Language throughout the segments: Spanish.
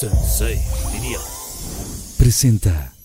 Sensei, diria. Apresenta.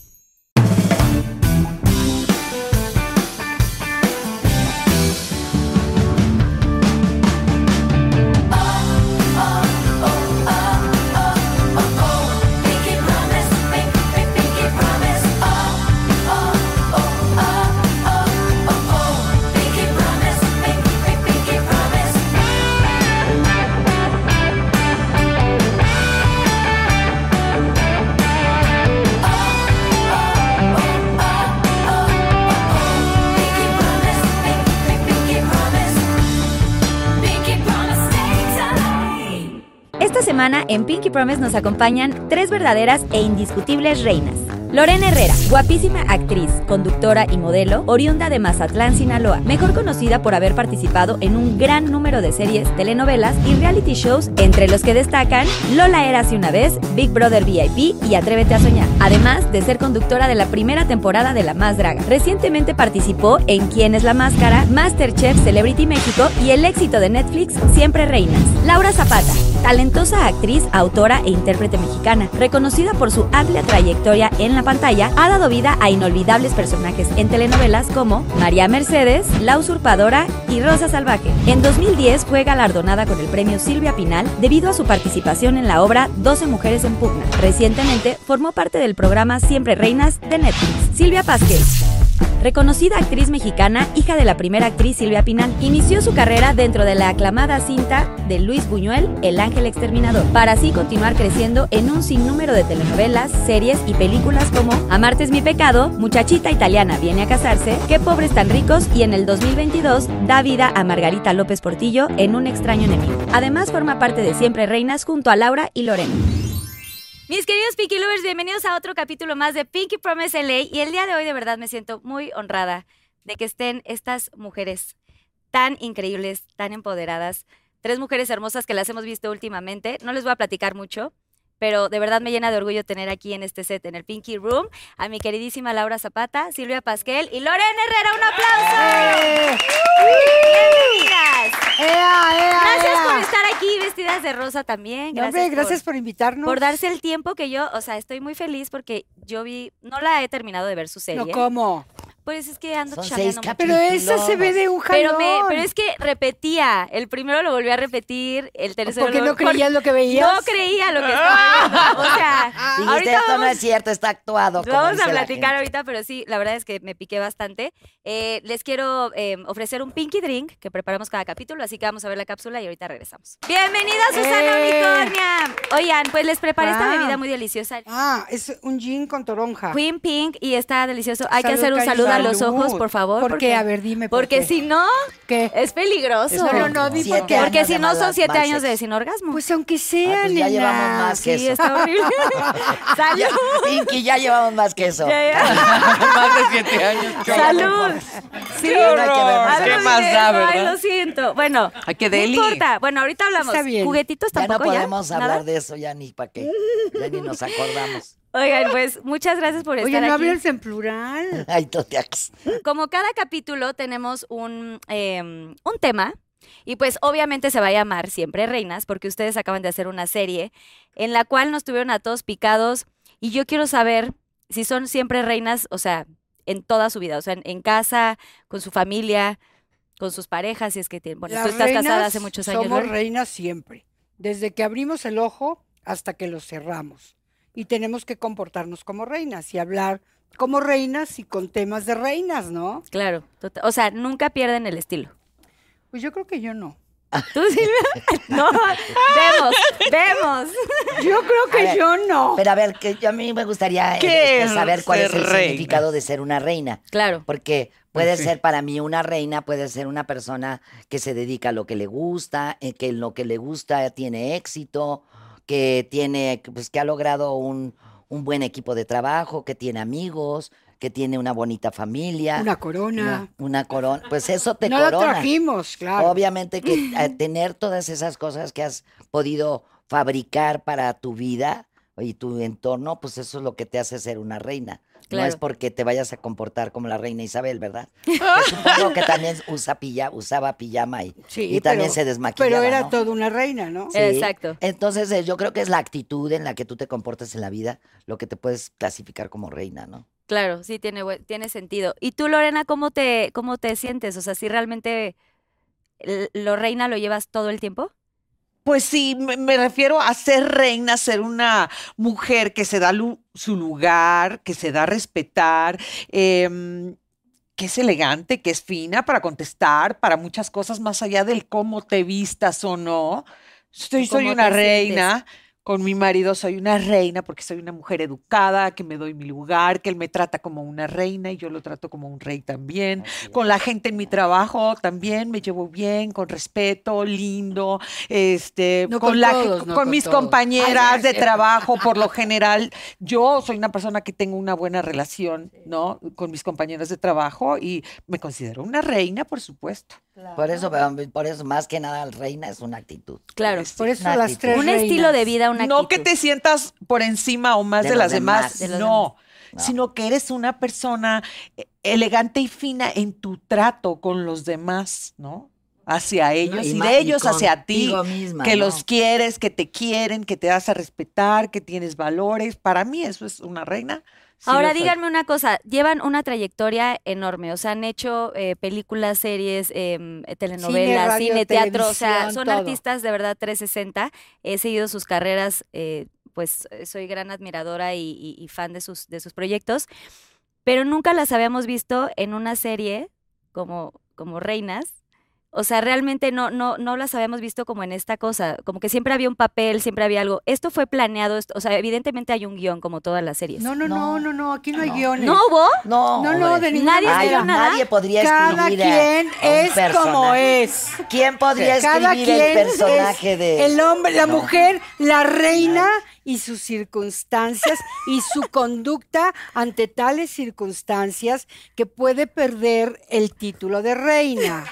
En Pinky Promise nos acompañan tres verdaderas e indiscutibles reinas. Lorena Herrera, guapísima actriz, conductora y modelo, oriunda de Mazatlán, Sinaloa, mejor conocida por haber participado en un gran número de series, telenovelas y reality shows, entre los que destacan Lola era hace una vez, Big Brother VIP y Atrévete a soñar, además de ser conductora de la primera temporada de La Más Draga. Recientemente participó en ¿Quién es la Máscara?, Masterchef Celebrity México y el éxito de Netflix Siempre Reinas. Laura Zapata, talentosa actriz, autora e intérprete mexicana, reconocida por su amplia trayectoria en la pantalla, ha dado vida a inolvidables personajes en telenovelas como María Mercedes, La Usurpadora y Rosa Salvaje. En 2010 fue galardonada con el premio Silvia Pinal debido a su participación en la obra 12 mujeres en pugna. Recientemente formó parte del programa Siempre Reinas de Netflix. Silvia Pasquel. Reconocida actriz mexicana, hija de la primera actriz Silvia Pinal, inició su carrera dentro de la aclamada cinta de Luis Buñuel, El Ángel Exterminador, para así continuar creciendo en un sinnúmero de telenovelas, series y películas como Amarte es mi pecado, Muchachita italiana viene a casarse, Qué pobres tan ricos y en el 2022 da vida a Margarita López Portillo en Un extraño enemigo. Además forma parte de Siempre Reinas junto a Laura y Lorena. Mis queridos Pinky Lovers, bienvenidos a otro capítulo más de Pinky Promise LA. Y el día de hoy, de verdad, me siento muy honrada de que estén estas mujeres tan increíbles, tan empoderadas. Tres mujeres hermosas que las hemos visto últimamente. No les voy a platicar mucho, pero de verdad me llena de orgullo tener aquí en este set, en el Pinky Room, a mi queridísima Laura Zapata, Silvia Pasquel y Lorena Herrera. ¡Un aplauso! ¡Bienvenidas! Gracias por estar aquí vestidas de rosa también. No, Gracias hombre, por- gracias por invitarnos. por darse el tiempo que yo, o sea, estoy muy feliz porque yo vi, no la he terminado de ver su serie. No, ¿cómo? Pues es que ando Son seis mucho. Pero esa se ve de un jalón. Pero, me, pero es que repetía. El primero lo volví a repetir, el tercero Porque lo- no creías lo que veías. No creía lo que estaba viendo. O sea, Dijiste, ahorita esto no es cierto, está actuado. como vamos a dice platicar gente". ahorita, pero sí, la verdad es que me piqué bastante. Eh, les quiero eh, ofrecer un Pinky Drink que preparamos cada capítulo, así que vamos a ver la cápsula y ahorita regresamos. Bienvenida, Susana ¡Eh! Unicornia. Oigan, pues les preparé esta Wow. bebida muy deliciosa. Ah, es un gin con toronja. Queen Pink y está delicioso. Hay que hacer un cariño. Saludo a los Salud. ojos, por favor. ¿Por porque- qué? A ver, dime por Porque qué. si no, ¿Qué? es peligroso. Es No, no, di por qué. Porque si no son siete años de sin orgasmo. Pues aunque sea, Ah, pues ya nena. llevamos más que sí, eso. está horrible. Salud. Ya, Pinky, ya llevamos más que eso. Ya, ya. Más de siete años. Salud. Sí, Qué horror. algo ¿Qué de más da, Ay, verdad? lo siento. Bueno, Ay, qué no deli. importa. Bueno, ahorita hablamos. Está bien. Juguetitos Ya no tampoco ya. podemos ¿Nada? hablar de eso, ya ni para qué. Ya ni nos acordamos. Oigan, pues muchas gracias por Oye, estar no aquí. hables en plural. Ay, toteax. Como cada capítulo tenemos un, eh, un tema y pues obviamente se va a llamar Siempre Reinas porque ustedes acaban de hacer una serie en la cual nos tuvieron a todos picados y yo quiero saber si son siempre reinas, o sea, en toda su vida, o sea, en, en casa, con su familia, con sus parejas, si es que tienen. Bueno, Las tú estás casada hace muchos años. Somos reinas siempre. Desde que abrimos el ojo hasta que lo cerramos. Y tenemos que comportarnos como reinas y hablar como reinas y con temas de reinas, ¿no? Claro, tota- o sea, nunca pierden el estilo. Pues yo creo que yo no. ¿Tú, Silvia? no, vemos, vemos. Yo creo que ver, yo no. Pero a ver, que yo- a mí me gustaría ¿Qué este, saber cuál es el reina? significado de ser una reina. Claro. Porque puede Sí. ser para mí una reina, puede ser una persona que se dedica a lo que le gusta, eh, que en lo que le gusta tiene éxito, que tiene, pues que ha logrado un, un buen equipo de trabajo, que tiene amigos, que tiene una bonita familia. Una corona. Una, una corona. Pues eso te no corona. trajimos, claro. Obviamente que eh, tener todas esas cosas que has podido fabricar para tu vida, y tu entorno, pues eso es lo que te hace ser una reina. No es porque te vayas a comportar como la reina Isabel, ¿verdad? Que supongo que también usa pilla, usaba pijama y, Sí, y también pero- se desmaquillaba, Pero era ¿no? toda una reina, ¿no? Sí. Exacto. Entonces, eh, yo creo que es la actitud en la que tú te comportas en la vida lo que te puedes clasificar como reina, ¿no? Claro, sí, tiene, tiene sentido. ¿Y tú, Lorena, cómo te, cómo te sientes? O sea, si realmente lo reina lo llevas todo el tiempo. Pues sí, me, me refiero a ser reina, ser una mujer que se da lu- su lugar, que se da a respetar, em, que es elegante, que es fina para contestar, para muchas cosas más allá del cómo te vistas o no. Estoy, soy ¿Cómo una reina. Con mi marido soy una reina porque soy una mujer educada, que me doy mi lugar, que él me trata como una reina y yo lo trato como un rey también. Con la gente en mi trabajo también me llevo bien, con respeto, lindo, este, No con, con la, todos, no con con mis todos. compañeras Ay, de trabajo, por lo general, yo soy una persona que tengo una buena relación, ¿no? Con mis compañeras de trabajo y me considero una reina, por supuesto. Por eso, pero por eso, más que nada, reina es una actitud. Claro. Por eso Una las actitud. tres Un estilo de vida, una no que te sientas por encima o más De las demás, demás. De los no, No. sino que eres una persona eh, elegante y fina en tu trato con los demás, ¿no? Hacia ellos y, de ellos hacia ti, misma, que ¿no? los quieres, que te quieren, que te das a respetar, que tienes valores. Para mí eso es una reina. Sí Ahora díganme una cosa, llevan una trayectoria enorme, o sea, han hecho eh, películas, series, em, eh, telenovelas, radio, cine, teatro, o sea, son todo. artistas de verdad 360. He seguido sus carreras, eh, pues eh, soy gran admiradora y, y- y fan de sus, de sus proyectos, pero nunca las habíamos visto en una serie como, como reinas. O sea, realmente no, no, no las habíamos visto como en esta cosa, como que siempre había un papel, siempre había algo. Esto fue planeado, esto- o sea, evidentemente hay un guion como todas las series. No, no, no, no, no, aquí no hay guiones. ¿No hubo? No, No, no, de ninguna Nadie Ay, escribió manera. nada. Nadie podría Cada escribir a- quien a un es como es. ¿Quién podría Cada escribir quien el personaje es de el hombre, la No. mujer, la reina y sus circunstancias y su conducta ante tales circunstancias que puede perder el título de reina.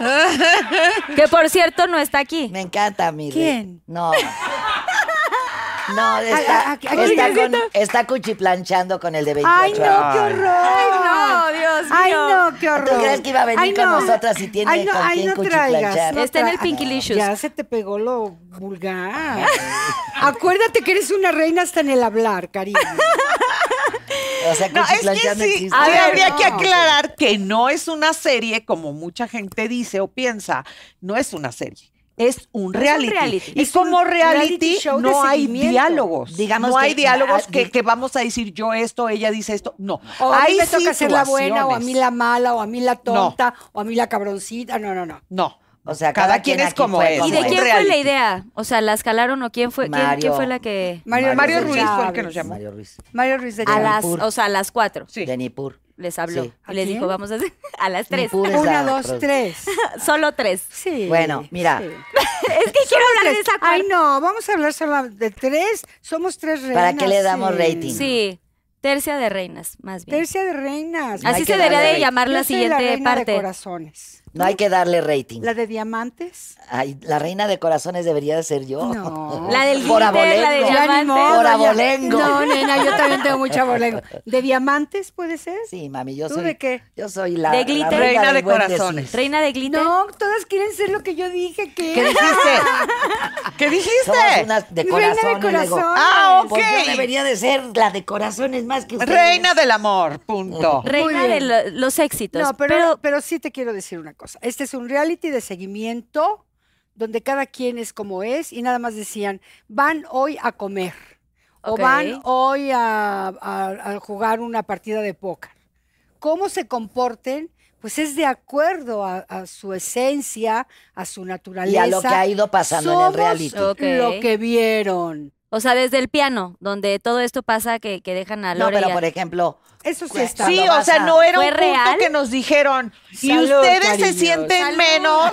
Que por cierto no está aquí. Me encanta, mi rey. ¿Quién? No. No, está, a- a- está, con, está cuchiplanchando con el de 28 Ay, no, años. qué horror. no, Dios Ay, mío. no, qué horror. ¿Tú crees que iba a venir Ay, con no. nosotras y tiene Ay, no, con ay, quién no cuchiplanchar? traigas, no Está en el Pinkylicious. Ya se te pegó lo vulgar. Acuérdate que eres una reina hasta en el hablar, cariño. O sea, No, es que cuchiplanchando sí, existe. a ver, habría que no. aclarar que no es una serie como mucha gente dice o piensa, no es una serie. Es un Es un reality. Y Es como reality, reality show no hay diálogos. Digamos no hay diálogos que, vamos a decir yo esto, ella dice esto. No. O a mí hay me toca ser la buena, o a mí situaciones. la mala, o a mí la tonta, o a mí la cabroncita. No, no, no. No. O sea, cada, cada quien, quien es como es. ¿Y de quién fue la idea? O sea, ¿la escalaron o quién fue, quién, quién Mario. fue la que...? Mario, Mario Ruiz fue el que nos llamó. Mario Ruiz. Mario Ruiz de A las, o sea, a las cuatro Sí. De Nipur. les habló. Sí. Y les ¿A dijo, vamos a hacer a las tres. Nipur Una, dos, pro- tres. Solo tres. Sí. Bueno, mira. sí. Es que quiero hablar de esa Ay, cuarta. no, vamos a hablar solo de tres. Somos tres reinas. ¿Para qué le damos sí. rating? Sí, tercia de reinas, más bien. Tercia de reinas. Así se debería de llamar la siguiente parte. de corazones. No hay que darle rating. ¿La de diamantes? Ay, la reina de corazones debería de ser yo. No. La del Por glitter, la de abolengo. Ya ni diamante. modo, Por abolengo. No, nena, yo también tengo mucha abolengo. ¿De diamantes puede ser? Sí, mami, yo ¿Tú soy. de qué? Yo soy la, De la glitter. Reina de corazones. decir. Reina de glitter. No, todas quieren ser lo que yo dije que ¿Qué dijiste? ¿Qué Somos dijiste? unas de Reina de corazones. corazones. Ah, ok. Pues yo debería de ser la de corazones más que ustedes. Reina del amor, punto. Reina de lo- los éxitos. No, pero, pero, sí te quiero decir una cosa. Este es un reality de seguimiento donde cada quien es como es y nada más decían, van hoy a comer o van hoy a, a- a jugar una partida de póker. ¿Cómo se comporten? Pues es de acuerdo a, a su esencia, a su naturaleza. lo que ha ido pasando en el reality. Lo que vieron. O sea, desde el piano, donde todo esto pasa que, que dejan a No, Lore pero y a- por ejemplo, Eso sí está. Sí, o sea, no era un ¿Fue punto real? que nos dijeron. Y Salud, ustedes se sienten salud. menos.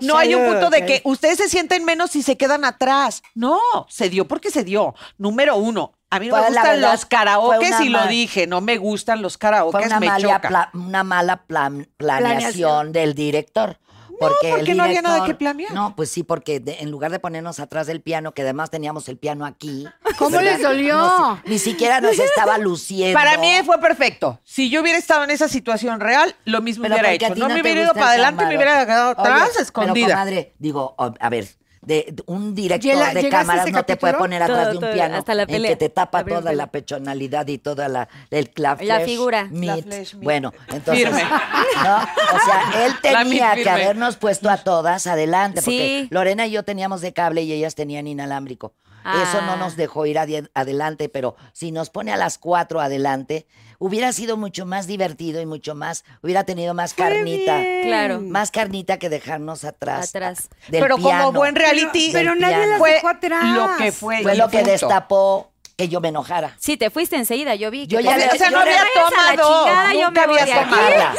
No hay un punto de que ustedes se sienten menos y se quedan atrás. No, se dio porque se dio. Número uno. A mí no me Pues, gustan verdad, los karaokes y lo dije. No me gustan los fue karaokes, una me mala, choca. pla- una mala plan- planeación Planeación. del director. Porque el porque no había nada que planear. No, pues sí, porque de- en lugar de ponernos atrás del piano, que además teníamos el piano aquí. ¿Cómo ¿verdad? les dolió? No ni siquiera nos estaba luciendo. Para mí fue perfecto. Si yo hubiera estado en esa situación real, lo mismo Pero hubiera hecho. No, me hubiera ido para el adelante, me hubiera quedado atrás, Oye, escondida. Pero, comadre, digo, a ver, de, de un director Llega- de ¿llegaste a cámaras no te puede poner atrás Todo, de un todo, piano hasta la en pelea, que te tapa toda la pelea. personalidad y toda la, el, la, La flesh figura. meat. La flesh meat. Bueno, entonces, Firme. ¿no? O sea, él tenía que habernos puesto a todas adelante, porque Sí. Lorena y yo teníamos de cable y ellas tenían inalámbrico. Eso no Ah. nos dejó ir adelante, pero si nos pone a las cuatro adelante, hubiera sido mucho más divertido y mucho más, hubiera tenido más carnita. bien. Claro. Más carnita que dejarnos atrás. Atrás. del Pero como buen reality, Pero Del nadie las fue dejó atrás. lo que fue. Fue lo que punto. destapó que yo me enojara. Sí, te fuiste enseguida, yo vi. que Yo ya O sea, yo no había tomado. chingada, yo me voy había tomado. Carla,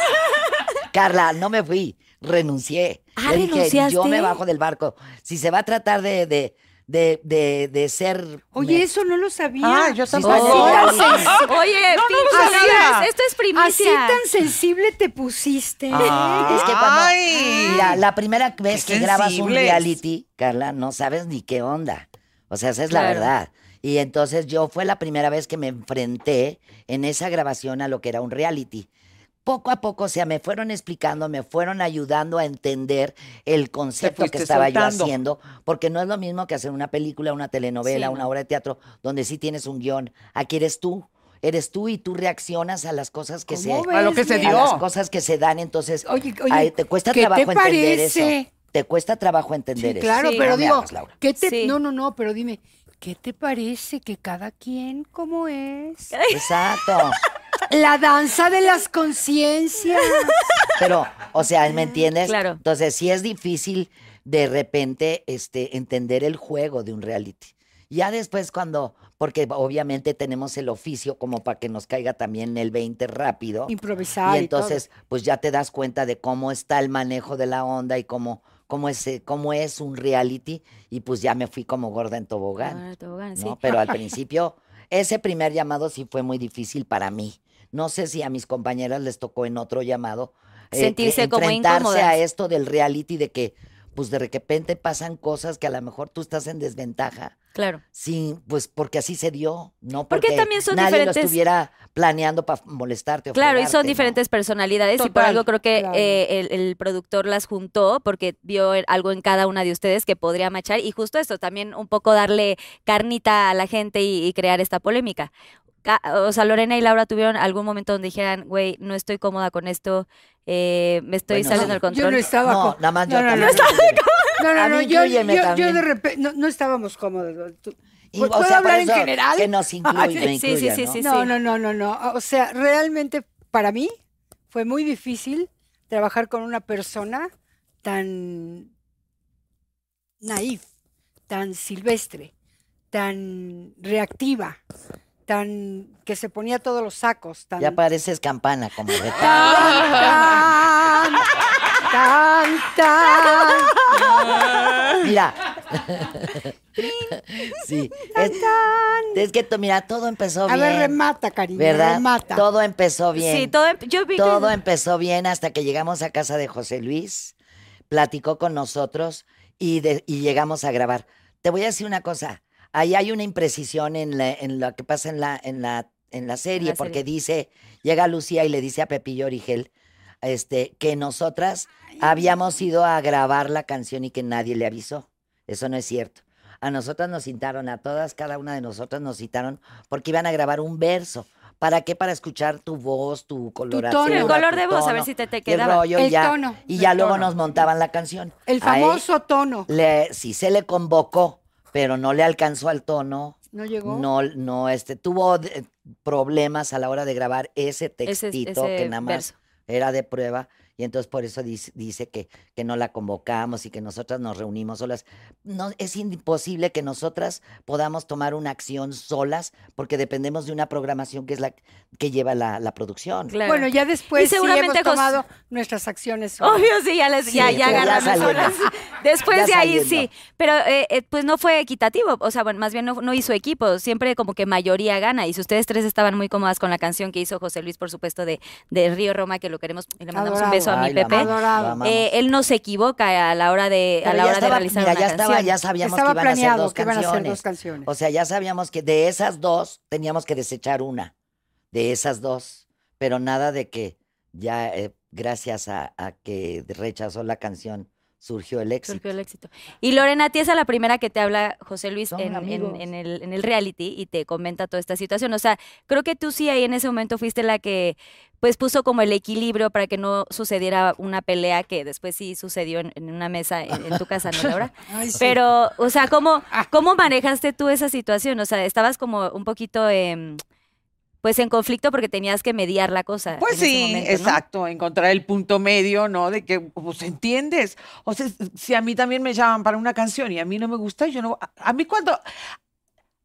Carla, no me fui, renuncié. Ah, Le dije, ¿renunciaste? yo me bajo del barco. Si se va a tratar de, de, de, de, de ser... Oye, me- eso no lo sabía. Ah, yo tampoco. sí, Así, sí. Oye, No, no pinche lo sabía. Lourdes, esto es así primicia. tan sensible te pusiste. Ah. Es que cuando, Ay. la primera vez que grabas un reality, Carla, no sabes ni qué onda. O sea, esa es la verdad. Y entonces yo fue la primera vez que me enfrenté en esa grabación a lo que era un reality. Poco a poco, o sea, me fueron explicando, me fueron ayudando a entender el concepto que estaba soltando. yo haciendo, porque no es lo mismo que hacer una película, una telenovela, Sí, una no. obra de teatro, donde sí tienes un guion. Aquí eres tú, eres tú y tú reaccionas a las cosas que se ¿Cómo A lo que ves, se bien? a dio. las cosas que se dan, entonces Oye, oye, ay, te cuesta ¿qué trabajo te entender eso. parece? Te cuesta trabajo entender Sí, eso. claro, Sí. pero No digo, hagas, Laura. ¿qué te, Sí. no, no, no, pero dime, ¿qué te parece que cada quien como es? Exacto. La danza de las conciencias. Pero, o sea, ¿me entiendes? Claro. Entonces, sí es difícil de repente este, entender el juego de un reality. Ya después cuando, porque obviamente tenemos el oficio como para que nos caiga también el 20 rápido. Improvisar. Y y todo. entonces, pues ya te das cuenta de cómo está el manejo de la onda y cómo, cómo, es, eh, cómo es un reality. Y pues ya me fui como gorda en tobogán. Ah, tobogán, sí. Pero al principio, ese primer llamado sí fue muy difícil para mí. No sé si a mis compañeras les tocó en otro llamado eh, Sentirse como enfrentarse a esto del reality de que pues de repente pasan cosas que a lo mejor tú estás en desventaja. Claro. Sí, pues porque así se dio, no Porque porque, también son nadie lo diferentes- estuviera planeando para molestarte o Claro, y son diferentes personalidades y por algo creo que claro. eh, el, el productor las juntó porque vio algo en cada una de ustedes que podría machar y justo esto, también un poco darle carnita a la gente y, y crear esta polémica. O sea, Lorena y Laura tuvieron algún momento donde dijeran, güey, no estoy cómoda con esto, eh, me estoy Bueno, saliendo del Yo control. no estaba No, nada más yo no, no, también. no, no, no, yo, yo, yo de repente, no, no estábamos cómodos. Tú- Y, ¿Puedo o sea, hablar en general? que nos incluye, me Sí, sí, incluya, sí, ¿no? sí, No, no, no, no, no. O sea, realmente para mí fue muy difícil trabajar con una persona tan naif, tan silvestre, tan reactiva, tan que se ponía todos los sacos, tan Ya pareces campana como de tan, tan, tan, tan. Mira. sí. Es, es que, mira, todo empezó A bien. ver, remata, cariño, ¿Verdad? remata. Todo empezó bien. Sí, todo, em- yo vi que- Todo empezó bien hasta que llegamos a casa de José Luis, platicó con nosotros y, de- y llegamos a grabar. Te voy a decir una cosa, ahí hay una imprecisión en, la- en lo que pasa en la, en la, en la serie, la porque serie. dice, llega Lucía y le dice a Pepillo Origel este, que nosotras habíamos ido a grabar la canción y que nadie le avisó. Eso no es cierto. A nosotras nos citaron, a todas, cada una de nosotras nos citaron porque iban a grabar un verso. ¿Para qué? Para escuchar tu voz, tu coloración. tono. el color tu de voz, a ver si te, te y el quedaba. rollo y El ya. tono, y el ya luego tono. nos montaban la canción. El famoso tono. le, sí se le convocó, pero no le alcanzó al tono. ¿No llegó? No, no, este, tuvo problemas a la hora de grabar ese Ese- textito ese que nada más verso. era de prueba. Y entonces por eso dice, dice que, que no la convocamos y que nosotras nos reunimos solas. No, es imposible que nosotras podamos tomar una acción solas porque dependemos de una programación que es la que lleva la, la producción. Claro. Bueno, ya después Y sí seguramente hemos tomado nuestras acciones. solas. Obvio, sí, ya, les, ya, Sí, ya saliendo. solas. Después Ya de ahí saliendo. sí. Pero eh, eh, pues no fue equitativo. O sea, bueno, más bien no, no hizo equipo. Siempre como que mayoría gana. Y si ustedes tres estaban muy cómodas con la canción que hizo José Luis, por supuesto, de, de Río Roma, que lo queremos y le mandamos un beso a mi Pepe. amamos. Eh, él no se equivoca a la hora de, a Pero la ya hora estaba- de realizar mira, una ya estaba, canción. ya sabíamos Estaba que iban a ser planeado dos que iban a ser canciones. dos canciones. O sea, ya sabíamos que de esas dos teníamos que desechar una. De esas dos. Pero nada de que ya, eh, gracias a, a que rechazó la canción, surgió el éxito. Surgió el éxito. Y Lorena, a ti es a la primera que te habla José Luis en, en- amigos. en el, en el reality y te comenta toda esta situación. O sea, creo que tú sí ahí en ese momento fuiste la que pues puso como el equilibrio para que no sucediera una pelea que después sí sucedió en, en una mesa en, en tu casa, ¿no, Laura? Ay, sí. Pero, o sea, ¿cómo, ¿cómo manejaste tú esa situación? O sea, estabas como un poquito, em, pues en conflicto porque tenías que mediar la cosa. Pues sí, momento, ¿no? exacto, encontrar el punto medio, ¿no? De que, pues, ¿entiendes? O sea, si a mí también me llaman para una canción y a mí no me gusta, yo no... A, a mí cuando...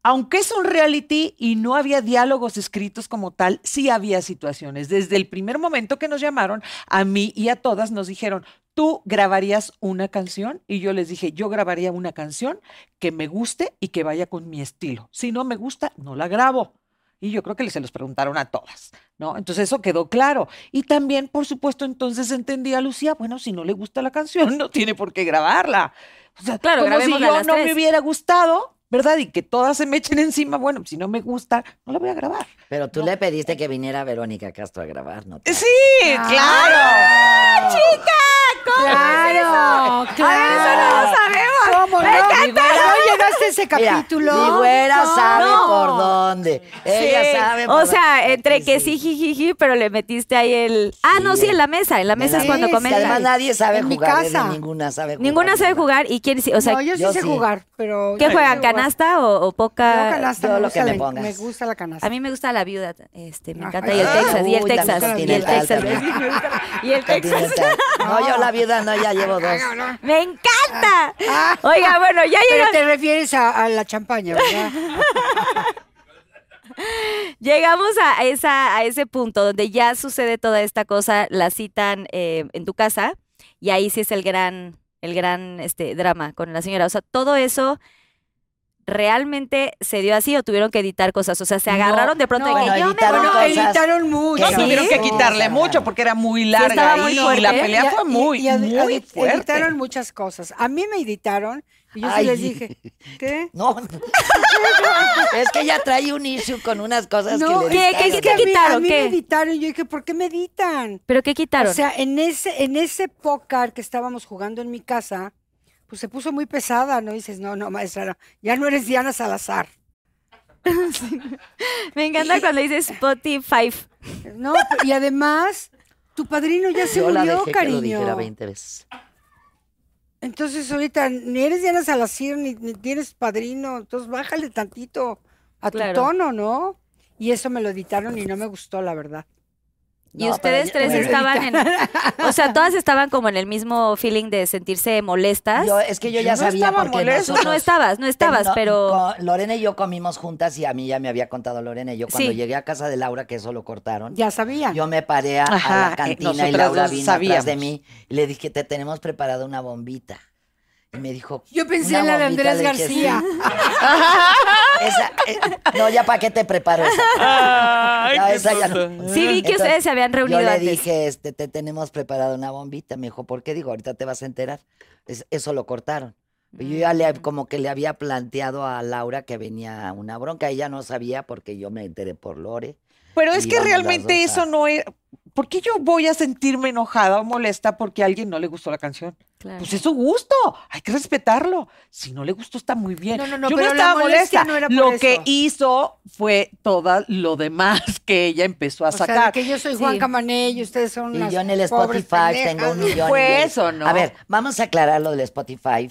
Aunque es un reality y no había diálogos escritos como tal, sí había situaciones. Desde el primer momento que nos llamaron, a mí y a todas nos dijeron, ¿tú grabarías una canción? Y yo les dije, yo grabaría una canción que me guste y que vaya con mi estilo. Si no me gusta, no la grabo. Y yo creo que se los preguntaron a todas, ¿no? Entonces eso quedó claro. Y también, por supuesto, entonces entendí a Lucía, bueno, si no le gusta la canción, no tiene por qué grabarla. O sea, Claro, como si yo no tres. me hubiera gustado, ¿verdad? Y que todas se me echen encima, bueno, si no me gusta, no la voy a grabar. Pero tú le pediste que viniera Verónica Castro a grabar, ¿no? Sí, claro. Claro, claro. ¿Cómo no? Me ¿No ese Mira, capítulo? mi güera No. sabe No. por dónde. Ella Sí, sabe por O dónde. sea, entre que sí, jijiji, pero le metiste ahí el. Ah, no, Sí, en la mesa. En la mesa es cuando además nadie sabe En mi jugar, ¿eh? casa. ninguna sabe jugar. Ninguna sabe jugar. ¿Y quién sí? O sea, no, yo sí yo sé sí. jugar, pero... ¿qué juegan? ¿Canasta o, o poca? Yo canasta, Yo me lo gusta que me la- pongas. Me gusta la canasta. A mí me gusta la viuda, este, me Ajá. encanta. Y el Ah, Texas, y el Texas, y el Texas. Y el Texas. No, yo la viuda no, ya llevo dos. ¡Me encanta! Oiga, bueno, ya llega- te refieres a, la champaña, ¿verdad? llegamos a, esa, a ese punto donde ya sucede toda esta cosa, la citan eh, en tu casa, y ahí sí es el gran, el gran este, drama con la señora. O sea, todo eso realmente se dio así o tuvieron que editar cosas. O sea, se No, agarraron de pronto no, de que bueno, yo me editaron voy. Bueno, cosas editaron mucho. No tuvieron que Sí. quitarle mucho porque era muy larga muy y la pelea Y fue muy, y muy fuerte. Editaron muchas cosas. A mí me editaron y yo sí les dije, ¿qué? No, es que ella trae un issue con unas cosas No, que le ¿Qué- qué- es que a mí, quitaron? a mí ¿Qué? me editaron. Yo dije, ¿por qué me editan? ¿Pero qué quitaron? O sea, en ese, en ese póker que estábamos jugando en mi casa, pues se puso muy pesada, ¿no? dices, no, no, maestra, no, ya no eres Diana Salazar. me encanta cuando dices Spotify. No, pe- y además, tu padrino ya se Yo la dejé que lo dijera cariño. 20 veces. Entonces ahorita ni eres Diana Salazar ni, ni tienes padrino, entonces bájale tantito a tu Claro. tono, ¿no? Y eso me lo editaron y no me gustó, la verdad. Y No, ustedes tres yo- estaban en. O sea, todas estaban como en el mismo feeling de sentirse molestas. Yo, es que yo Yo ya no sabía estaba porque molesto. Tú no estabas, no estabas, no, pero. con- Lorena y yo comimos juntas y a mí ya me había contado Lorena y yo cuando Sí. llegué a casa de Laura, que eso lo cortaron, Ya sabía. yo me paré a, la eh, cantina y Laura vino atrás de mí y le dije, te tenemos preparada una bombita. Me dijo, Yo pensé "¿Una en la de bombita?". Andrés. García. Esa, eh, no, ya para qué te preparo esa. Ay, qué esa ya no. Sí, vi que Entonces, ustedes se habían reunido Yo le antes. dije, este, te tenemos preparada una bombita. Me dijo, ¿por qué? Digo, ahorita te vas a enterar. Es- eso lo cortaron. Yo ya le, Mm. como que le había planteado a Laura que venía una bronca. Ella no sabía porque yo me enteré por Lore. Pero es que realmente eso no es. ¿Por qué yo voy a sentirme enojada o molesta porque a alguien no le gustó la canción? Claro. Pues es su gusto, hay que respetarlo. Si no le gustó, está muy bien. No, no, no, yo pero no estaba molesta. no era por lo eso. que hizo fue todo lo demás que ella empezó a O sea, de sacar. que yo soy Sí. Juan Camané y ustedes son Y unas yo en el pobres Spotify tengo un millón. ¿no? A ver, vamos a aclarar lo del Spotify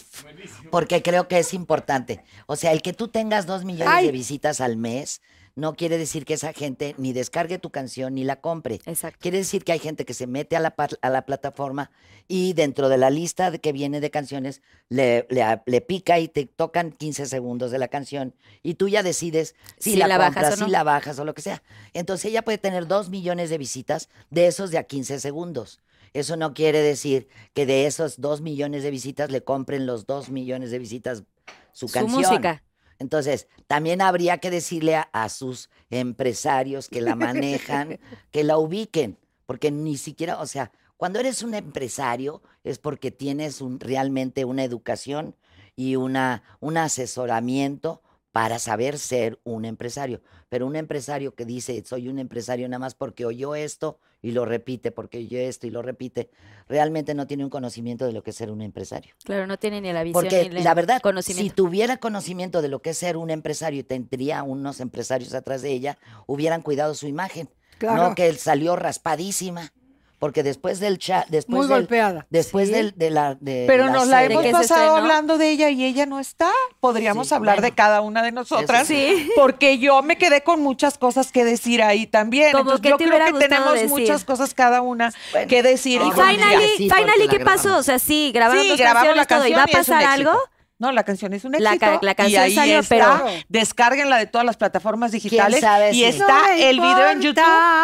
porque creo que es importante. O sea, el que tú tengas dos millones Ay. de visitas al mes no quiere decir que esa gente ni descargue tu canción ni la compre. Exacto. Quiere decir que hay gente que se mete a la, par- a la plataforma y dentro de la lista de que viene de canciones le, le, a- le pica y te tocan 15 segundos de la canción y tú ya decides si, Si la, la bajas compras, o no. si la bajas o lo que sea. Entonces ella puede tener dos millones de visitas de esos de a 15 segundos. Eso no quiere decir que de esos dos millones de visitas le compren los dos millones de visitas su Su canción. música. Entonces, también habría que decirle a, a sus empresarios que la manejan, que la ubiquen, porque ni siquiera, o sea, Cuando eres un empresario es porque tienes un, realmente una educación y una, un asesoramiento para saber ser un empresario. Pero un empresario que dice, soy un empresario nada más porque oyó esto y lo repite, porque oyó esto y lo repite, realmente no tiene un conocimiento de lo que es ser un empresario. Claro, no tiene ni la visión Porque ni el la verdad, si tuviera conocimiento de lo que es ser un empresario y tendría unos empresarios atrás de ella, hubieran cuidado su imagen. Claro. No que él salió raspadísima. Porque después del chat, después Muy del- golpeada. después Sí. del, de la de Pero nos la serie- hemos se pasado hablando de ella y ella no está. Podríamos Sí, hablar bueno. de cada una de nosotras. sí. Porque yo me quedé con muchas cosas que decir ahí también. Como Entonces, que yo te creo que tenemos decir. muchas cosas cada una Bueno, que decir. Y finally- finally, ¿qué pasó? O sea, sí, grabaron Sí, dos grabamos la canciones, todo. ¿Y va a canción pasar éxito. algo? No, la canción es un La éxito. ca- la y canción ahí salió, está. pero- Descárguenla de todas las plataformas digitales. sabe y está No el video en YouTube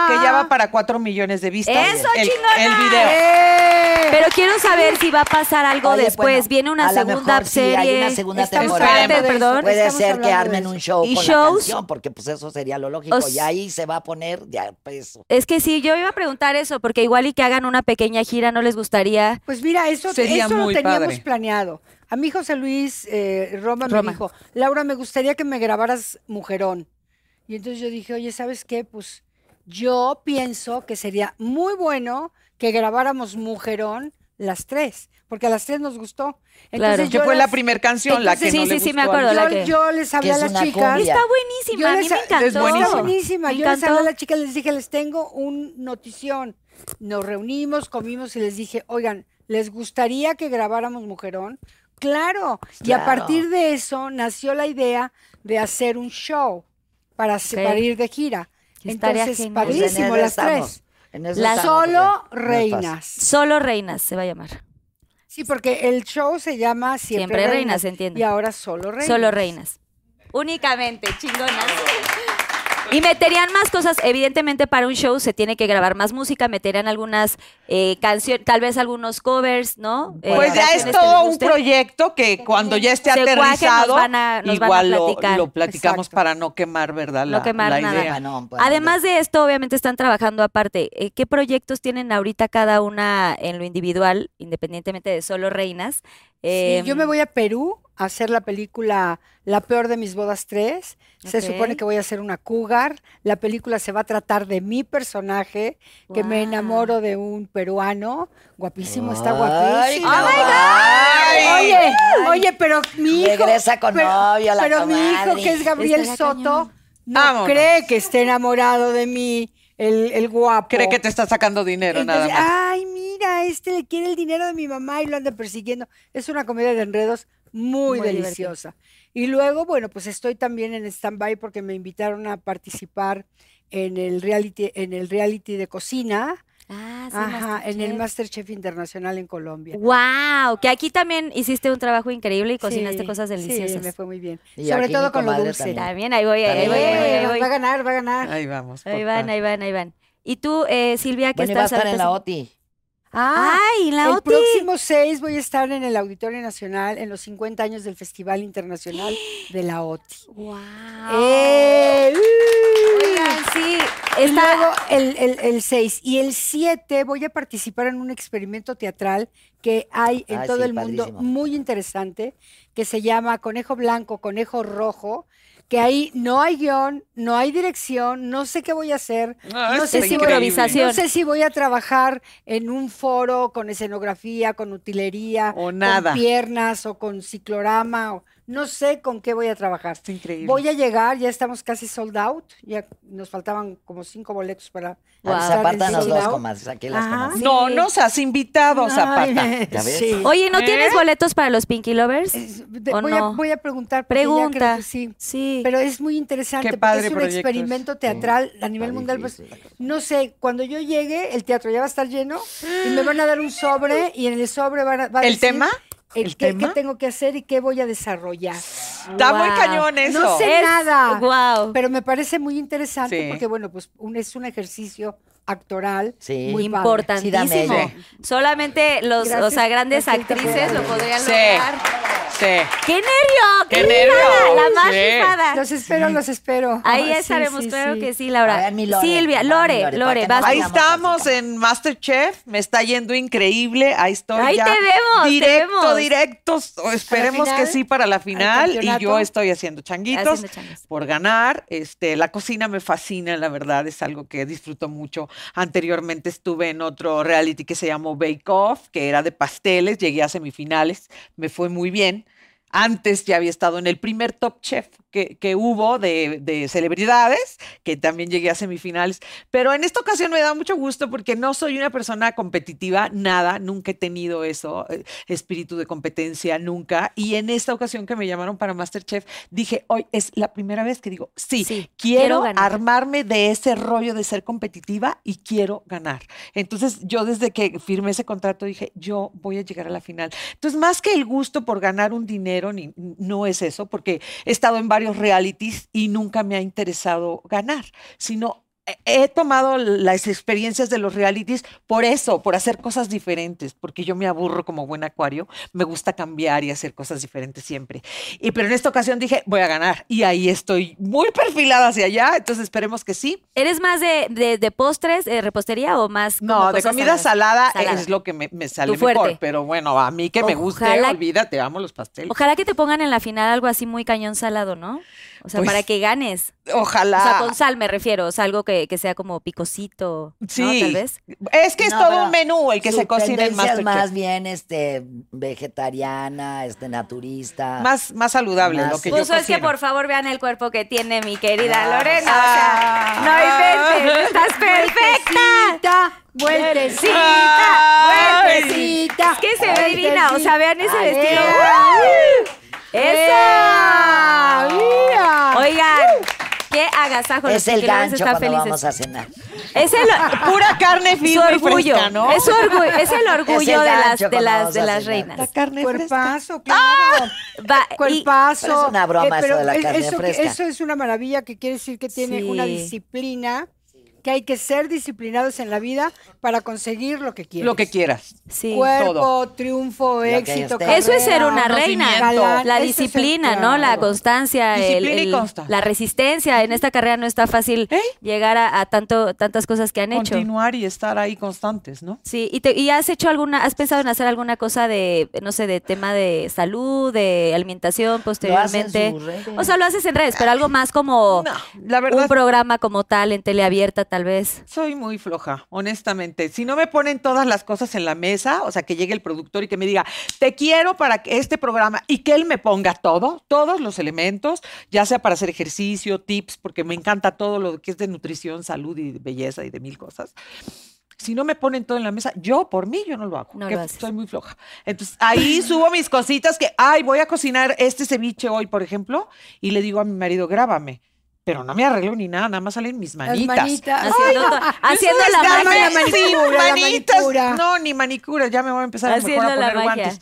que ya va para 4 millones de vistas. ¡Eso, el, chingona! El video. ¡Eh! Pero quiero saber si va a pasar algo Oye, después. bueno, Viene una segunda mejor sí, serie. hay una segunda Estamos temporada. hablando de eso, perdón. Puede Estamos ser que armen un show ¿Y con shows? la canción, porque pues eso sería lo lógico. Os- y ahí se va a poner ya pues Es que sí, yo iba a preguntar eso, porque igual y que hagan una pequeña gira, ¿no les gustaría? Pues mira, eso, Sería eso lo teníamos padre. planeado. A mi José Luis eh, Roma, me dijo, Laura, me gustaría que me grabaras Mujerón. Y entonces yo dije, oye, ¿sabes qué? Pues yo pienso que sería muy bueno que grabáramos Mujerón las tres, porque a las tres nos gustó. Claro. Entonces Que yo fue la primera canción la que Sí, no sí, le sí, me gustó a acuerdo, la yo, que- yo les hablé que a las chicas. cumbia. Está buenísima, a mí les- me encantó. es buenísima. Está buenísima. Me Yo les hablé a las chicas, les dije, les tengo un notición. Nos reunimos, comimos y les dije, oigan, ¿les gustaría que grabáramos Mujerón? Claro. Y a partir de eso nació la idea de hacer un show para, Ok. para ir de gira. Estaría Entonces, genial. pues, en padrísimo, eso las estamos. tres. Las- estamos, Solo porque no es fácil. reinas. Solo Reinas se va a llamar. Sí, porque el show se llama Siempre, Siempre Reinas, entiendo. Y ahora Solo Reinas. Solo Reinas. Únicamente, chingonas. Y meterían más cosas. Evidentemente, para un show se tiene que grabar más música. Meterían algunas eh, canciones, tal vez algunos covers, ¿no? Eh, Pues ya es todo un proyecto que cuando ya esté nos aterrizado, van a- nos van a igual lo, platicar. lo platicamos Exacto. para no quemar, ¿verdad? No quemar la nada. idea. No, pues, Además de esto, obviamente están trabajando aparte. Eh, ¿Qué proyectos tienen ahorita cada una en lo individual, independientemente de solo reinas? Sí, yo me voy a Perú hacer la película La peor de mis bodas 3. Se supone que voy a hacer una cougar. La película se va a tratar de mi personaje, que me enamoro de un peruano. Guapísimo, está Ay, guapísimo. ¡Oh, my God! Oye, oye, pero mi hijo. Regresa con pero, novio, la Pero mi hijo, que es Gabriel Soto, cañón. no Vámonos. cree que esté enamorado de mí, el, el guapo. Cree que te está sacando dinero nada más. Ay, mira, este le quiere el dinero de mi mamá y lo anda persiguiendo. Es una comedia de enredos muy, Muy deliciosa. Y luego, bueno, pues estoy también en stand-by porque me invitaron a participar en el reality, en el reality de cocina, Ah, sí, ajá, en el Masterchef. Internacional en Colombia. Wow, que aquí también hiciste un trabajo increíble y cocinaste Sí, cosas Sí, deliciosas. me fue muy bien. Y Sobre todo con lo dulce. también. También, ahí voy, ahí También. voy, ahí voy, ahí voy. va a ganar, va a ganar. Ahí vamos. Ahí van, ahí van, ahí van. Y tú, eh, Silvia, que Bueno, y va a estás estar en la OTI. Ah, Ay, la el OTI. próximo 6 voy a estar en el Auditorio Nacional en los 50 años del Festival Internacional de la OTI. Wow. ¡Eh! ¡Uh! Oigan, sí, está... luego el, el, el 6 y el 7 voy a participar en un experimento teatral que hay en Ay, todo sí, el mundo padrísimo. muy interesante que se llama Conejo Blanco, Conejo Rojo, que ahí no hay guion, no hay dirección, no sé qué voy a hacer, Ah, no sé si voy a no sé si voy a trabajar en un foro con escenografía, con utilería, O nada. con piernas o con ciclorama, o, no sé con qué voy a trabajar. Está increíble. Voy a llegar, ya estamos casi sold out, ya nos faltaban como cinco boletos para apártanos sold dos out. comadres, aquí las Ajá. comadres. No nos has invitado, Zapata. Ay, ¿Ya ves? sí. Oye, ¿no ¿Eh? tienes boletos para los Pinky Lovers? Es- de- ¿O voy, no? a, voy a preguntar, porque ya creo Pregunta. que sí. Sí. Pero es muy interesante Qué porque padre es un experimento teatral a nivel Está mundial. Pues, no sé, cuando yo llegue, el teatro ya va a estar lleno y me van a dar un sobre y en el sobre van a- va a ¿El decir, tema? ¿El qué, tengo que hacer y qué voy a desarrollar. Está muy cañón eso. No sé Es- nada. Wow. Pero me parece muy interesante Sí. porque, bueno, pues un, es un ejercicio actoral Sí. muy padre. Importantísimo. Sí. Solamente los, o sea, grandes actrices lo podrían Sí. lograr. Sí. ¡Qué nervio! ¡Qué nervio! La más Sí. rifada. Los espero, los espero. Ahí Ah, estaremos, sí, claro sí. que sí, Laura. A ver, mi Lore. Silvia, Lore, Lore, Lore, vas. Ahí estamos en Masterchef, me está yendo increíble, ahí estoy Ahí ya te vemos, te directo, vemos. directo, o esperemos que sí para la final y yo estoy haciendo changuitos Haciendo por ganar, este, la cocina me fascina, la verdad, es algo que disfruto mucho. Anteriormente estuve en otro reality que se llamó Bake Off, que era de pasteles, llegué a semifinales, me fue muy bien. Antes ya había estado en el primer Top Chef que, que hubo de, de celebridades, que también llegué a semifinales. Pero en esta ocasión me da mucho gusto porque no soy una persona competitiva, nada, nunca he tenido eso, eh, espíritu de competencia, nunca. Y en esta ocasión que me llamaron para Masterchef, dije, hoy es la primera vez que digo, sí, Sí, quiero quiero, armarme de ese rollo de ser competitiva y quiero ganar. Entonces yo desde que firmé ese contrato dije, yo voy a llegar a la final. Entonces más que el gusto por ganar un dinero, ni, no es eso, porque he estado en varios realities y nunca me ha interesado ganar, sino he- tomado las experiencias de los realities por eso, por hacer cosas diferentes, porque yo me aburro como buen acuario, me gusta cambiar y hacer cosas diferentes siempre. Y pero en esta ocasión dije, voy a ganar y ahí estoy muy perfilada hacia allá, entonces esperemos que sí. ¿Eres más de, de, de postres, de repostería o más como No, de comida salada, Salada. es lo que me, me sale mejor, pero bueno, a mí que me guste, olvídate, amo los pasteles. Ojalá que te pongan en la final algo así muy cañón salado, ¿no? O sea, Pues, para que ganes. Ojalá. O sea, con sal me refiero, o sea, algo que, que sea como picosito, ¿no? Sí. Tal vez. Es que es No, todo un menú el que se cocina en Masterchef. más bien este vegetariana, este naturista. Más, más saludable Más- lo que Pues yo es que por favor vean el cuerpo que tiene mi querida Ah. Lorena. O sea, no inventes, estás perfecta. Vueltecita, vueltecita. Es que se ve divina, o sea, vean ese Ay, vestido. ¡Ea! ¡Eso! ¡Mira! Oigan, qué agasajo. es el gancho cuando felices. vamos a cenar. Es el Pura carne su firme y orgullo, fresca, ¿no? es, su orgullo, es el orgullo de las, de las, de las reinas. La carne fresca. Cuerpazo, claro. Va, y- Cuerpazo. Pero es una broma eso pero de la es- carne eso, fresca. eso es una maravilla que quiere decir que tiene una Sí. disciplina, que hay que ser disciplinados en la vida para conseguir lo que quieres. Lo que quieras. sí. Cuerpo, todo. triunfo, éxito. Eso es ser una reina. La disciplina, ¿no? La constancia, el- Disciplina y el- constancia. la resistencia. En esta carrera no está fácil ¿Eh? llegar a, a tanto, tantas cosas que han hecho. Continuar y estar ahí constantes, ¿no? Sí, y, te- y has hecho alguna, has pensado en hacer alguna cosa de, no sé, de tema de salud, de alimentación posteriormente. sus redes. O sea, lo haces en redes, pero algo más como No, la verdad un programa como tal en teleabierta, tal vez. soy muy floja, honestamente. Si no me ponen todas las cosas en la mesa, o sea, que llegue el productor y que me diga, te quiero para que este programa y que él me ponga todo, todos los elementos, ya sea para hacer ejercicio, tips, porque me encanta todo lo que es de nutrición, salud y belleza y de mil cosas. Si no me ponen todo en la mesa, yo por mí yo no lo hago, No que soy muy floja. Entonces ahí subo mis cositas que, ay, voy a cocinar este ceviche hoy, por ejemplo, y le digo a mi marido, grábame. Pero no me arreglo ni nada, nada más salen mis Las manitas. manitas. Haciendo, to- haciendo Eso la es magia. la manicura, la manitas. manicura. No, ni manicura, ya me voy a empezar a, mejor Haciendo a la poner guantes.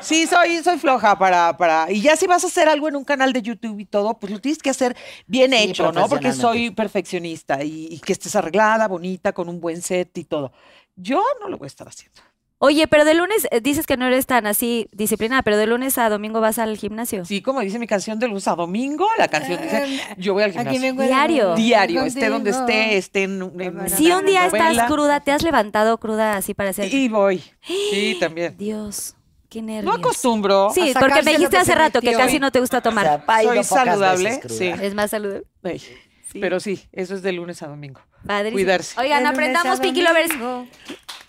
Sí, soy, soy floja para, para. Y ya si vas a hacer algo en un canal de YouTube y todo, pues lo tienes que hacer bien Sí, hecho, ¿no? Porque soy perfeccionista y, y que estés arreglada, bonita, con un buen set y todo. Yo no lo voy a estar haciendo. Oye, pero de lunes, eh, dices que no eres tan así disciplinada, pero de lunes a domingo vas al gimnasio. Sí, como dice mi canción de luz a domingo, la canción dice, yo voy al Aquí gimnasio. vengo a- Diario. Diario, esté donde esté, esté en, en Si un día novela, estás cruda, te has levantado cruda así para hacer. Y voy. Sí, también. Dios, qué No nervios. acostumbro. Sí, A porque me dijiste hace rato que casi no te gusta O tomar. sea, Soy saludable, sí. es más saludable. Pero sí, eso es de lunes a domingo. Padrísimo. Cuidarse. Oigan, aprendamos Pinky Lovers.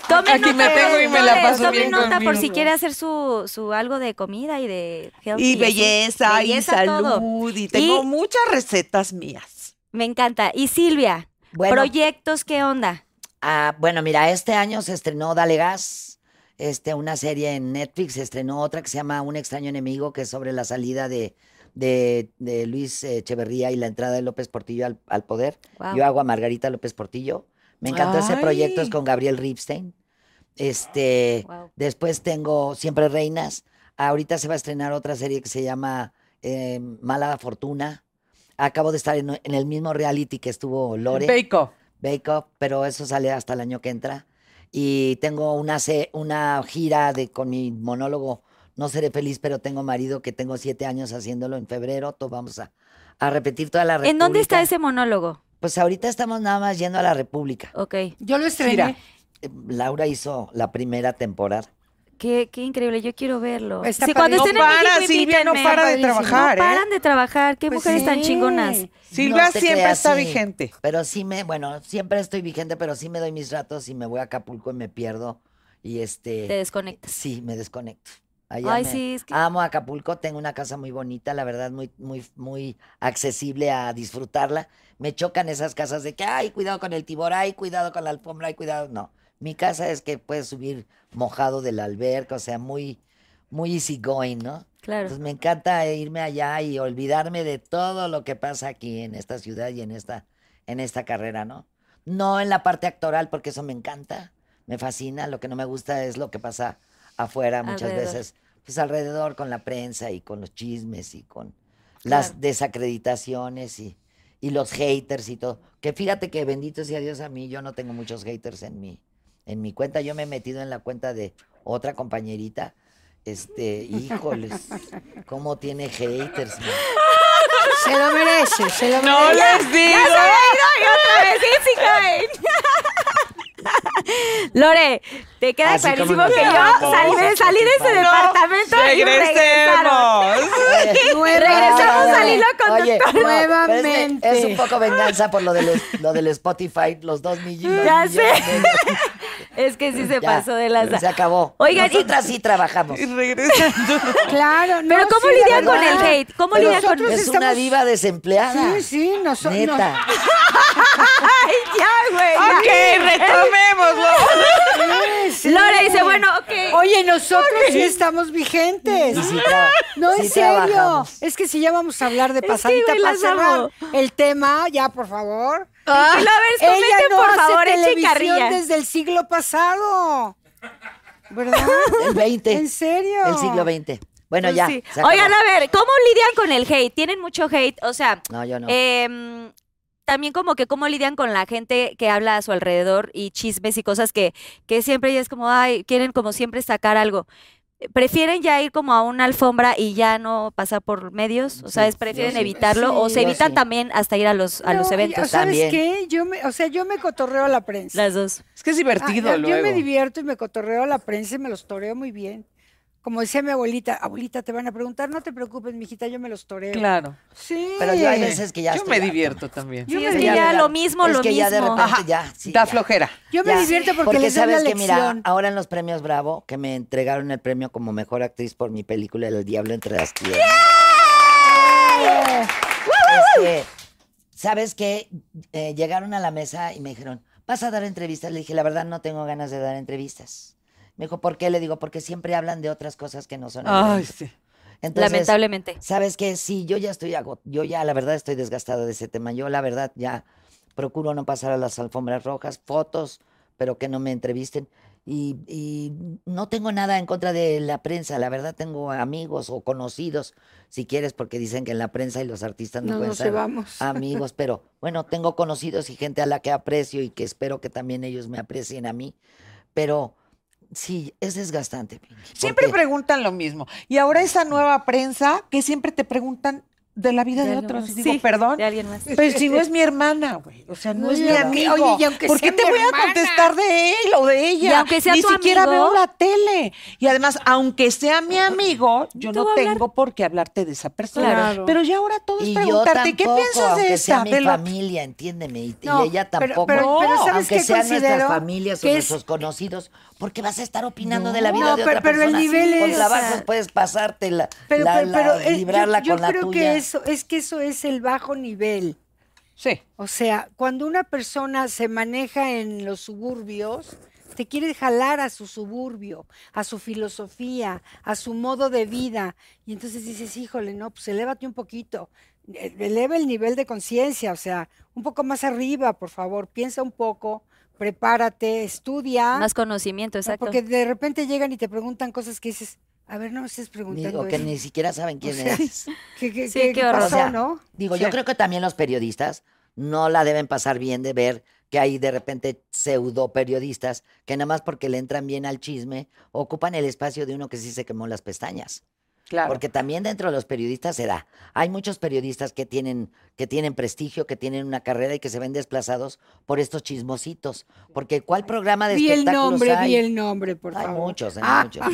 Tomen Aquí me nota, tengo y me la paso bien nota por si quiere hacer su, su algo de comida y de healthy Y belleza, Belleza, y todo. salud, y tengo Y- muchas recetas mías. Me encanta. Y Silvia, Bueno. proyectos, ¿qué onda? Ah, bueno, mira, este año se estrenó Dale Gas, este, una serie en Netflix, se estrenó otra que se llama Un extraño enemigo, que es sobre la salida de, de, de Luis eh, Echeverría y la entrada de López Portillo al, al poder. Yo hago a Margarita López Portillo. Me encantó ese proyecto, es Ay. con Gabriel Ripstein. Este, después tengo Siempre Reinas. Ahorita se va a estrenar otra serie que se llama eh, Mala Fortuna. Acabo de estar en, en el mismo reality que estuvo Lore. Bake Off. Bake Off, pero eso sale hasta el año que entra. Y tengo una, una gira de, con mi monólogo no seré feliz, pero tengo marido que tengo siete años haciéndolo en febrero. Todo vamos a, a repetir toda la República. ¿En dónde está ese monólogo? Pues ahorita estamos nada más yendo a la República. Ok. Yo lo estrené. Mira. Eh, Laura hizo la primera temporada. Qué, qué increíble, yo quiero verlo. Está sí, cuando No estén en para, México, Silvia, no para de trabajar, No ¿eh? paran de trabajar, qué Pues mujeres tan chingonas. Silvia No siempre creas, está sí, vigente. Pero sí me, bueno, siempre estoy vigente, pero sí me doy mis ratos y me voy a Acapulco y me pierdo. Y este. Te desconectas. Sí, me desconecto. Allá Ay, me- sí, es que- Amo Acapulco, tengo una casa muy bonita, la verdad, muy, muy, muy accesible a disfrutarla. Me chocan esas casas de que, ay, cuidado con el tibor, ay, cuidado con la alfombra, ay, cuidado. No, mi casa es que puedes subir mojado de la alberca, o sea, muy, muy easy going, ¿no? Claro. Entonces me encanta irme allá y olvidarme de todo lo que pasa aquí en esta ciudad y en esta, en esta carrera, ¿no? No en la parte actoral, porque eso me encanta, me fascina. Lo que no me gusta es lo que pasa afuera muchas Alrededor. veces, pues alrededor con la prensa y con los chismes y con las desacreditaciones y, y los haters y todo. Que fíjate que bendito sea Dios a mí, yo no tengo muchos haters en mi, en mi cuenta. Yo me he metido en la cuenta de otra compañerita. Este, híjoles, cómo tiene haters. man. Se lo merece, se lo No merece. les digo. otra vez, sí, sí, caen. Lore, te queda Así clarísimo que yo salí de, salí de ese departamento y regresaron. Regresamos al hilo Oye, conductor. no, pero es que Nuevamente. Es, un poco venganza por lo del, lo del Spotify, los dos millones. Ya millones sé. de- Es que sí se Ya, pasó de lanza. Se acabó. Oigan, y- Nosotras sí trabajamos. Y regresando. Claro, no, Pero ¿cómo sí, la lidian con el hate? ¿Cómo Pero lidian con nosotros Es una estamos- diva desempleada. Sí, sí, nosotros. Neta. Ay, ya, güey. ya. ok, retomémoslo. Lore dice, bueno, ok. Oye, nosotros sí estamos vigentes. Sí No, sí en serio. trabajamos. Es que si ya vamos a hablar de que, pasadita güey, para cerrar amo. el tema, ya, por favor. Ah, lovers, Ella no por hace favor, televisión desde el siglo pasado. ¿Verdad? El 20. ¿En serio? El siglo XX. Bueno, Pues ya. sí. Oigan, a ver, ¿cómo lidian con el hate? ¿Tienen mucho hate? O sea, No, yo no. em, también como que cómo lidian con la gente que habla a su alrededor y chismes y cosas que, que siempre ya es como, ay, quieren como siempre sacar algo. ¿Prefieren ya ir como a una alfombra y ya no pasar por medios? O sea, ¿es prefieren sí. evitarlo o se evitan sí. también hasta ir a los, a los No, eventos? ¿Sabes También. qué? Yo me, o sea, yo me cotorreo a la prensa. Las dos. Es que es divertido Ah, yo- luego. Yo me divierto y me cotorreo a la prensa y me los toreo muy bien. Como decía mi abuelita, abuelita, te van a preguntar, no te preocupes, mijita, yo me los toreo. Claro. Sí. Pero yo hay veces que ya Yo estoy me harto. divierto también. Yo Sí, me es que divierto. ya lo mismo, es lo que ya de mismo. repente Ajá, ya. sí, da ya. flojera. Yo me Ya. divierto porque, les doy sabes la que mira, ahora en los premios Bravo, que me entregaron el premio como mejor actriz por mi película El Diablo entre las piernas. Este, ¿Sabes qué? Eh, llegaron a la mesa y me dijeron, ¿vas a dar entrevistas? Le dije, la verdad no tengo ganas de dar entrevistas. Me dijo, ¿por qué? Le digo, porque siempre hablan de otras cosas que no son el Ay, evento". sí. Entonces, Lamentablemente. ¿Sabes qué? Sí, yo ya estoy yo ya la verdad estoy desgastada de ese tema. Yo la verdad ya procuro no pasar a las alfombras rojas, fotos, pero que no me entrevisten. Y, y no tengo nada en contra de la prensa, la verdad tengo amigos o conocidos, si quieres, porque dicen que en la prensa y los artistas no, No pueden ser llevamos. amigos, pero bueno, tengo conocidos y gente a la que aprecio y que espero que también ellos me aprecien a mí, pero sí, es desgastante. Pinky, Siempre porque- preguntan lo mismo. Y ahora esa nueva prensa que siempre te preguntan de la vida de, otros. Y digo, Sí, perdón. de alguien más. Pero si no es mi hermana, güey. O sea, no, No, es mi amigo. oye, y aunque ¿Por qué te mi voy a contestar de él o de ella? Y aunque sea Ni tu siquiera amigo. veo la tele. Y además, aunque sea mi amigo, yo no hablar. tengo por qué hablarte de esa persona. Claro. Pero ya ahora todo es Y preguntarte, ¿qué piensas de sea esta? mi De la- familia, entiéndeme, y, ella pero- tampoco. pero- pero ¿sabes aunque qué sean nuestras familias o nuestros conocidos, porque vas a estar opinando de la vida No, de pero- otra pero el persona. nivel Con es- trabajos puedes pasarte la, Pero, la- pero, la- pero, eh, yo- librarla yo, con la creo tuya. que eso es que eso es el bajo nivel. Sí. O sea, cuando una persona se maneja en los suburbios, te quiere jalar a su suburbio, a su filosofía, a su modo de vida. Y entonces dices, híjole, no, pues elévate un poquito, e- eleva el nivel de conciencia, o sea, un poco más arriba, por favor, piensa un poco, prepárate, estudia. Más conocimiento, ¿no? exacto. Porque de repente llegan y te preguntan cosas que dices, a ver, no me estés preguntando Digo que eso. ni siquiera saben quién sea, es. ¿Qué, qué- Sí, qué qué horror. pasó, O sea, no? Digo, Sí. yo creo que también los periodistas no la deben pasar bien de ver que hay de repente pseudo periodistas que nada más porque le entran bien al chisme ocupan el espacio de uno que sí se quemó las pestañas. Claro. Porque también dentro de los periodistas se da. Hay muchos periodistas que tienen, que tienen prestigio, que tienen una carrera y que se ven desplazados por estos chismositos. Porque ¿cuál programa de Vi el espectáculos nombre, hay? vi el nombre, por Hay favor. muchos, hay Ah, muchos.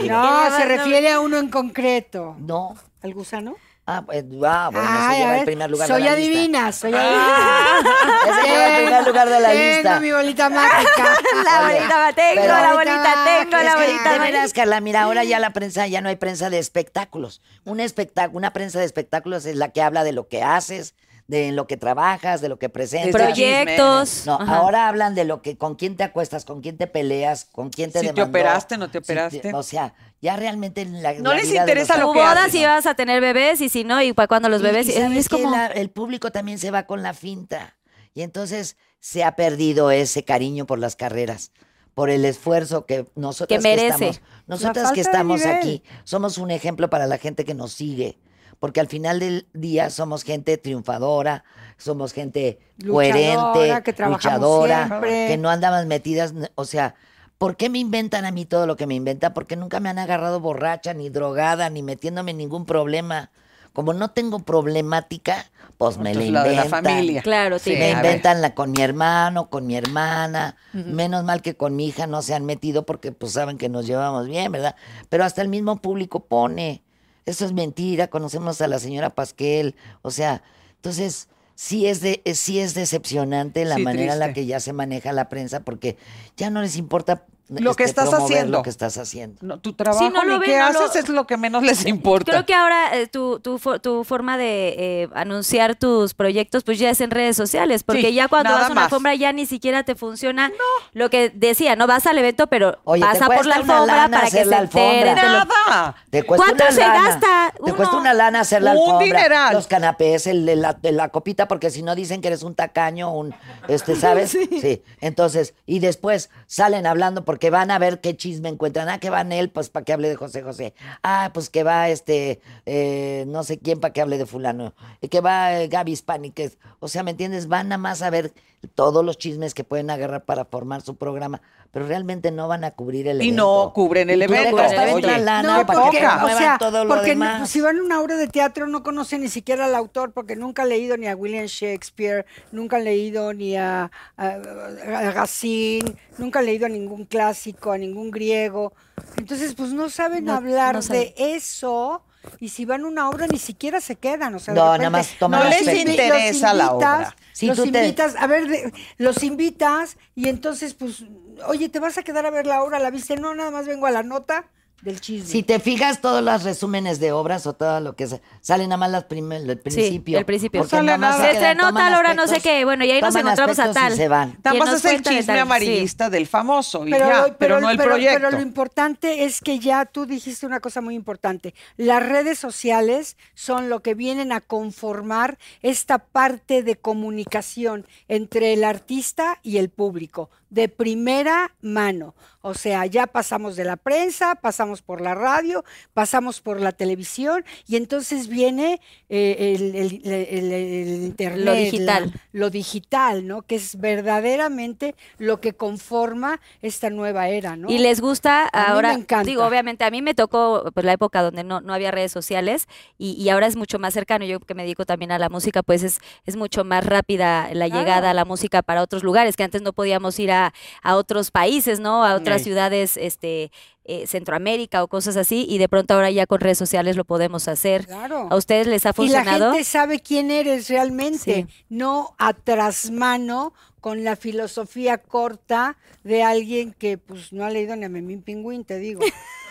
Pero, No, se refiere a uno en concreto. no. ¿Al gusano? Ah, pues, ah, bueno, Ay, se a lleva el ver, primer lugar soy de la lista. adivina, soy adivina. Ese lleva el primer lugar de la Tengo lista. mi bolita mágica. La bolita, tengo pero- la bolita, tengo la bolita. de veras, Carla, mira, ahora ya la prensa, ya no hay prensa de espectáculos. Un espectáculo, una prensa de espectáculos es la que habla de lo que haces, de en lo que trabajas, de lo que presentas. Proyectos. No, Ajá. ahora hablan de lo que, con quién te acuestas, con quién te peleas, con quién te Si te operaste, no te si te- operaste. o sea, ya realmente en la No la les vida de interesa los lo que artistas, boda haces, si vas a tener bebés y si no, y para cuando los Y- bebés. y es- sabes es que como. la- el público también se va con la finta. Y entonces se ha perdido ese cariño por las carreras, por el esfuerzo que nosotros Que merece. estamos, nosotras que estamos aquí, somos un ejemplo para la gente que nos sigue. Porque al final del día somos gente triunfadora, somos gente Luchadora, coherente, que luchadora, siempre. que no andamos metidas, o sea, ¿por qué me inventan a mí todo lo que me inventan? Porque nunca me han agarrado borracha, ni drogada, ni metiéndome en ningún problema. Como no tengo problemática, pues me la Entonces, la de la inventan. familia. Claro, Sí, Me inventan la con mi hermano, con mi hermana. Menos mal que con mi hija no se han metido porque pues saben que nos llevamos bien, ¿verdad? Pero hasta el mismo público pone. Eso es mentira, conocemos a la señora Pasquel. O sea, entonces sí es de, eh, sí es decepcionante la Sí, manera en la que ya se maneja la prensa porque ya no les importa Lo que este, estás promover haciendo. Lo que estás haciendo. No, tu trabajo Sí, no lo ni ven, qué no lo- haces es lo que menos les importa. Creo que ahora eh, tu, tu, tu forma de eh, anunciar tus proyectos pues ya es en redes sociales, porque Sí, ya cuando vas a una más. alfombra ya ni siquiera te funciona lo que decía, no vas al evento, pero Oye, pasa por la alfombra lana para que hacer se la alfombra. enteren. de lo- Nada. Te cuesta ¿Cuánto una se lana. gasta? Te Uno. cuesta una lana hacer la Un alfombra, dineral. los canapés, el, el- la, la copita, porque si no dicen que eres un tacaño, un, este, ¿sabes? Sí. Entonces, y después salen hablando porque van a ver qué chisme encuentran. Ah, que va él, pues para que hable de José José. Ah, pues que va este, eh, no sé quién para que hable de fulano. Y que va eh, Gaby Hispani, que es- o sea, ¿me entiendes? Van nada más a ver todos los chismes que pueden agarrar para formar su programa, pero realmente no van a cubrir el Y evento. no cubren el Y evento, oye. lana No, para porque, que toca. o muevan sea, todo lo porque no- demás. si van a una obra de teatro no conocen ni siquiera al autor porque nunca han leído ni a William Shakespeare, nunca han leído ni a, a, a Racine, nunca han leído a ningún clásico, a ningún griego. Entonces, pues no saben No- hablar no saben. de eso. Y si van a una obra ni siquiera se quedan, o sea, No, repente nada más toman No las les interesa la obra. Si los tú te- invitas, a ver, de- los invitas y entonces, pues, oye, ¿te vas a quedar a ver la obra? ¿La viste? No, nada más vengo a la nota del chisme. Si te fijas, todos los resúmenes de obras o todo lo que se, salen nada más las primer- el principio. el principio. porque No sale nada más nada. se Se quedan, estrenó toman tal hora, no sé aspectos, qué, bueno, y ahí nos toman encontramos a aspectos y tal. se van. Nada ¿Quién más nos es el cuenta de chisme tal? Sí. amarillista del famoso y Pero, ya, pero- pero, no el pero- proyecto. pero lo importante es que ya tú dijiste una cosa muy importante. Las redes sociales son lo que vienen a conformar esta parte de comunicación entre el artista y el público, de primera mano. O sea, ya pasamos de la prensa, pasamos por la radio, pasamos por la televisión y entonces viene eh, el, el- el- el internet, la- digital. lo digital, ¿no? Que es verdaderamente lo que conforma esta nueva era, ¿no? Y les gusta A mí ahora, me encanta. digo, obviamente a mí me tocó pues, la época donde no, no había redes sociales y, y ahora es mucho más cercano. Yo que me dedico también a la música, pues es, es mucho más rápida la Claro. llegada a la música para otros lugares, que antes no podíamos ir a, a otros países, ¿no? A otras ciudades, este, eh, Centroamérica o cosas así, y de pronto ahora ya con redes sociales lo podemos hacer. Claro. ¿A ustedes les ha Y la funcionado? gente sabe quién eres realmente, Sí. no a trasmano con la filosofía corta de alguien que pues no ha leído ni a Memín Pingüín, te digo.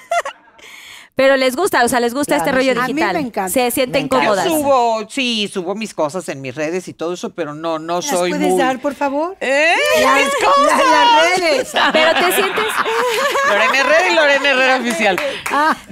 Pero les gusta, o sea, les gusta Claro, este rollo sí. A mí digital. me encanta. Se sienten encanta. Yo cómodas. subo, sí, subo mis cosas en mis redes y todo eso, pero no, no ¿Las soy puedes muy... dar, por favor? ¡Eh! La- la- las redes. Pero te sientes, Lorena Herrera y Lorena Herrera Oficial.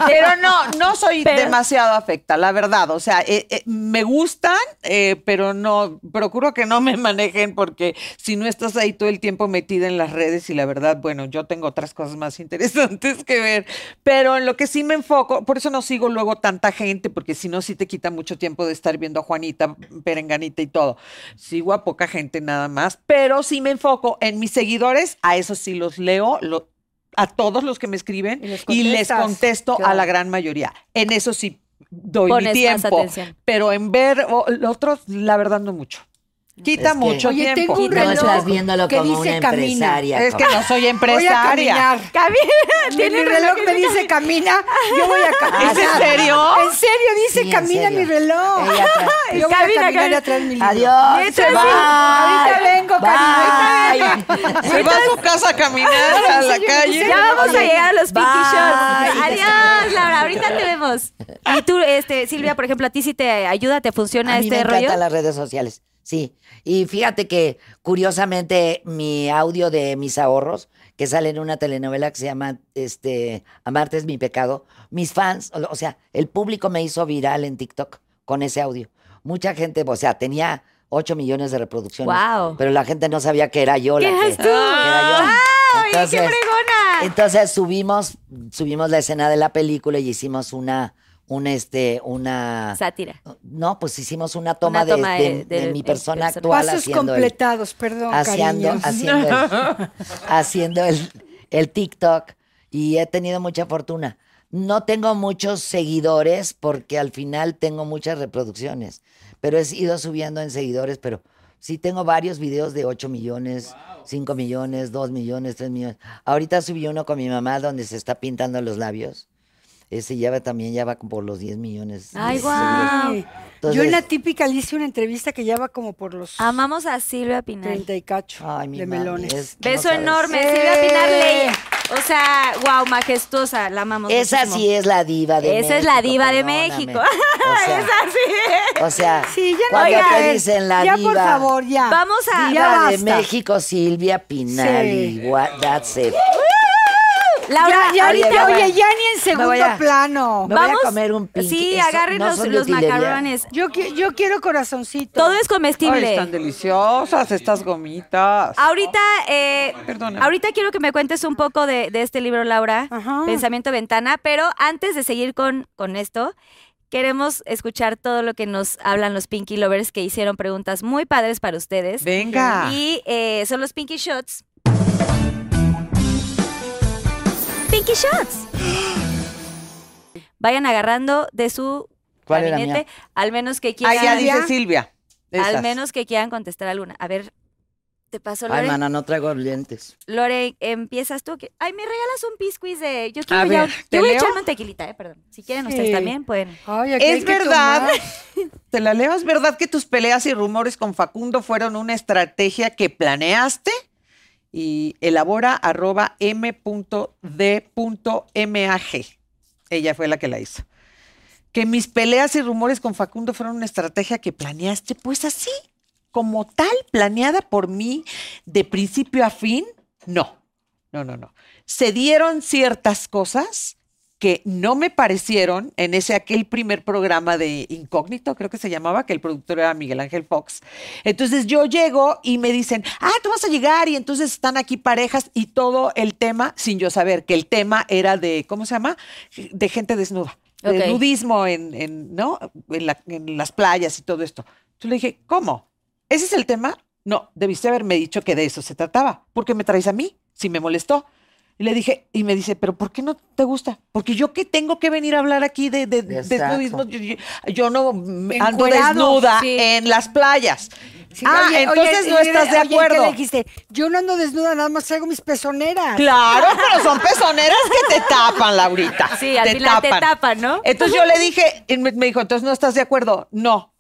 Pero no, no soy Pero- demasiado afecta, la verdad. O sea, eh, eh, me gustan, eh, pero no, procuro que no me manejen porque si no estás ahí todo el tiempo metida en las redes y la verdad, bueno, yo tengo otras cosas más interesantes que ver. Pero en lo que sí me enfoco, por eso no sigo luego tanta gente, porque si no, sí te quita mucho tiempo de estar viendo a Juanita, Perenganita y todo. Sigo a poca gente nada más, pero sí me enfoco en mis seguidores, a eso sí los leo, lo- a todos los que me escriben Y les y les contestas, contesto a la gran mayoría. En eso sí doy Pones mi más tiempo, atención. pero en ver o- otros, la verdad no mucho. Quita Es que- mucho Oye, tiempo. tengo un No reloj estás viéndolo que como dice una camina. empresaria. Es que no soy Voy a empresaria. caminar. Camina, Mi, tiene mi un reloj que me dice camina, yo voy a caminar. ¿Es en serio? En serio, dice Sí, camina serio. mi reloj. Yo voy Camina, a caminar y camina. a traer mi libro. Adiós. Ahorita vengo, Bye. Se va a su casa a caminar a la calle. Ya vamos a llegar a los Pinky bye. Shots. Adiós, Laura. Ahorita te vemos. Y tú, este, Silvia, por ejemplo, a ti sí te ayuda, te funciona A mí este me rollo. encantan las redes sociales, sí. Y fíjate que, curiosamente, mi audio de mis ahorros, que sale en una telenovela que se llama este, Amarte es mi pecado, mis fans, o sea, el público me hizo viral en TikTok con ese audio. Mucha gente, o sea, tenía 8 millones de reproducciones. Guau. Pero la gente no sabía que era yo ¿Qué la que, eres tú? que era yo. ¡Ay, qué Entonces, entonces subimos, subimos la escena de la película y hicimos una, un este, una Sátira. no, pues hicimos una toma, Una de- toma de, de- de de- mi de persona persona. actual Pasos haciendo el, completados, perdón, haciendo, cariños. haciendo, el, haciendo el, el TikTok y he tenido mucha fortuna. No tengo muchos seguidores porque al final tengo muchas reproducciones, pero he ido subiendo en seguidores, pero sí tengo varios videos de 8 millones, 5 millones, 2 millones, 3 millones. Ahorita subí uno con mi mamá donde se está pintando los labios. Ese ya va también, ya va como por los 10 millones. Ay, guau. Entonces- Yo en la típica le hice una entrevista que ya va como por los Amamos a Silvia Pinal. 30 y cacho Ay, mi de mami, melones. es que Beso enorme, ¡Eh! Silvia Pinal Ley. O sea, wow, majestuosa, la amamos Esa muchísimo. sí es la diva de México. Esa es la diva de. México. O sea, Esa sí. o sea, Sí, ya no cuando oiga, te dicen la ya diva. por favor, ya. Vamos a- Diva ya de. México, Silvia Pinal. Sí. y what- that's it. Laura, ya, ya, Oye, ahorita, voy oye, ya ni en segundo voy a- plano. Me voy vamos. a comer un pinky. Sí, Eso agarren no los, macarrones. Yo, qui- yo quiero corazoncito. Todo es Ay, comestible. están deliciosas estas gomitas. Ahorita, eh, Perdóname. ahorita quiero que me cuentes un poco de, de este libro, Laura, Ajá. Pensamiento Ventana, pero antes de seguir con, con esto, queremos escuchar todo lo que nos hablan los Pinky Lovers que hicieron preguntas muy padres para ustedes. Venga. Y eh, son los Pinky Shots. Pinky Shots. Vayan agarrando de su ¿Cuál era gabinete, mía? al menos que Ah, quieran, ya dice Silvia. al menos que quieran contestar alguna. A ver, te paso Ay, Lore. mana, no traigo lentes. Lore, empiezas tú. que- Ay, me regalas un pisquiz de. Yo quiero A ya- ver, Yo ¿te voy a leo? echarme un tequilita, eh, perdón. Si quieren ustedes Sí. también pueden. Ay, aquí hay Es que verdad, tomar. te la leo, es verdad que tus peleas y rumores con Facundo fueron una estrategia que planeaste y elabora arroba m.d.mag. Ella fue la que la hizo. Que mis peleas y rumores con Facundo fueron una estrategia que planeaste, pues así, como tal, planeada por mí de principio a fin, no, no, no, no. Se dieron ciertas cosas que no me parecieron en ese aquel primer programa de Incógnito, creo que se llamaba, que el productor era Miguel Ángel Fox. Entonces yo llego y me dicen, ah, tú vas a llegar y entonces están aquí parejas y todo el tema, sin yo saber que el tema era de, ¿cómo se llama? De gente desnuda, de nudismo en, en, ¿no? en, la- en las playas y todo esto. Yo le dije, ¿cómo? ¿Ese es el tema? No, debiste haberme dicho que de eso se trataba. ¿Por qué me traes a mí? Si me molestó. Y le dije, y me dice, ¿pero por qué no te gusta? Porque yo que tengo que venir a hablar aquí de, de, de nudismo? Yo, yo- yo no me ando desnuda sí. en las playas. Sí, ah, oye, entonces oye, no estás de oye, ¿y qué acuerdo. le dijiste? Yo no ando desnuda, nada más traigo mis pezoneras. Claro, pero son pezoneras que te tapan, Laurita. Sí, al final te tapan, ¿no? Entonces yo le dije, y me me dijo, entonces no estás de acuerdo. No,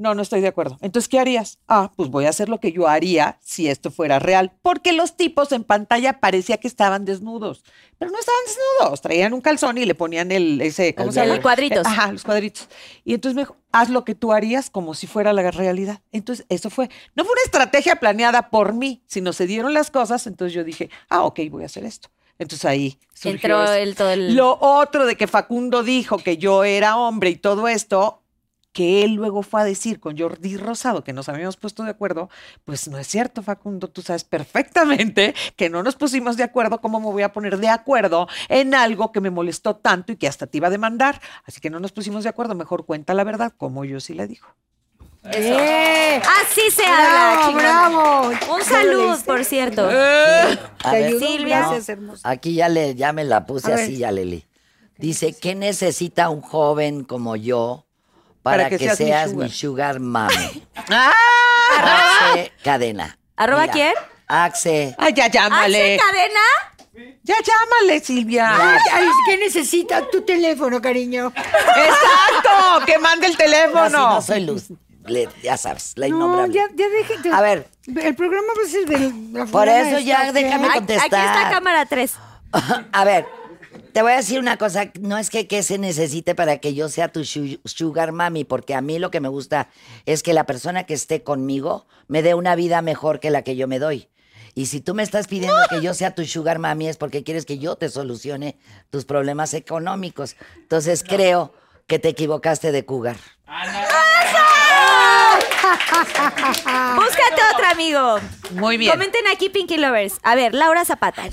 no, no estoy de acuerdo. Entonces, ¿qué harías? Ah, pues voy a hacer lo que yo haría si esto fuera real. Porque los tipos en pantalla parecía que estaban desnudos, pero no estaban desnudos. Traían un calzón y le ponían el, ese, ¿cómo El se llama? El cuadritos. Eh, Ajá, los cuadritos. Y entonces me dijo, haz lo que tú harías como si fuera la realidad. Entonces, eso fue, no fue una estrategia planeada por mí, sino se dieron las cosas. Entonces yo dije, ah, ok, voy a hacer esto. Entonces ahí surgió Entró eso. el todo el. Lo otro de que Facundo dijo que yo era hombre y todo esto, que él luego fue a decir con Jordi Rosado que nos habíamos puesto de acuerdo, pues no es cierto, Facundo, tú sabes perfectamente que no nos pusimos de acuerdo, ¿cómo me voy a poner de acuerdo en algo que me molestó tanto y que hasta te iba a demandar? Así que no nos pusimos de acuerdo, mejor cuenta la verdad, como yo sí le digo. ¡Eh! Así se habla, ¡Bravo! Un ¿Ya lo salud, leíste? por cierto. A ¿Te ver, ayudo? Silvia. Aquí ya le, ya me la puse A ver. así, ya Leli. Dice, ¿qué necesita un joven como yo para, Para que que, seas mi seas sugar? mi sugar mami? ¡Ah! Axe Cadena. ¿Arroba Mira, quién? Axe. ¡Ay, ya ¿Hace llámale! cadena? ¡Ya llámale, Silvia! Ay, ¿Qué necesita tu teléfono, cariño? ¡Exacto! ¡Que mande el No, si teléfono! no soy Luz. Le- ya sabes, la No, innombrable. ya, ya deje. A ver, El programa va a ser de la Por eso ya esta, déjame ¿qué? Aquí contestar. está cámara 3. a ver, te voy a decir una cosa. No es que, que se necesite para que yo sea tu sugar mami, porque a mí lo que me gusta es que la persona que esté conmigo me dé una vida mejor que la que yo me doy. Y si tú me estás pidiendo que yo sea tu sugar mami es porque quieres que yo te solucione tus problemas económicos. Entonces creo que te equivocaste de cougar. Búscate otro amigo. Muy bien. Comenten aquí, Pinky Lovers. A ver, Laura Zapata.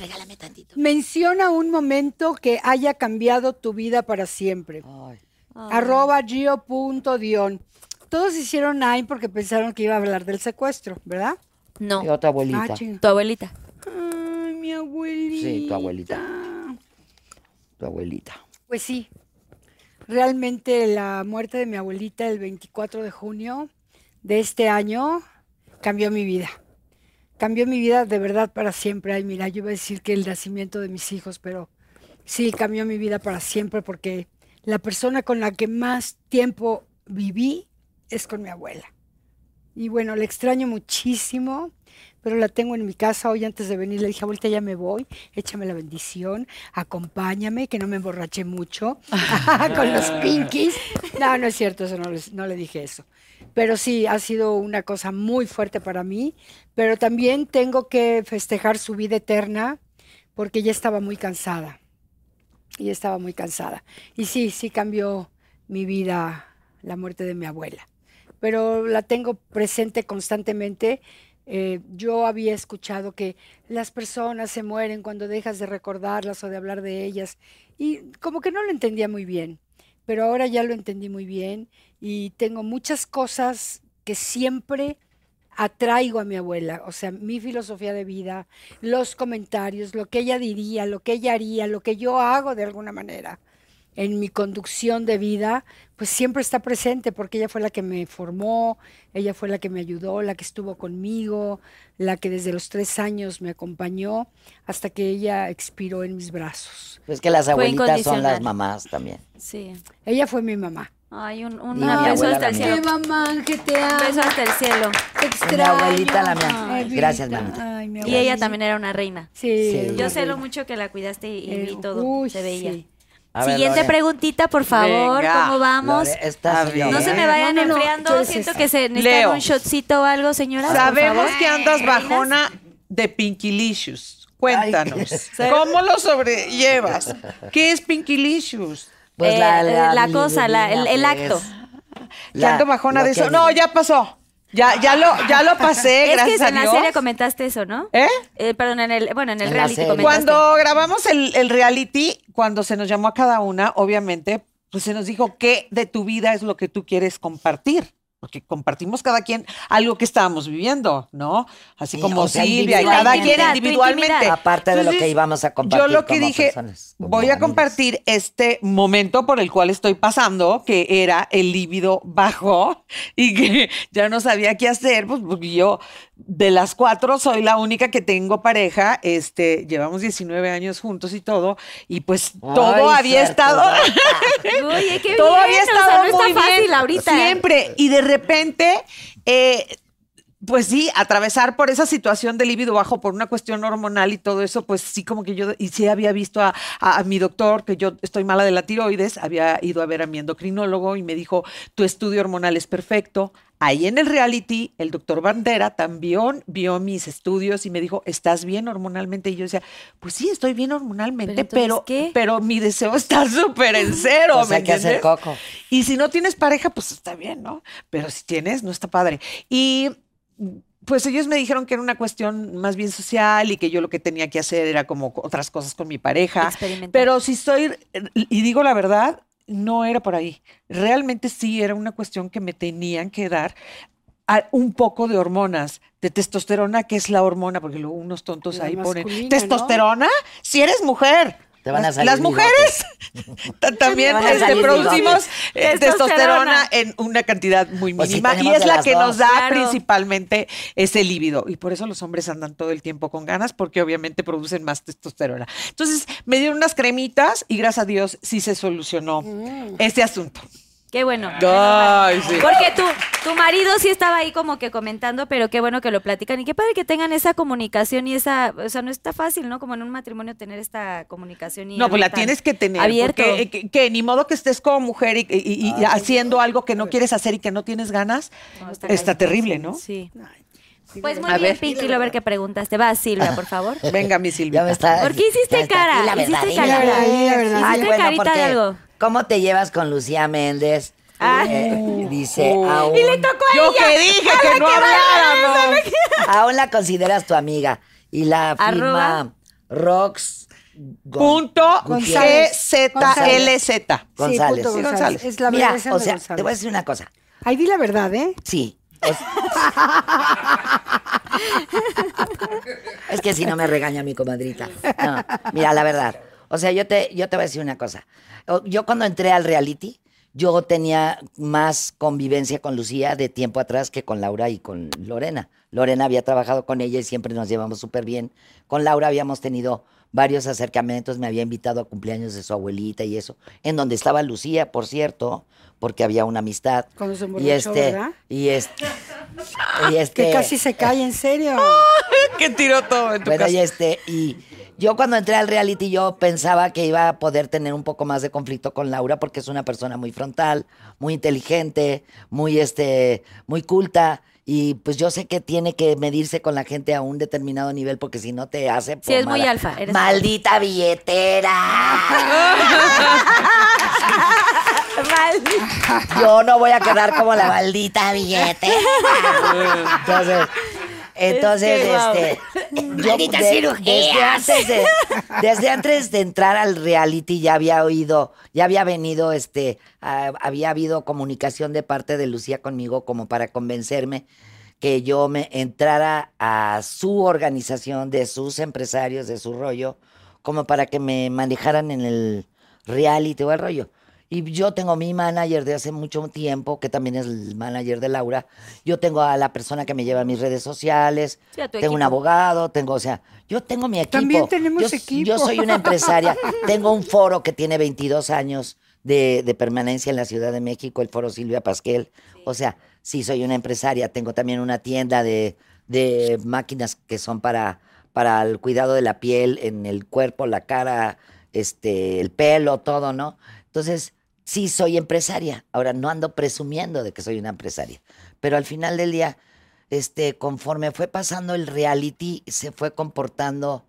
Menciona un momento que haya cambiado tu vida para siempre. Ay. Arroba gio.dion. Todos hicieron nine porque pensaron que iba a hablar del secuestro, ¿verdad? No, Y otra abuelita. Ah, tu abuelita. Ay, mi abuelita. Sí, tu abuelita. Tu abuelita. Pues sí. Realmente la muerte de mi abuelita el 24 de junio de este año cambió mi vida. Cambió mi vida de verdad para siempre. Ay, mira, yo iba a decir que el nacimiento de mis hijos, pero sí, cambió mi vida para siempre porque la persona con la que más tiempo viví es con mi abuela. Y bueno, la extraño muchísimo, pero la tengo en mi casa. Hoy antes de venir le dije, ahorita ya me voy, échame la bendición, acompáñame, que no me emborraché mucho con los pinkies. No, no es cierto, eso no, les- no le dije eso. Pero sí, ha sido una cosa muy fuerte para mí, pero también tengo que festejar su vida eterna porque ella estaba muy cansada. Y estaba muy cansada. Y sí, sí cambió mi vida la muerte de mi abuela pero la tengo presente constantemente. Eh, yo había escuchado que las personas se mueren cuando dejas de recordarlas o de hablar de ellas y como que no lo entendía muy bien, pero ahora ya lo entendí muy bien y tengo muchas cosas que siempre atraigo a mi abuela, o sea, mi filosofía de vida, los comentarios, lo que ella diría, lo que ella haría, lo que yo hago de alguna manera en mi conducción de vida, pues siempre está presente porque ella fue la que me formó, ella fue la que me ayudó, la que estuvo conmigo, la que desde los tres años me acompañó hasta que ella expiró en mis brazos. Pues que las abuelitas son las mamás también. Sí. Ella fue mi mamá. Ay, un, un beso abuela hasta el cielo. mía. mamá, que te Un beso hasta el cielo. Te mi extraño. abuelita, la mía. Ay, Gracias, mamita. Ay, mi Y ella también era una reina. Sí. Sí. Yo sé lo mucho que la cuidaste y, y Eh, vi todo. uy, se veía. sí. A Siguiente preguntita, por favor. Venga. ¿Cómo vamos? Lore, esta A señora. No se me vayan no, enfriando. Siento que se necesitan Leo. un shotcito o algo, señora. Sabemos que andas bajona de Pinkylicious. Cuéntanos, Ay. ¿cómo lo sobrellevas? ¿Qué es Pinkylicious? Pues Eh, la, la, la cosa, la- el- el pues, acto. ¿Que la- ando bajona de que- eso? No, ya pasó. Ya, ya lo, ya lo pasé, Es que gracias a en la serie comentaste eso, ¿no? ¿Eh? Eh, perdón, en el, bueno, en el En reality comentaste. Cuando grabamos el, el reality, cuando se nos llamó a cada una, obviamente, pues se nos dijo qué de tu vida es lo que tú quieres compartir. Porque compartimos cada quien algo que estábamos viviendo, ¿no? Así Sí, como o sea, Silvia, y cada quien individualmente. Aparte de lo que íbamos a compartir Yo lo que como dije, personas, como voy a compartir este momento por el cual estoy pasando, que era el líbido bajo y que ya no sabía qué hacer, pues porque yo de las cuatro soy la única que tengo pareja, este, llevamos 19 años juntos y todo, y pues todo Ay, había cierto, estado... Oye, qué Todo bien. había o sea, estado no muy está fácil bien ahorita. siempre y de repente eh, pues sí, atravesar por esa situación de líbido bajo por una cuestión hormonal y todo eso, pues sí como que yo, y sí había visto a, a- a mi doctor, que yo estoy mala de la tiroides, había ido a ver a mi endocrinólogo y me dijo, tu estudio hormonal es perfecto, Ahí en el reality, el doctor Bandera también vio mis estudios y me dijo, ¿estás bien hormonalmente? Y yo decía, pues sí, estoy bien hormonalmente, Pero entonces, pero, ¿qué? pero mi deseo está súper en cero. Pues ¿me hay que hacer entiendes? coco. Y si no tienes pareja, pues está bien, ¿no? Pero si tienes, no está padre. Y pues ellos me dijeron que era una cuestión más bien social y que yo lo que tenía que hacer era como otras cosas con mi pareja. Experimentar. Pero si estoy, y digo la verdad, no era por ahí. Realmente sí era una cuestión que me tenían que dar a- un poco de hormonas, de testosterona, que es la hormona, porque luego unos tontos La ahí ponen testosterona, si eres mujer. Te van a Las- salir Las mujeres ta- también este, salir producimos eh, Testosterona. testosterona en una cantidad muy Pues mínima y es la que dos. nos da Claro. principalmente ese líbido y por eso los hombres andan todo el tiempo con ganas porque obviamente producen más testosterona. Entonces me dieron unas cremitas y gracias a Dios sí se solucionó este asunto. Qué bueno. Ay, sí. Porque tu, tu marido sí estaba ahí como que comentando, pero qué bueno que lo platican y qué padre que tengan esa comunicación y esa, o sea, no está fácil, ¿no? Como en un matrimonio tener esta comunicación y No, pues la tienes que tener. abierto. Porque eh, que, que ni modo que estés como mujer y, y- y haciendo algo que no quieres hacer y que no tienes ganas. No, está terrible, ¿no? Sí. Sí, Pues muy A bien, ver. Pinky Lover, que preguntaste. Va, Silvia, por favor. Venga, mi Silvia. ¿Por qué hiciste cara? Hiciste cara. la verdad. Di la verdad. Ay, Hiciste bueno, carita de algo. ¿Cómo te llevas con Lucía Méndez? Eh, dice, Oh. aún, Y le tocó a Yo ella. que dije que no habláramos. aún la consideras tu amiga. Y la Arroba. firma Rox Punto. G-Z-L-Z. González. Sí, punto Sí, González. González. Es la Mira, o sea, González. te voy a decir una cosa. Ay, di la verdad, ¿eh? Sí. Es, Es que si no me regaña mi comadrita. No, mira, la verdad. O sea, yo te, yo te voy a decir una cosa. Yo cuando entré al reality, yo tenía más convivencia con Lucía de tiempo atrás que con Laura y con Lorena. Lorena había trabajado con ella y siempre nos llevamos súper bien. Con Laura habíamos tenido varios acercamientos, me había invitado a cumpleaños de su abuelita y eso, en donde estaba Lucía, por cierto, porque había una amistad. Cuando se y emborrachó, este, ¿verdad? y este, y este, Que casi se cae, en serio. Que tiró todo en tu bueno, casa. y este, y yo cuando entré al reality yo pensaba que iba a poder tener un poco más de conflicto con Laura porque es una persona muy frontal, muy inteligente, muy este, muy culta. Y pues yo sé que tiene que medirse con la gente a un determinado nivel porque si no te hace Sí, es muy alfa, eres- Maldita billetera. Yo no voy a quedar como la maldita billetera. Entonces, entonces, Es que, wow. este, yo de- desde antes de, desde antes de entrar al reality ya había oído, ya había venido, este, había habido comunicación de parte de Lucía conmigo como para convencerme que yo me entrara a su organización, de sus empresarios, de su rollo, como para que me manejaran en el reality o el rollo. Y yo tengo mi manager de hace mucho tiempo, que también es el manager de Laura. Yo tengo a la persona que me lleva mis redes sociales. Sí, a tu tengo un abogado, tengo, o sea, yo tengo mi equipo. También tenemos yo, equipo. Yo soy una empresaria. tengo un foro que tiene 22 años de, de permanencia en la Ciudad de México, el foro Silvia Pasquel. O sea, sí soy una empresaria. Tengo también una tienda de, de máquinas que son para, para el cuidado de la piel, en el cuerpo, la cara, este, el pelo, todo, ¿no? Entonces, sí soy empresaria. Ahora, no ando presumiendo de que soy una empresaria. Pero al final del día, este, conforme fue pasando el reality, se fue comportando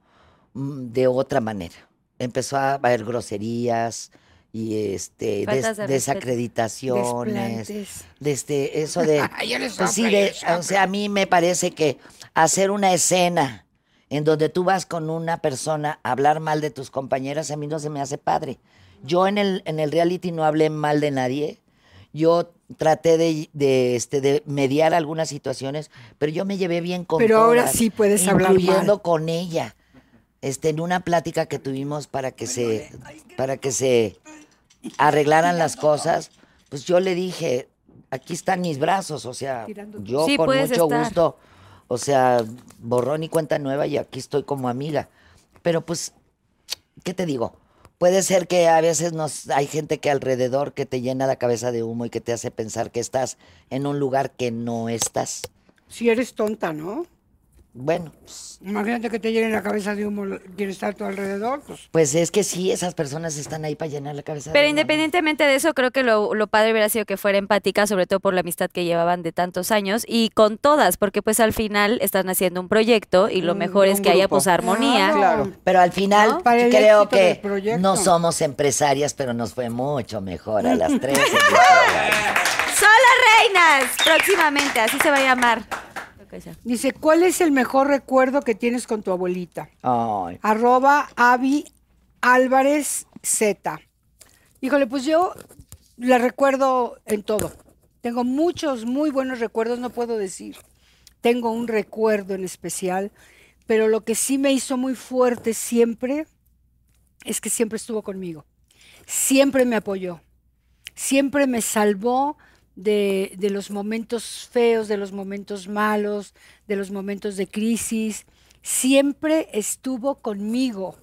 mm, de otra manera. Empezó a haber groserías y este des- de desacreditaciones. Desplantes. Desde eso de. pues sí, de- o sea, a mí me parece que hacer una escena en donde tú vas con una persona a hablar mal de tus compañeras, a mí no se me hace padre. Yo en el, en el reality no hablé mal de nadie. Yo traté de, de, este, de mediar algunas situaciones, pero yo me llevé bien con Pero ahora sí puedes hablar incluyendo mal. con ella. Este, en una plática que tuvimos para que se, para que se arreglaran las cosas, pues yo le dije, aquí están mis brazos, o sea, yo Sí, con mucho estar. gusto, o sea, borrón y cuenta nueva y aquí estoy como amiga. Pero pues, ¿qué te digo? Puede ser que a veces nos hay gente que alrededor que te llena la cabeza de humo y que te hace pensar que estás en un lugar que no estás. Si eres tonta, ¿no? Bueno, pues, Imagínate que te llenen la cabeza de humo quien está a tu alrededor. Pues, pues es que sí, esas personas están ahí para llenar la cabeza. de Pero independientemente de eso, creo que lo, lo padre hubiera sido que fuera empática, sobre todo por la amistad que llevaban de tantos años, y con todas, porque pues al final están haciendo un proyecto y lo Un- mejor es un que haya pues armonía. Claro. Pero al final ¿No? Para el creo que no somos empresarias, pero nos fue mucho mejor a las tres. ¡Solo reinas! Próximamente, así se va a llamar. Dice, ¿cuál es el mejor recuerdo que tienes con tu abuelita? Ay, Arroba Avi Álvarez Z. Híjole, pues yo la recuerdo en todo. Tengo muchos muy buenos recuerdos, no puedo decir. Tengo un recuerdo en especial, pero lo que sí me hizo muy fuerte siempre es que siempre estuvo conmigo. Siempre me apoyó. Siempre me salvó de, los momentos feos, de los momentos malos, de los momentos de crisis. Siempre estuvo conmigo.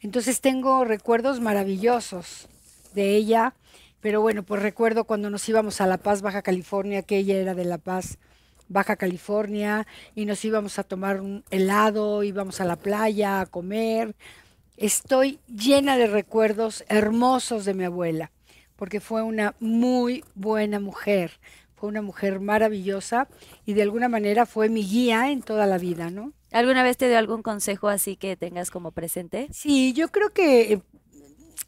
Entonces tengo recuerdos maravillosos de ella, pero bueno, pues recuerdo cuando nos íbamos a La Paz, Baja California, que ella era de La Paz, Baja California, y nos íbamos a tomar un helado, íbamos a la playa a comer. Estoy llena de recuerdos hermosos de mi abuela, porque fue una muy buena mujer, fue una mujer maravillosa y de alguna manera fue mi guía en toda la vida, ¿no? ¿Alguna vez te dio algún consejo así que tengas como presente? Sí, yo creo que eh,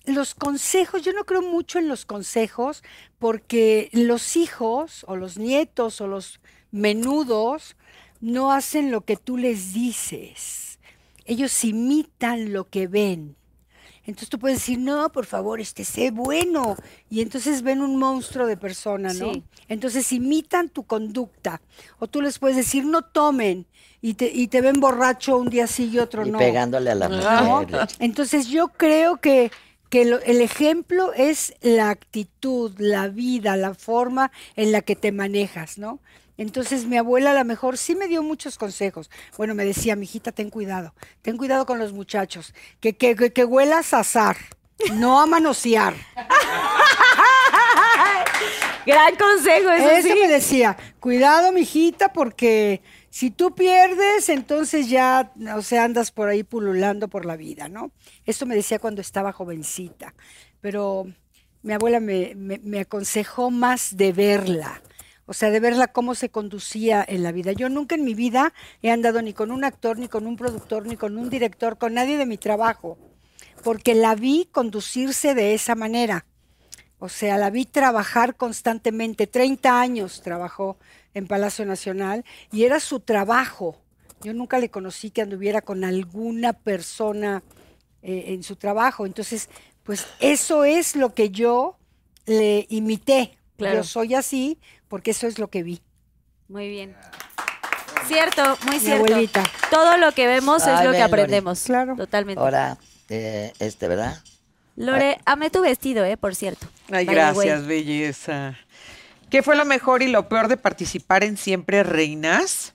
los consejos, yo no creo mucho en los consejos porque los hijos o los nietos o los menudos no hacen lo que tú les dices. Ellos imitan lo que ven. Entonces tú puedes decir, no, por favor, este sé bueno. Y entonces ven un monstruo de persona, ¿no? Sí. Entonces imitan tu conducta. O tú les puedes decir, no tomen. Y te, y te ven borracho un día sí y otro y no. pegándole a la ¿no? mujer. Entonces yo creo que, que lo- el ejemplo es la actitud, la vida, la forma en la que te manejas, ¿no? Entonces mi abuela a lo mejor sí me dio muchos consejos. Bueno, me decía, mijita, ten cuidado, ten cuidado con los muchachos, que, que, que, que huelas a azar, no a manosear. Gran consejo, eso, Eso sí. me decía, cuidado, mijita, porque si tú pierdes, entonces ya, o sea, andas por ahí pululando por la vida, ¿no? Esto me decía cuando estaba jovencita, pero mi abuela me, me- me aconsejó más de verla, o sea, de verla cómo se conducía en la vida. Yo nunca en mi vida he andado ni con un actor, ni con un productor, ni con un director, con nadie de mi trabajo, porque la vi conducirse de esa manera. O sea, la vi trabajar constantemente. 30 años trabajó en Palacio Nacional y era su trabajo. Yo nunca le conocí que anduviera con alguna persona eh, en su trabajo. Entonces, pues eso es lo que yo le imité. Claro. Yo soy así porque eso es lo que vi. Muy bien. Cierto, muy Mi cierto. abuelita. Todo lo que vemos es Ay, lo que Lore. aprendemos. Claro. Totalmente. Ahora, eh, este, ¿verdad? Lore, amé tu vestido, ¿eh? Por cierto. Ay, By gracias, belleza. ¿Qué fue lo mejor y lo peor de participar en Siempre Reinas?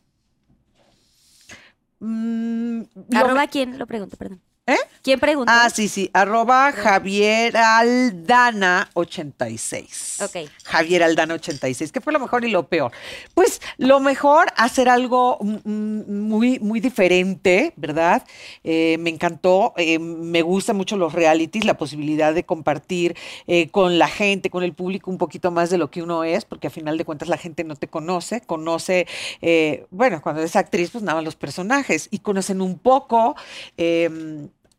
Mm, lo ¿Arroba quién? Lo pregunto, perdón. ¿Eh? ¿Quién preguntó? Ah, sí, sí. Arroba Javier Aldana 86. Ok. Javier Aldana 86. ¿Qué fue lo mejor y lo peor? Pues lo mejor, hacer algo muy, muy diferente, ¿verdad? Eh, me encantó. eh, me gustan mucho los realities, la posibilidad de compartir eh, con la gente, con el público, un poquito más de lo que uno es, porque a final de cuentas la gente no te conoce, conoce, bueno, cuando eres actriz, pues nada más los personajes y conocen un poco.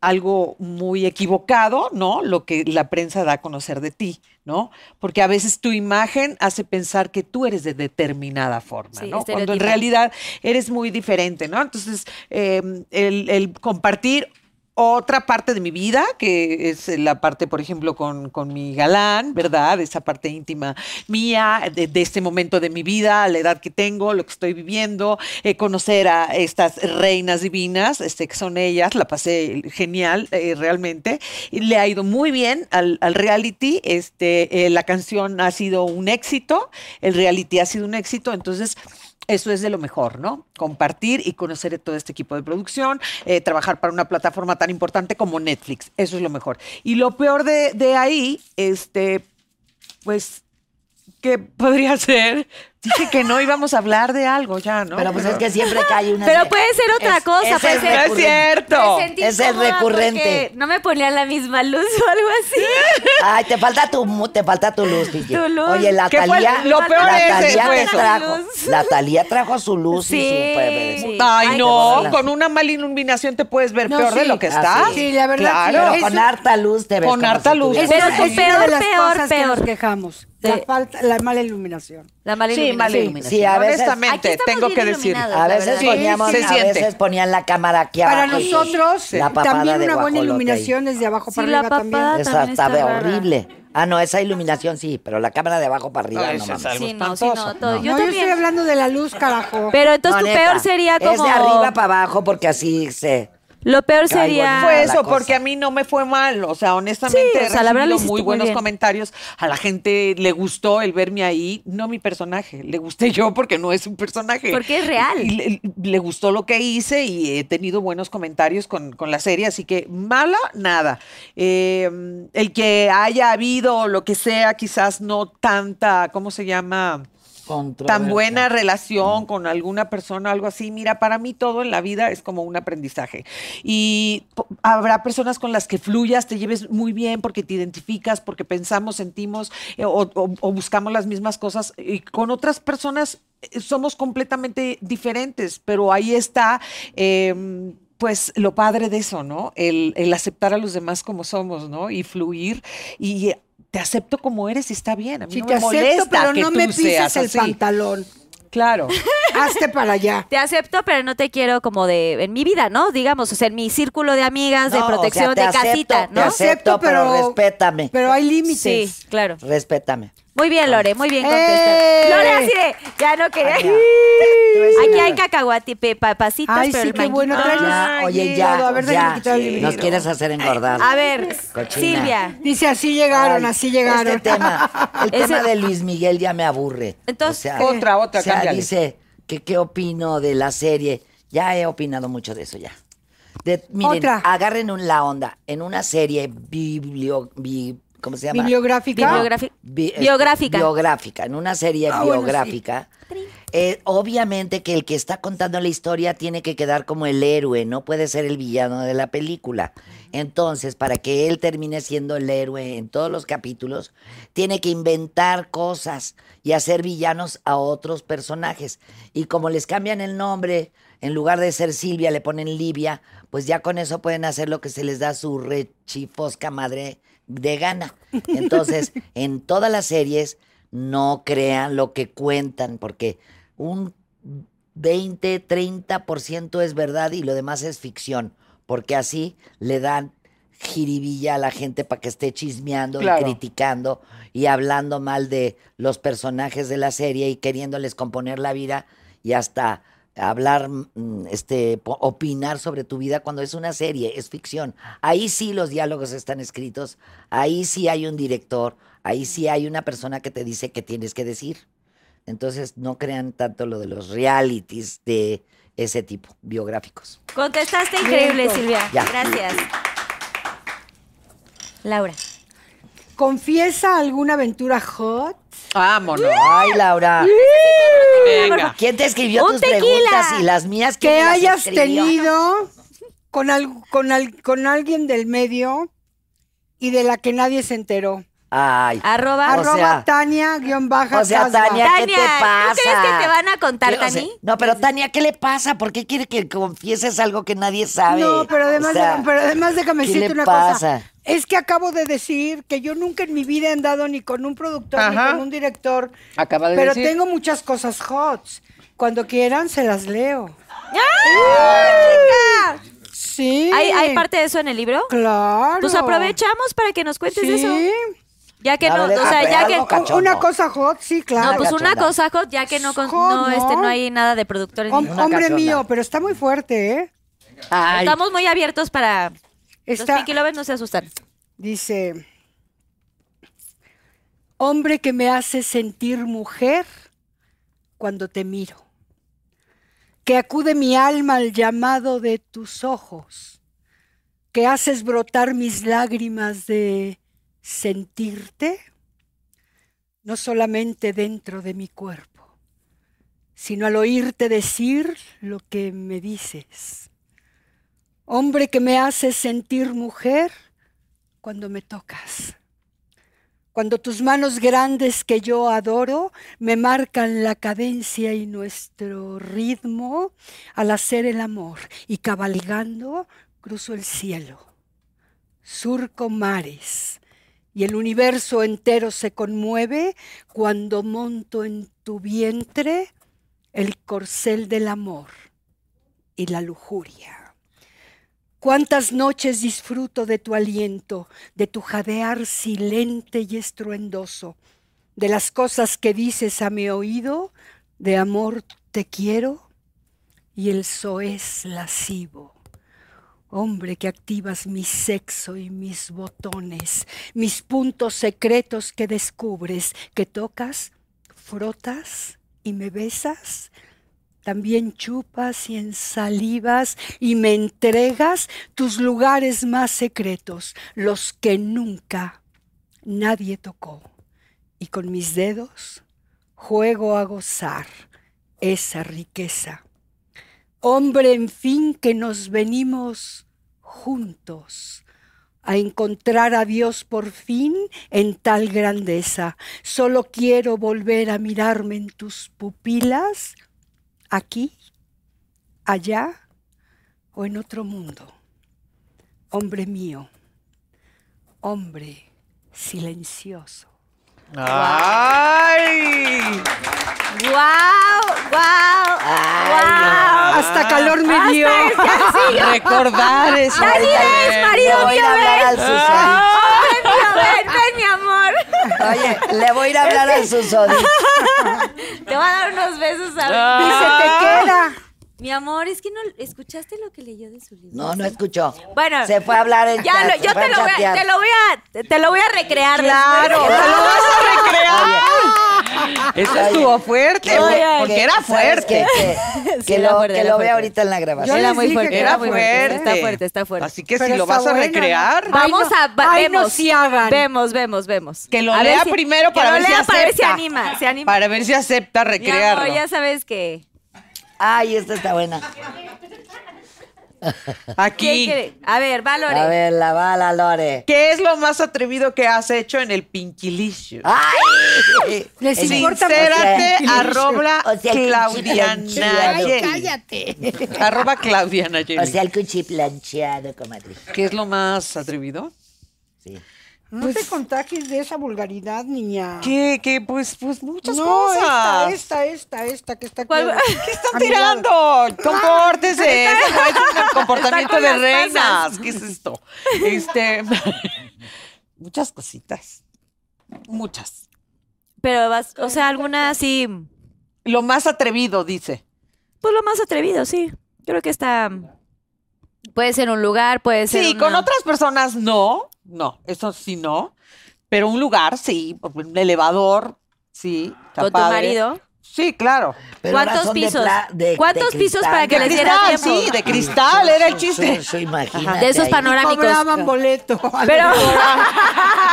Algo muy equivocado, ¿no? Lo que la prensa da a conocer de ti, ¿no? Porque a veces tu imagen hace pensar que tú eres de determinada forma, Sí, ¿no? Cuando en realidad eres muy diferente, ¿no? Entonces, eh, el, el compartir otra parte de mi vida, que es la parte, por ejemplo, con, con mi galán, ¿verdad? Esa parte íntima mía, de, este momento de mi vida, la edad que tengo, lo que estoy viviendo, eh, conocer a estas reinas divinas, este, que son ellas, la pasé genial, eh, realmente. Le ha ido muy bien al, al reality, este, eh, la canción ha sido un éxito, el reality ha sido un éxito, entonces... Eso es de lo mejor, ¿no? Compartir y conocer todo este equipo de producción, eh, trabajar para una plataforma tan importante como Netflix. Eso es lo mejor. Y lo peor de, de ahí, este, pues ¿Qué podría ser? Dije que no íbamos a hablar de algo ya, ¿no? Pero pues es que siempre cae una. Pero puede ser otra Es- cosa, es puede ser- no es recurrente. cierto. Me sentí Es el recurrente. No me ponían la misma luz o algo así. Ay, te falta tu, te falta tu luz, Vicky. Tu luz. Oye, la. Talía. Lo peor la es Talía trajo. La Talía trajo su luz y Sí. su. pues, Sí. Ay, Ay, no, con una mala iluminación te puedes ver No, peor de lo que Ah, está. sí. Sí, la verdad, Claro. Pero con harta luz te ves. Con harta luz. Pero es peor, una de las peor, que peor. quejamos. La, falta, la mala iluminación. La mala Sí, iluminación. mala Sí. iluminación. Sí, a veces- Honestamente, tengo que decir. A veces poníamos, Sí, se a siente. veces ponían la cámara aquí Para abajo. y nosotros, también una buena iluminación es de abajo Sí, para la arriba papada también. Esa rara. horrible. Ah, no, esa iluminación sí, pero la cámara de abajo para arriba no es mames. Sí, no, sí, no, todo. No. Yo no, estoy hablando de la luz, carajo. Pero entonces No, tu neta, peor sería como. Es de arriba para abajo porque así se. Lo peor sería. Ah, Fue la eso, cosa. porque a mí no me fue mal. O sea, honestamente, Sí, o sea, la verdad muy buenos bien. comentarios. A la gente le gustó el verme ahí, no mi personaje. Le gusté yo porque no es un personaje. Porque es real. Y le, le gustó lo que hice y he tenido buenos comentarios con, con la serie, así que mala, nada. Eh, el que haya habido lo que sea, quizás no tanta, ¿cómo se llama? Tan buena relación con alguna persona, algo así. Mira, para mí todo en la vida es como un aprendizaje. Y habrá personas con las que fluyas, te lleves muy bien porque te identificas, porque pensamos, sentimos eh, o, o- o buscamos las mismas cosas. Y con otras personas eh, somos completamente diferentes, pero ahí está. em, pues lo padre de eso, ¿no? El, el aceptar a los demás como somos, ¿no? Y fluir y te acepto como eres y está bien. A mí Si no te me acepto, molesta pero que no tú me pises seas el así. pantalón. Claro. Hazte para allá. Te acepto, pero no te quiero como de. En mi vida, ¿no? Digamos, o sea, en mi círculo de amigas, de No, o sea, protección, te de acepto, casita, te ¿no? acepto. Acepto, pero pero respétame. Pero hay Sí, límites. claro. Respétame. Muy bien, Lore, muy bien ¡Eh! contestada. Lore, así de. Ya no quería. Ay, ya. Aquí hay cacahuate, pe- papasitas, Ay, pero sí, el qué manguito- oye, ya, a ver, déjame ya. quitar el Nos quieres hacer engordar. A ver, Cochina. Silvia. Dice, así llegaron, Ay, así llegaron. Este tema, el Ese- tema de Luis Miguel ya me aburre. Entonces, O sea, ¿qué? Otra, otra, o sea, cámbiale. dice que qué opino de la serie. Ya he opinado mucho de eso ya. De- miren, Otra. agarren un- la onda. En una serie biblio, bi- ¿cómo se llama? Bibliográfica. Bibliografi- Bi- biográfica. biográfica. En una serie Ah, bueno, sí. biográfica. eh, obviamente que el que está contando la historia tiene que quedar como el héroe, no puede ser el villano de la película. Entonces, para que él termine siendo el héroe en todos los capítulos, tiene que inventar cosas y hacer villanos a otros personajes. Y como les cambian el nombre, en lugar de ser Silvia, le ponen Livia, pues ya con eso pueden hacer lo que se les da su rechifosca madre de gana. Entonces, en todas las series, no crean lo que cuentan, porque un 20, 30% es verdad y lo demás es ficción, porque así le dan jiribilla a la gente para que esté chismeando Claro. y criticando y hablando mal de los personajes de la serie y queriéndoles componer la vida y hasta hablar, mm, este, opinar sobre tu vida cuando es una serie, es ficción. Ahí sí los diálogos están escritos, ahí sí hay un director, ahí sí hay una persona que te dice qué tienes que decir. Entonces no crean tanto lo de los realities de ese tipo, biográficos. Contestaste increíble, Bien, Silvia. Ya. Gracias. Laura. ¿Confiesa alguna aventura hot? Vámonos. Ay, Laura. Venga. ¿Quién te escribió Un tus tequila. preguntas y las mías? ¿quién Que las hayas escribió? tenido con, al- con, al- con alguien del medio y de la que nadie se enteró. Ay. Arroba. O Arroba sea- Tania guion baja o sea. Tania, ¿qué te Tania, pasa? ¿tú crees que te van a contar, ¿Qué- o sea, Tani? no, pero Tania, ¿qué le pasa? ¿Por qué quiere que confieses algo que nadie sabe? No, pero además, O sea, de- pero además déjame ¿qué decirte le una pasa? cosa. Es que acabo de decir que yo nunca en mi vida he andado ni con un productor Ajá. ni con un director. Acaba de pero decir. tengo muchas cosas hot. Cuando quieran se las leo. Sí. ¿Hay, ¿Hay parte de eso en el libro? Claro. Pues aprovechamos para que nos cuentes Sí. eso. Ya que no, o sea, ya que... cachondo. Una cosa hot, sí, claro. No, pues una cosa, Jot, ya que no, con- Jot, no, este, ¿no? hay nada de productores. Hom- hombre cachonda. mío, pero está muy fuerte, ¿eh? Ay, Estamos muy abiertos para... Los Está, Pinky Lovers no se asustan. dice, hombre que me hace sentir mujer cuando te miro, que acude mi alma al llamado de tus ojos, que haces brotar mis lágrimas de sentirte, no solamente dentro de mi cuerpo, sino al oírte decir lo que me dices. Hombre que me haces sentir mujer cuando me tocas. Cuando tus manos grandes que yo adoro me marcan la cadencia y nuestro ritmo al hacer el amor y cabalgando cruzo el cielo, surco mares y el universo entero se conmueve cuando monto en tu vientre el corcel del amor y la lujuria. Cuántas noches disfruto de tu aliento, de tu jadear silente y estruendoso, de las cosas que dices a mi oído, de amor te quiero y el soez lascivo. Hombre que activas mi sexo y mis botones, mis puntos secretos que descubres, que tocas, frotas y me besas, también chupas y ensalivas y me entregas tus lugares más secretos, los que nunca nadie tocó. Y con mis dedos juego a gozar esa riqueza. Hombre, en fin, que nos venimos juntos a encontrar a Dios por fin en tal grandeza. Solo quiero volver a mirarme en tus pupilas aquí, allá o en otro mundo. Hombre mío, hombre silencioso. ¡Ay! ¡Wow! ¡Wow! ¡Wow! Hasta calor me dio. Recordar eso. Ya ni ves, marido, a a. Susodic. Ven, ven, ven, mi amor. Oye, le voy a ir a hablar al Susodic. Te voy a dar unos besos a Ah. Y se te queda. Mi amor, es que no escuchaste lo que leyó de su libro. No, no escuchó. Bueno, Se fue a hablar en ya chat, lo- se yo te lo, voy a, te lo voy a te lo voy a recrear Claro, te lo vas a recrear. Eso estuvo fuerte, Oye, porque que- era ¿sabes fuerte. Que, Sí, que era lo, fuerte, que era lo fuerte. vea ahorita en la Yo grabación. Era muy fuerte, Era muy fuerte. fuerte. Está fuerte, está fuerte. Así que Pero si lo vas a recrear, ¿no? Vamos a va- Ay, no vemos. sí hagan. Vemos, vemos, vemos. que lo A ver lea si- primero para ver si lea acepta. para ver si anima, si anima. Para ver si acepta recrearlo. ya sabes que Ay, esta está buena. ¿Quién Aquí. A ver, Valore. A ver, la bala, Lore. ¿Qué es lo más atrevido que has hecho en el Pinkilicious? ¡Ay! Les importa Sincérate, arroba o sea, el Claudia cuchiplanchado. Nayeli. cállate. Arroba Claudia Nayeli. O sea, el cuchiplancheado, comadre. ¿Qué es lo más atrevido? Sí. No te contagies de esa vulgaridad, niña. ¿Qué, qué? Pues, pues muchas no, cosas. esta, esta, esta, esta que está aquí. ¿Qué están tirando? Compórtese. Es un comportamiento de reinas. tazas. ¿Qué es esto? Este. muchas cositas. Muchas. Pero vas, o sea, alguna así, Lo más atrevido, dice. pues lo más atrevido, sí. Creo que está puede ser un lugar, puede ser Sí, una- con otras personas no. No, eso sí no. Pero un lugar, sí. Un elevador, sí. con tu padre. marido. Sí, claro. Pero ¿Cuántos de pisos? de- ¿Cuántos de pisos para que les diera cristal, tiempo? sí, de cristal, era el chiste. Eso, eso, imagínate De esos ahí. panorámicos. Cobraban boleto. Pero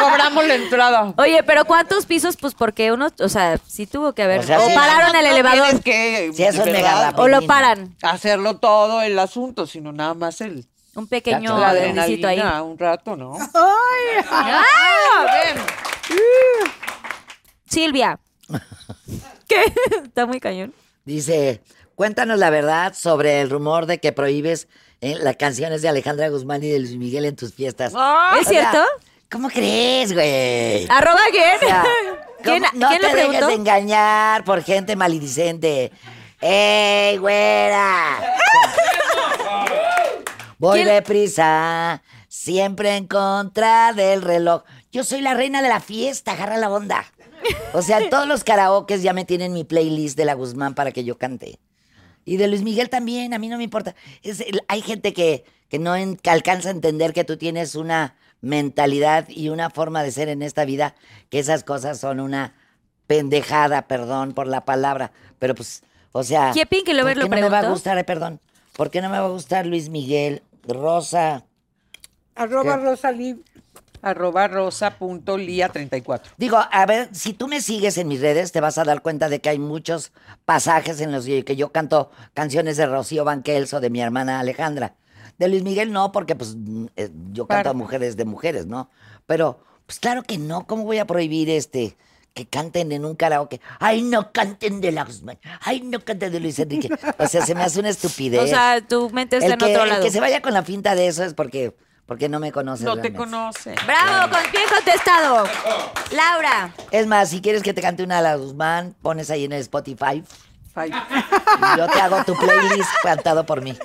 Cobramos la entrada. Oye, pero ¿cuántos pisos? Pues porque uno, o sea, sí tuvo que haber O sea, o sí. pararon el No elevador que, Sí, eso es o lo paran. hacerlo todo el asunto, sino nada más el Un pequeño deslicito ahí. un rato, ¿no? ¡Ah! Silvia. ¿Qué? Está muy cañón. Dice, cuéntanos la verdad sobre el rumor de que prohíbes eh, las canciones de Alejandra Guzmán y de Luis Miguel en tus fiestas. ¿Es O sea, cierto? ¿Cómo crees, güey? ¿Arroba quién? O sea, ¿Quién, ¿cómo- no quién te le dejes de engañar por gente maledicente. ¡Ey, güera! Voy ¿Quién- deprisa, siempre en contra del reloj. Yo soy la reina de la fiesta, agarra la onda. O sea, todos los karaokes ya me tienen mi playlist de la Guzmán para que yo cante. Y de Luis Miguel también, a mí no me importa. Es hay gente que, que no en- que alcanza a entender que tú tienes una mentalidad y una forma de ser en esta vida, que esas cosas son una pendejada, perdón por la palabra. Pero pues, o sea, ¿Quién Pinky Lover ¿por lo qué no me va a gustar, eh, perdón? ¿Por qué no me va a gustar Luis Miguel, Rosa? Arroba ¿Qué? Rosalí. Arroba rosa.lia34. Digo, a ver, si tú me sigues en mis redes, te vas a dar cuenta de que hay muchos pasajes en los que yo canto canciones de Rocío Banquels o de mi hermana Alejandra. De Luis Miguel no, porque pues eh, yo canto a mujeres de mujeres, ¿no? Pero, pues claro que no, ¿cómo voy a prohibir este que canten en un karaoke? Ay, no canten de Lausman. Ay, no canten de Luis Enrique. O sea, se me hace una estupidez. O sea, tu mente está el, en que, otro el lado. que se vaya con la finta de eso es porque, porque no me conoces. No te realmente. conoce. ¡Bravo! Con bien contestado. Laura. Es más, si quieres que te cante una de la Guzmán, pones ahí en el Spotify. Five. Y yo te hago tu playlist cantado por mí.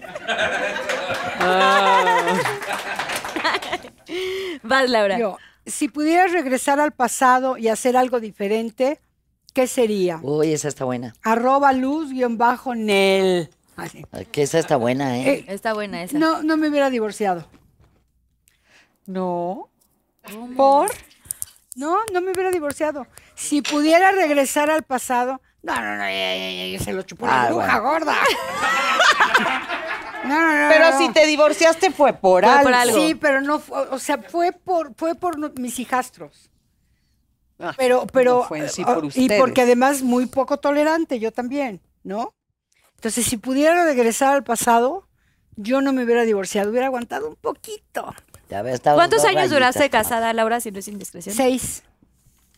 Vas, Laura. Yo, si pudieras regresar al pasado y hacer algo diferente, ¿qué sería? Uy, esa está buena. Arroba luz-nel. Así. Que esa está buena, ¿eh? Eh, Está buena esa. No, no me hubiera divorciado. No. ¿Por? No, no me hubiera divorciado. Si pudiera regresar al pasado. No, no, no, ya, ya, ya, ya se lo chupó Ah, la bruja bueno. gorda. No, no, no. Pero no. si te divorciaste fue por Fue algo. por algo. Sí, pero no, fue- o sea, fue por, fue por mis hijastros. Ah, Pero, pero, no fue en sí eh, por y porque además muy poco tolerante, yo también, ¿no? Entonces, si pudiera regresar al pasado, yo no me hubiera divorciado, hubiera aguantado un poquito. Ya ves, estamos ¿Cuántos años rayitas, duraste casada, Laura, si no es indiscreción? Seis.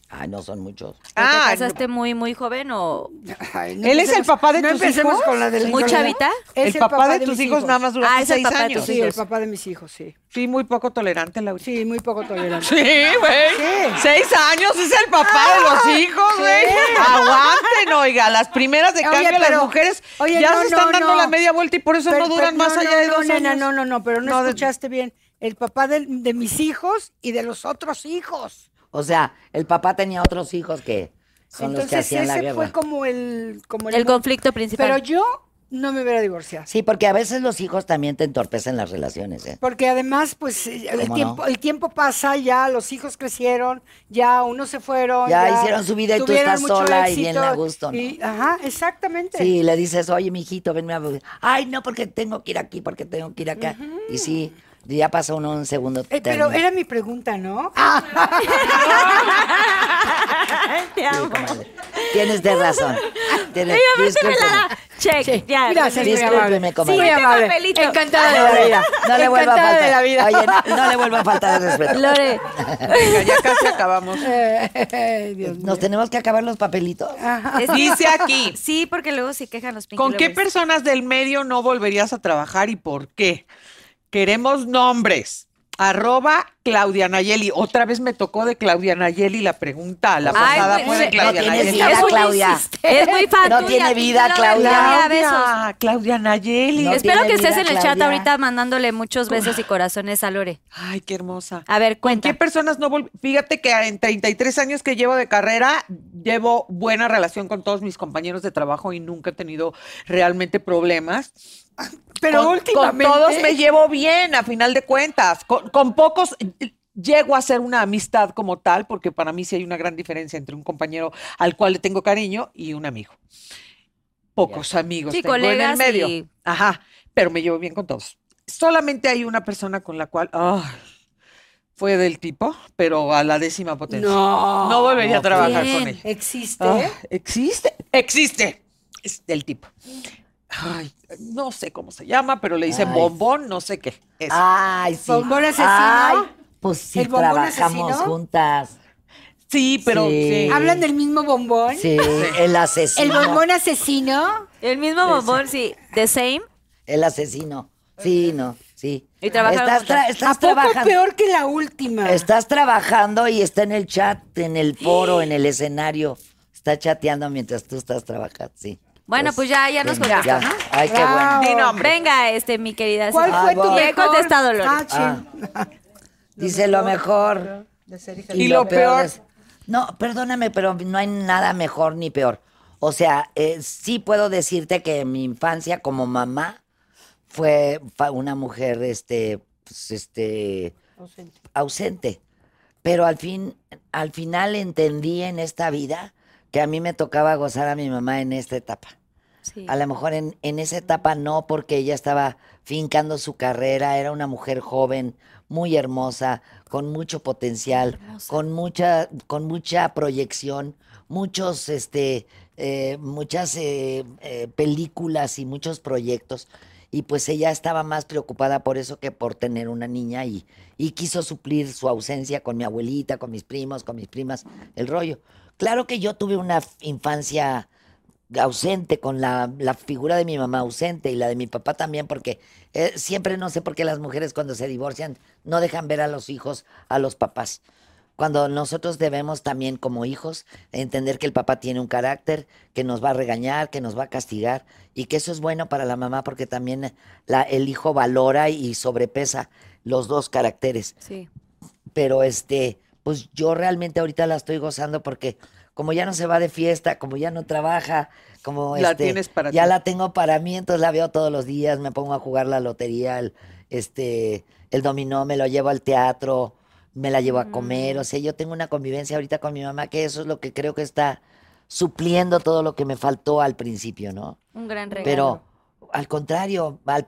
Ay, no son muchos. Ah, ¿Te casaste muy, muy joven o Ay, no ¿Él es el papá de no tus empecemos hijos? con la del muy con la- chavita? Es el, papá, de, tus hijos, nada más duraste Ah, es el seis de años. Sí, el papá de mis hijos, sí. Sí, muy poco tolerante, Laura. Sí, muy poco tolerante. Sí, güey. Sí. Seis años es el papá de los hijos, güey. Aguanten, oiga. Las primeras de Oye, cambio, pero- las mujeres oye, ya no, se están no, dando no. la media vuelta y por eso Pero- no duran pero- más no, allá no, de no, dos años. No, no, no, pero no, escuchaste bien. El papá de mis hijos y de los otros hijos. O sea, el papá tenía otros hijos que son los que Entonces hacían la ese guerra. fue como el... Como el conflicto principal? Pero yo no me hubiera divorciado. Sí, porque a veces los hijos también te entorpecen las relaciones, ¿eh? Porque además, pues, el ¿Cómo tiempo, no? el tiempo pasa, ya los hijos crecieron, ya unos se fueron. Ya hicieron su vida y tú estás sola y bien a gusto, ¿no? y- ajá, exactamente. Sí, le dices, oye, mijito, venme a ver. Ay, no, porque tengo que ir aquí, porque tengo que ir acá. Y sí, ya pasa uno un segundo. Eh, pero era mi pregunta, ¿no? Te amo. Comadre, Tienes de razón. Tienes, discúlpeme. Check, Sí, ya. gracias, Discúlpeme, comadre. Amable. papelito. Encantada de la vida. No le vuelva a faltar. de la vida. Oye, no le vuelva a faltar el respeto. Lore, Venga, ya casi acabamos. Dios mío. Nos tenemos que acabar los papelitos. es- Dice aquí. Sí, porque luego se quejan los Pinky ¿Con qué Lovers. personas del medio no volverías a trabajar y por qué? Queremos nombres. Arroba Claudia Nayeli. Otra vez me tocó de Claudia Nayeli la pregunta. La pasada pues, fue de no Claudia Nayeli. vida, Es muy- Claudia. Es muy fan No tiene vida, Claudia. besos. Claudia, Claudia Nayeli. No Espero que estés vida, en el chat Claudia. ahorita mandándole muchos besos y corazones a Lore. Ay, qué hermosa. A ver, ¿Con cuenta. qué personas no Fíjate que en 33 años que llevo de carrera, llevo buena relación con todos mis compañeros de trabajo y nunca he tenido realmente problemas. Pero con, últimamente. con todos me llevo bien, a final de cuentas. Con, con pocos llego a ser una amistad como tal, porque para mí sí hay una gran diferencia entre un compañero al cual le tengo cariño y un amigo. Pocos amigos Sí, tengo en el colegas medio. y- Ajá, pero me llevo bien con todos. Solamente hay una persona con la cual ay, fue del tipo, pero a la décima potencia. No. No volvería a trabajar Bien. con ella. Existe. Ah, existe, existe. Es del tipo. Ay, no sé cómo se llama, pero le dicen Ay. bombón, no sé qué. Ese. Ay, sí. ¿Bombón asesino? Ay, pues sí, ¿El bombón trabajamos asesino? juntas. sí, pero sí. sí. ¿Hablan del mismo bombón? Sí, el asesino. ¿El bombón asesino? El mismo bombón, sí. The same. El asesino. Sí, no, sí. Y Estás, juntas. tra- estás ¿A poco trabajando. peor que la última? Estás trabajando y está en el chat, en el foro, en el escenario. Está chateando mientras tú estás trabajando, sí. Bueno, pues ya, ya nos ya. contestó. Ay, qué Bravo. bueno. Venga, este, mi querida. ¿Cuál fue Ay, tu mejor? contestado, Lore. Ah, Ah. Dice lo mejor. Y lo peor. es- No, perdóname, pero no hay nada mejor ni peor. O sea, eh, sí puedo decirte que mi infancia como mamá fue una mujer, este, pues, este, ausente. Pero al fin, al final entendí en esta vida que a mí me tocaba gozar a mi mamá en esta etapa. Sí. A lo mejor en, en esa etapa no, porque ella estaba fincando su carrera, era una mujer joven, muy hermosa, con mucho potencial, con mucha, con mucha proyección, muchos, este, eh, muchas eh, eh, películas y muchos proyectos. Y pues ella estaba más preocupada por eso que por tener una niña y, y quiso suplir su ausencia con mi abuelita, con mis primos, con mis primas, el rollo. Claro que yo tuve una infancia ausente, con la, la figura de mi mamá ausente y la de mi papá también, porque eh, siempre no sé por qué las mujeres cuando se divorcian no dejan ver a los hijos a los papás. Cuando nosotros debemos también como hijos entender que el papá tiene un carácter, que nos va a regañar, que nos va a castigar y que eso es bueno para la mamá porque también la, el hijo valora y sobrepesa los dos caracteres Sí. pero este, pues yo realmente ahorita la estoy gozando porque como ya no se va de fiesta, como ya no trabaja, como La este, tienes para ya ti. la tengo para mí, entonces la veo todos los días, me pongo a jugar la lotería, el, este, el dominó, me lo llevo al teatro, me la llevo a comer, o sea, yo tengo una convivencia ahorita con mi mamá que eso es lo que creo que está supliendo todo lo que me faltó al principio, ¿no? Un gran regalo. Pero al contrario, al-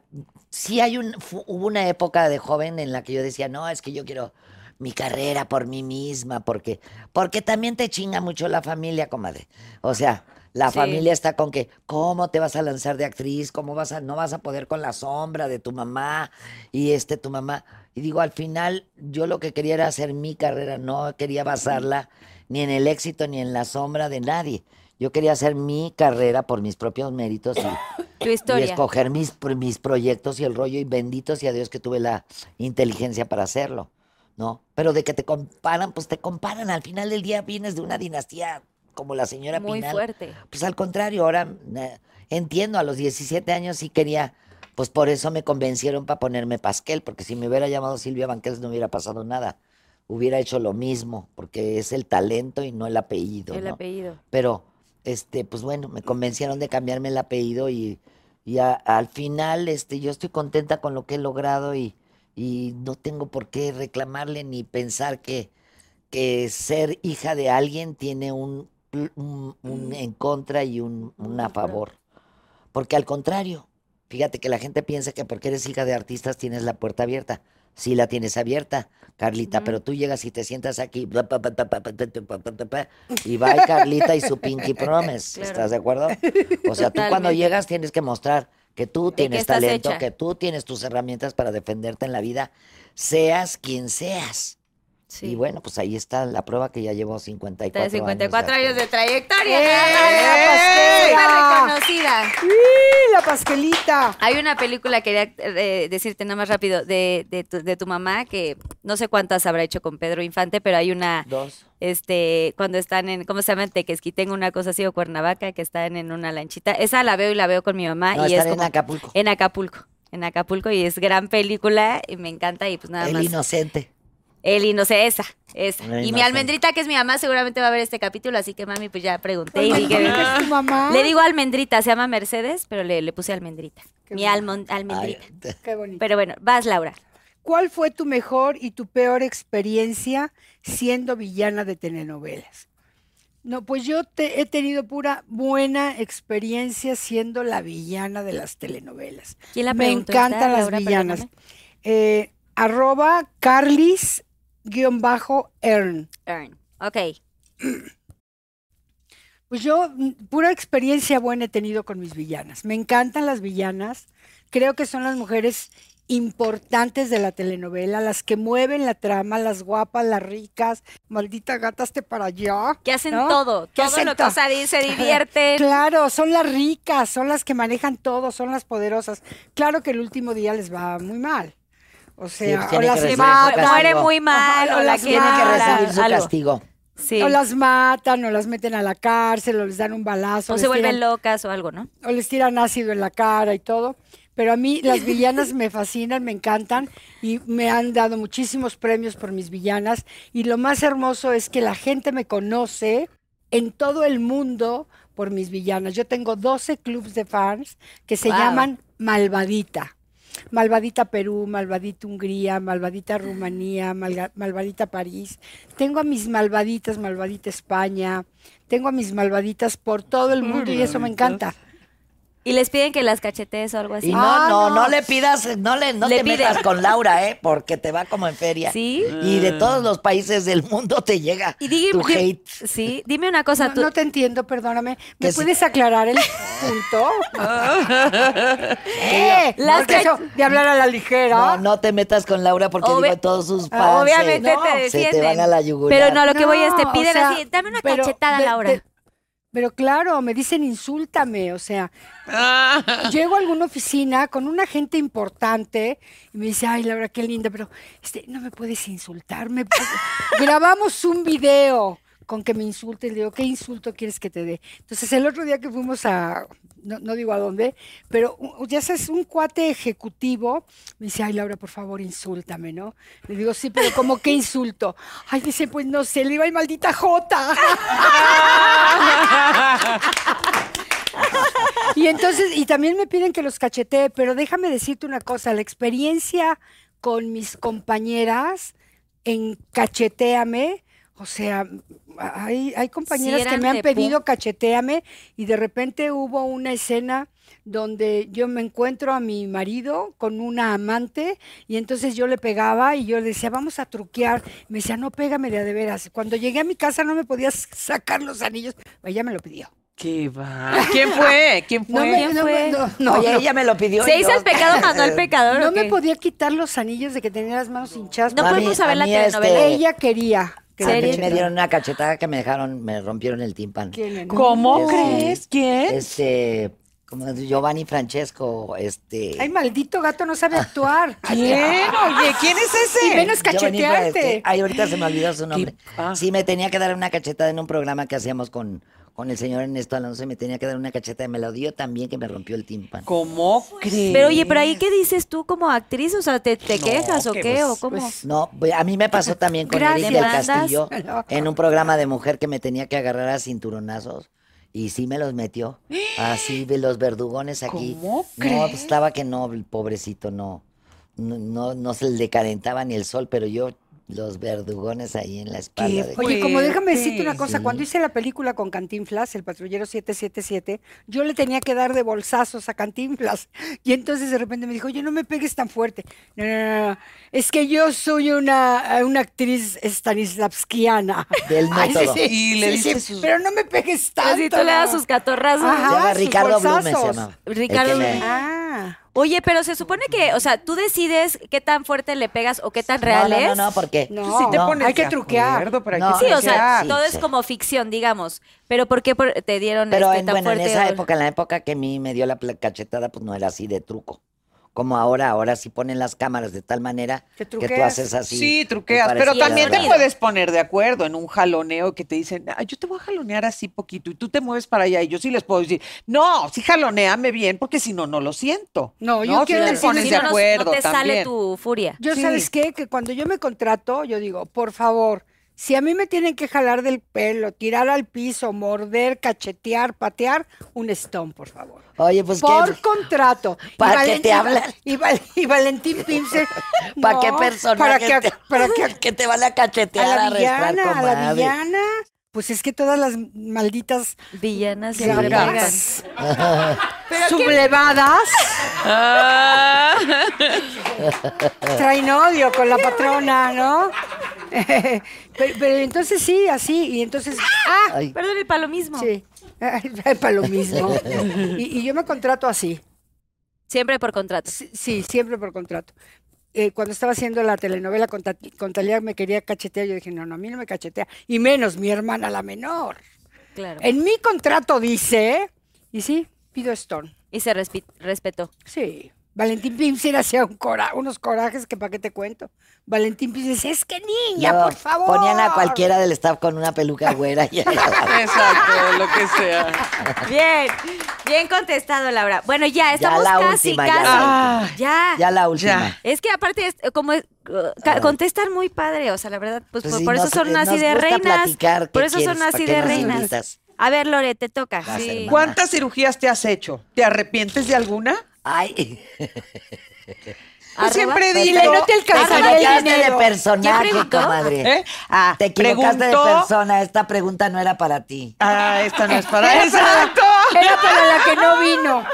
sí hay un, hubo una época de joven en la que yo decía, no, es que yo quiero mi carrera por mí misma, porque, porque también te chinga mucho la familia, comadre. O sea, la Sí. familia está con que, ¿cómo te vas a lanzar de actriz? ¿Cómo vas a, no vas a poder con la sombra de tu mamá? Y este, tu mamá. Y digo, al final, yo lo que quería era hacer mi carrera, no quería basarla ni en el éxito ni en la sombra de nadie. Yo quería hacer mi carrera por mis propios méritos y, Tu y escoger mis, mis proyectos y el rollo y bendito sea Dios que tuve la inteligencia para hacerlo, ¿no? Pero de que te comparan, pues te comparan. Al final del día vienes de una dinastía como la señora Muy Pinal. fuerte. Pues al contrario, ahora eh, entiendo, a los 17 años sí quería, pues por eso me convencieron para ponerme Pasquel, porque si me hubiera llamado Silvia Banquels no hubiera pasado nada. Hubiera hecho lo mismo, porque es el talento y no el apellido, El ¿no? apellido. Pero, este, pues bueno, me convencieron de cambiarme el apellido y, y a- al final, este, yo estoy contenta con lo que he logrado y, y no tengo por qué reclamarle ni pensar que, que ser hija de alguien tiene un, un, un en contra y un, un a favor. Porque al contrario, fíjate que la gente piensa que porque eres hija de artistas tienes la puerta abierta. Sí la tienes abierta, Carlita, pero tú llegas y te sientas aquí y va Carlita y su Pinky Promise. Claro. ¿Estás de acuerdo? O sea, tú cuando llegas tienes que mostrar que tú tienes talento, hecha. que tú tienes tus herramientas para defenderte en la vida, seas quien seas. Sí. Y bueno, pues ahí está la prueba que ya llevo 54 De 54 años. años de trayectoria. ¡Eh, Súper Pasquela! reconocida. ¡Y la pasquelita! Hay una película, quería eh, decirte nada más rápido, de, de, tu, de tu mamá, que no sé cuántas habrá hecho con Pedro Infante, pero hay una, Dos. este, cuando están en, ¿cómo se llama? En Tequesquitengo, una cosa así, o Cuernavaca, que están en una lanchita. Esa la veo y la veo con mi mamá. No, y es están en como- Acapulco. En Acapulco. En Acapulco, y es gran película, y me encanta, y pues nada El más. inocente. El inocente, esa, esa. El Y mi almendrita, que es mi mamá, seguramente va a ver este capítulo, así que mami, pues ya pregunté y dije. ¿cómo que es tu mamá? Le digo almendrita, se llama Mercedes, pero le, le puse almendrita. Qué mi bonito. almon- Ay, almendrita. Qué bonito. Pero bueno, vas, Laura. ¿Cuál fue tu mejor y tu peor experiencia siendo villana de telenovelas? No, pues yo te- he tenido pura buena experiencia siendo la villana de las telenovelas. ¿Quién la Me preguntó? encantan ¿Está, las Laura? villanas. Perdóname. Eh, arroba Carlis Earn. Earn. Ok. Pues yo mm, pura experiencia buena he tenido con mis villanas. Me encantan las villanas. Creo que son las mujeres importantes de la telenovela, las que mueven la trama, las guapas, las ricas. Maldita gata, hazte para allá. Que hacen ¿no? todo, Que todo hacen lo que, o sea, se divierten. Claro, son las ricas, son las que manejan todo, son las poderosas. Claro que el último día les va muy mal. O sea, pues o su matan, castigo. muere muy mal, Ajá, o la que recibir su algo. castigo. Sí. o las matan, o las meten a la cárcel, o les dan un balazo. O se vuelven tiran- locas o algo, ¿no? o les tiran ácido en la cara y todo. Pero a mí las villanas me fascinan, me encantan y me han dado muchísimos premios por mis villanas. Y lo más hermoso es que la gente me conoce en todo el mundo por mis villanas. Yo tengo 12 clubs de fans que se Wow. llaman Malvadita. Malvadita Perú, Malvadita Hungría, Malvadita Rumanía, Malga- Malvadita París. Tengo a mis malvaditas, Malvadita España. Tengo a mis malvaditas por todo el mundo y eso me encanta. Y les piden que las cachetees o algo así. Y no, Ah, no, no. no le pidas, no le, no Le te pide. metas con Laura, ¿eh? Porque te va como en feria. ¿Sí? Y de todos los países del mundo te llega Y di- tu hate. Sí, dime una cosa. No, tú- no te entiendo, perdóname. Que ¿Me sí. puedes aclarar el punto? ¿Qué? Las Porque que- eso de hablar a la ligera. No, no te metas con Laura porque Obvia- digo, todos sus fans Obviamente se, te se defienden. te van a la yugular. Pero no, lo que voy es te o piden sea, así, dame una pero cachetada, de- Laura. de- pero claro, me dicen insúltame, o sea, Ah. llego a alguna oficina con una gente importante y me dice, ay Laura, qué linda, pero este, no me puedes insultar, me grabamos un video con que me insultes, le digo, ¿qué insulto quieres que te dé? Entonces el otro día que fuimos a, no, no digo a dónde, pero ya sabes, un cuate ejecutivo me dice, ay Laura, por favor, insúltame, ¿no? Le digo, sí, pero ¿cómo qué insulto? Ay, dice, pues no sé, le digo, ay, maldita jota. Y entonces, y también me piden que los cachetee, pero déjame decirte una cosa, la experiencia con mis compañeras en cacheteame, o sea, hay, hay compañeras que me han pedido cacheteame y de repente hubo una escena donde yo me encuentro a mi marido con una amante y entonces yo le pegaba y yo le decía, vamos a truquear. Me decía, no, pégame de veras. Cuando llegué a mi casa no me podías sacar los anillos. Ella me lo pidió. ¿Qué va? ¿Quién fue? ¿Quién No fue? me, ¿Quién no, me- fue? no, no, Oye, no. ella me lo pidió. ¿Se hizo el pecado, mandó al pecador? No me qué? podía quitar los anillos de que tenía las manos hinchadas. No podemos saber la telenovela. este, Ella quería. ¿Serio? me dieron una cachetada que me dejaron, me rompieron el tímpano. ¿Quién, nena? ¿Cómo Sí. crees? ¿Quién? Este, como Giovanni Francesco, este. Ay, maldito gato, no sabe actuar. ¿Quién? Oye, ¿quién es ese? Y menos cachetearte. Ay, ahorita se me olvidó su nombre. ah. Sí, me tenía que dar una cachetada en un programa que hacíamos con, con el señor Ernesto Alonso y me tenía que dar una cachetada y me lo dio también que me rompió el tímpano. ¿Cómo crees? Pero oye, pero ahí qué dices tú como actriz, o sea, ¿te, te No, quejas o que qué? pues- ¿O cómo? pues, No, pues, a mí me pasó también con Gracias. Edith del. Castillo en un programa de mujer que me tenía que agarrar a cinturonazos y sí me los metió. Así de los verdugones aquí. ¿Cómo No, crees? pues, estaba que no, el pobrecito no, no, no, no se le calentaba ni el sol, pero yo los verdugones ahí en la espalda. de- Oye, como déjame decirte una cosa, Sí. cuando hice la película con Cantinflas, el patrullero 777, yo le tenía que dar de bolsazos a Cantinflas. Y entonces de repente me dijo, oye, no me pegues tan fuerte. No, no, no, no. Es que yo soy una, una actriz stanislavskiana. Del Ay, método. Y le dice sus- Pero no me pegues tanto. Así tú le das no". sus catorrazos. Ajá. Se llama sus Ricardo Blume, se llama. Ricardo Blume. Ah. Oye, pero se supone que, o sea, tú decides qué tan fuerte le pegas o qué tan real no, no, es. no, no, porque No, Sí te no. pones hay que truquear. acuerdo, pero hay No. que Sí, o sea. Sí, todo es sí. como ficción, digamos. Pero ¿por qué te dieron Pero este en, tan bueno, en fuerte? esa o- época, en la época que a mí me dio la cachetada, pues no era así de truco. Como ahora, ahora sí ponen las cámaras de tal manera Que que tú haces así. Sí, truqueas, pero también te puedes poner de acuerdo en un jaloneo que te dicen, "Ah, yo te voy a jalonear así poquito y tú te mueves para allá y yo sí les puedo decir, no, sí jaloneame bien porque si no, no lo siento. No, yo Si quiero te decir- pones Si de no, no- acuerdo no te sale tu furia. Yo, Sí. ¿sabes qué? Que cuando yo me contrato, yo digo, por favor, si a mí me tienen que jalar del pelo, tirar al piso, morder, cachetear, patear, un stone, por favor. Oye, pues por qué. contrato. Y ¿Para qué te hablan? Y, Val- y Valentín Pimse. ¿Para no, qué persona? Para que, para que que te van a cachetear a la villana, a la villana. Pues es que todas las malditas Villanas pegan. sublevadas traen odio con la patrona, ¿no? pero, pero entonces sí, así, y entonces, ah, Ay, Perdón, y para lo mismo. sí, para lo mismo. Y, y yo me contrato así, Siempre por contrato. sí, sí, siempre por contrato. Eh, cuando estaba haciendo la telenovela con, Ta- con Talía me quería cachetear, yo dije, no, no, a mí no me cachetea, y menos mi hermana la menor. Claro. En mi contrato dice, y sí, pido Stone. Y se respetó. Sí. Valentín Pimser hacía un cora- unos corajes que para qué te cuento. Valentín Pimser dice, es que niña, por favor. Ponían a cualquiera del staff con una peluca güera. y Exacto, lo que sea. Bien, bien contestado, Laura. Bueno, ya, estamos la casi, última, ya casi. la Ya. ya la última. Es que aparte, como es, uh, contestan muy padre, o sea, la verdad, pues, Pues por, sí, por eso nos- son así de reinas. Por eso son así ¿para qué de reinas. invitas? A ver, Lore, te toca. Sí. ¿Cuántas cirugías te has hecho? ¿Te arrepientes de alguna? Ay, Pues siempre Y digo. no te te alcanzaría el equivocaste de dinero. personaje, comadre. ¿Eh? Ah, Te equivocaste de preguntó- persona. Esta pregunta no era para ti. Ah, esta no es para Exacto. Era para la que no vino.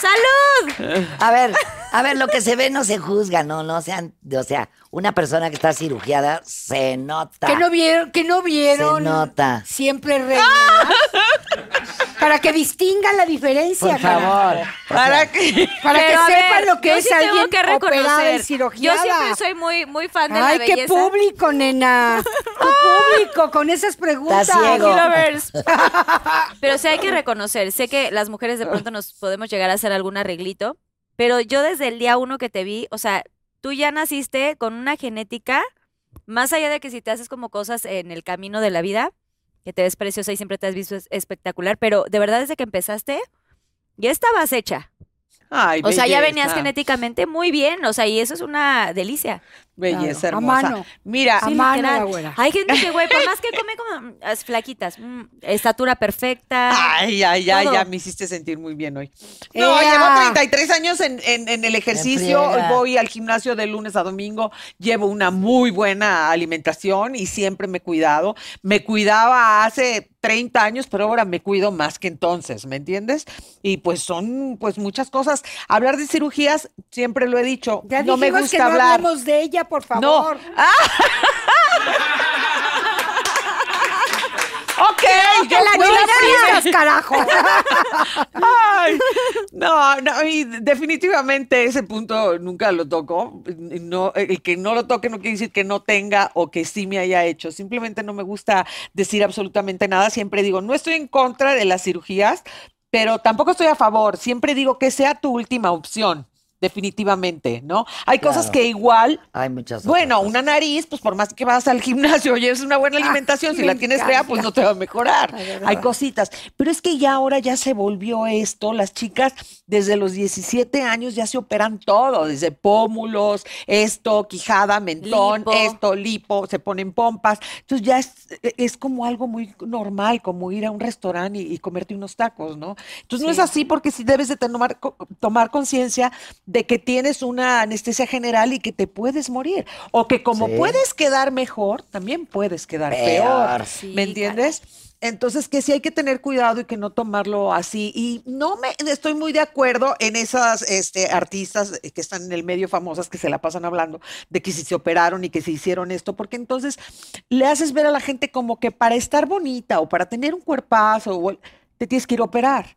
¡Salud! A ver, a ver, lo que se ve no se juzga, no, no sean, o sea, una persona que está cirugiada se nota. Que no vieron, que no vieron. Se nota. Siempre reina. Para que distingan la diferencia. Por favor. ¿Para qué? Para que sepan lo que yo es sí tengo alguien que operada reconocer. Yo siempre soy muy, muy fan de Ay, la qué belleza. público, nena. Tu público con esas preguntas. Pero sí hay que reconocer, sé que las mujeres de pronto nos podemos llegar a hacer algún arreglito, pero yo desde el día uno que te vi, o sea, tú ya naciste con una genética, más allá de que si te haces como cosas en el camino de la vida, que te ves preciosa y siempre te has visto es- espectacular, pero de verdad desde que empezaste, ya estabas hecha. Ay, O sea, ya venías genéticamente muy bien, o sea, y eso es una delicia. Belleza Claro, a hermosa. mano. Mira, A mano. Hay gente que, güey, por más que come como mm, as flaquitas, mm, estatura perfecta. Ay, ay, ay, todo. ya me hiciste sentir muy bien hoy. No, Ea. llevo 33 años en, en- en el ejercicio, voy al gimnasio de lunes a domingo, llevo una muy buena alimentación y siempre me he cuidado. Me cuidaba hace 30 años, pero ahora me cuido más que entonces, ¿me entiendes? Y pues son pues muchas cosas. Hablar de cirugías, siempre lo he dicho, Ya no me dijimos gusta que no hablar. de ella, por favor. No. Ok, yo ¡Que la carajo! Ay, no, no, y definitivamente ese punto nunca lo toco. No, el que no lo toque no quiere decir que no tenga o que sí me haya hecho. Simplemente no me gusta decir absolutamente nada. Siempre digo, no estoy en contra de las cirugías, pero tampoco estoy a favor. Siempre digo que sea tu última opción. Definitivamente, ¿no? Hay cosas que igual Hay muchas bueno, cosas. una nariz, pues por más que vas al gimnasio y es una buena alimentación, si la tienes fea, pues no te va a mejorar. Ay. Hay cositas. Pero es que ya ahora ya se volvió esto. Las chicas desde los 17 años ya se operan todo, desde pómulos, esto, quijada, mentón, Lipo. esto, lipo, se ponen pompas. Entonces ya es, es como algo muy normal, como ir a un restaurante y, y comerte unos tacos, ¿no? Entonces no es así porque sí debes de tomar, tomar conciencia de que tienes una anestesia general y que te puedes morir. O que como Sí. puedes quedar mejor, también puedes quedar peor. Peor. Sí, ¿Me entiendes? Entonces, que sí hay que tener cuidado y que no tomarlo así. Y no me estoy muy de acuerdo en esas este, artistas que están en el medio famosas que se la pasan hablando de que si se operaron y que se hicieron esto, porque entonces le haces ver a la gente como que para estar bonita o para tener un cuerpazo, o- te tienes que ir a operar.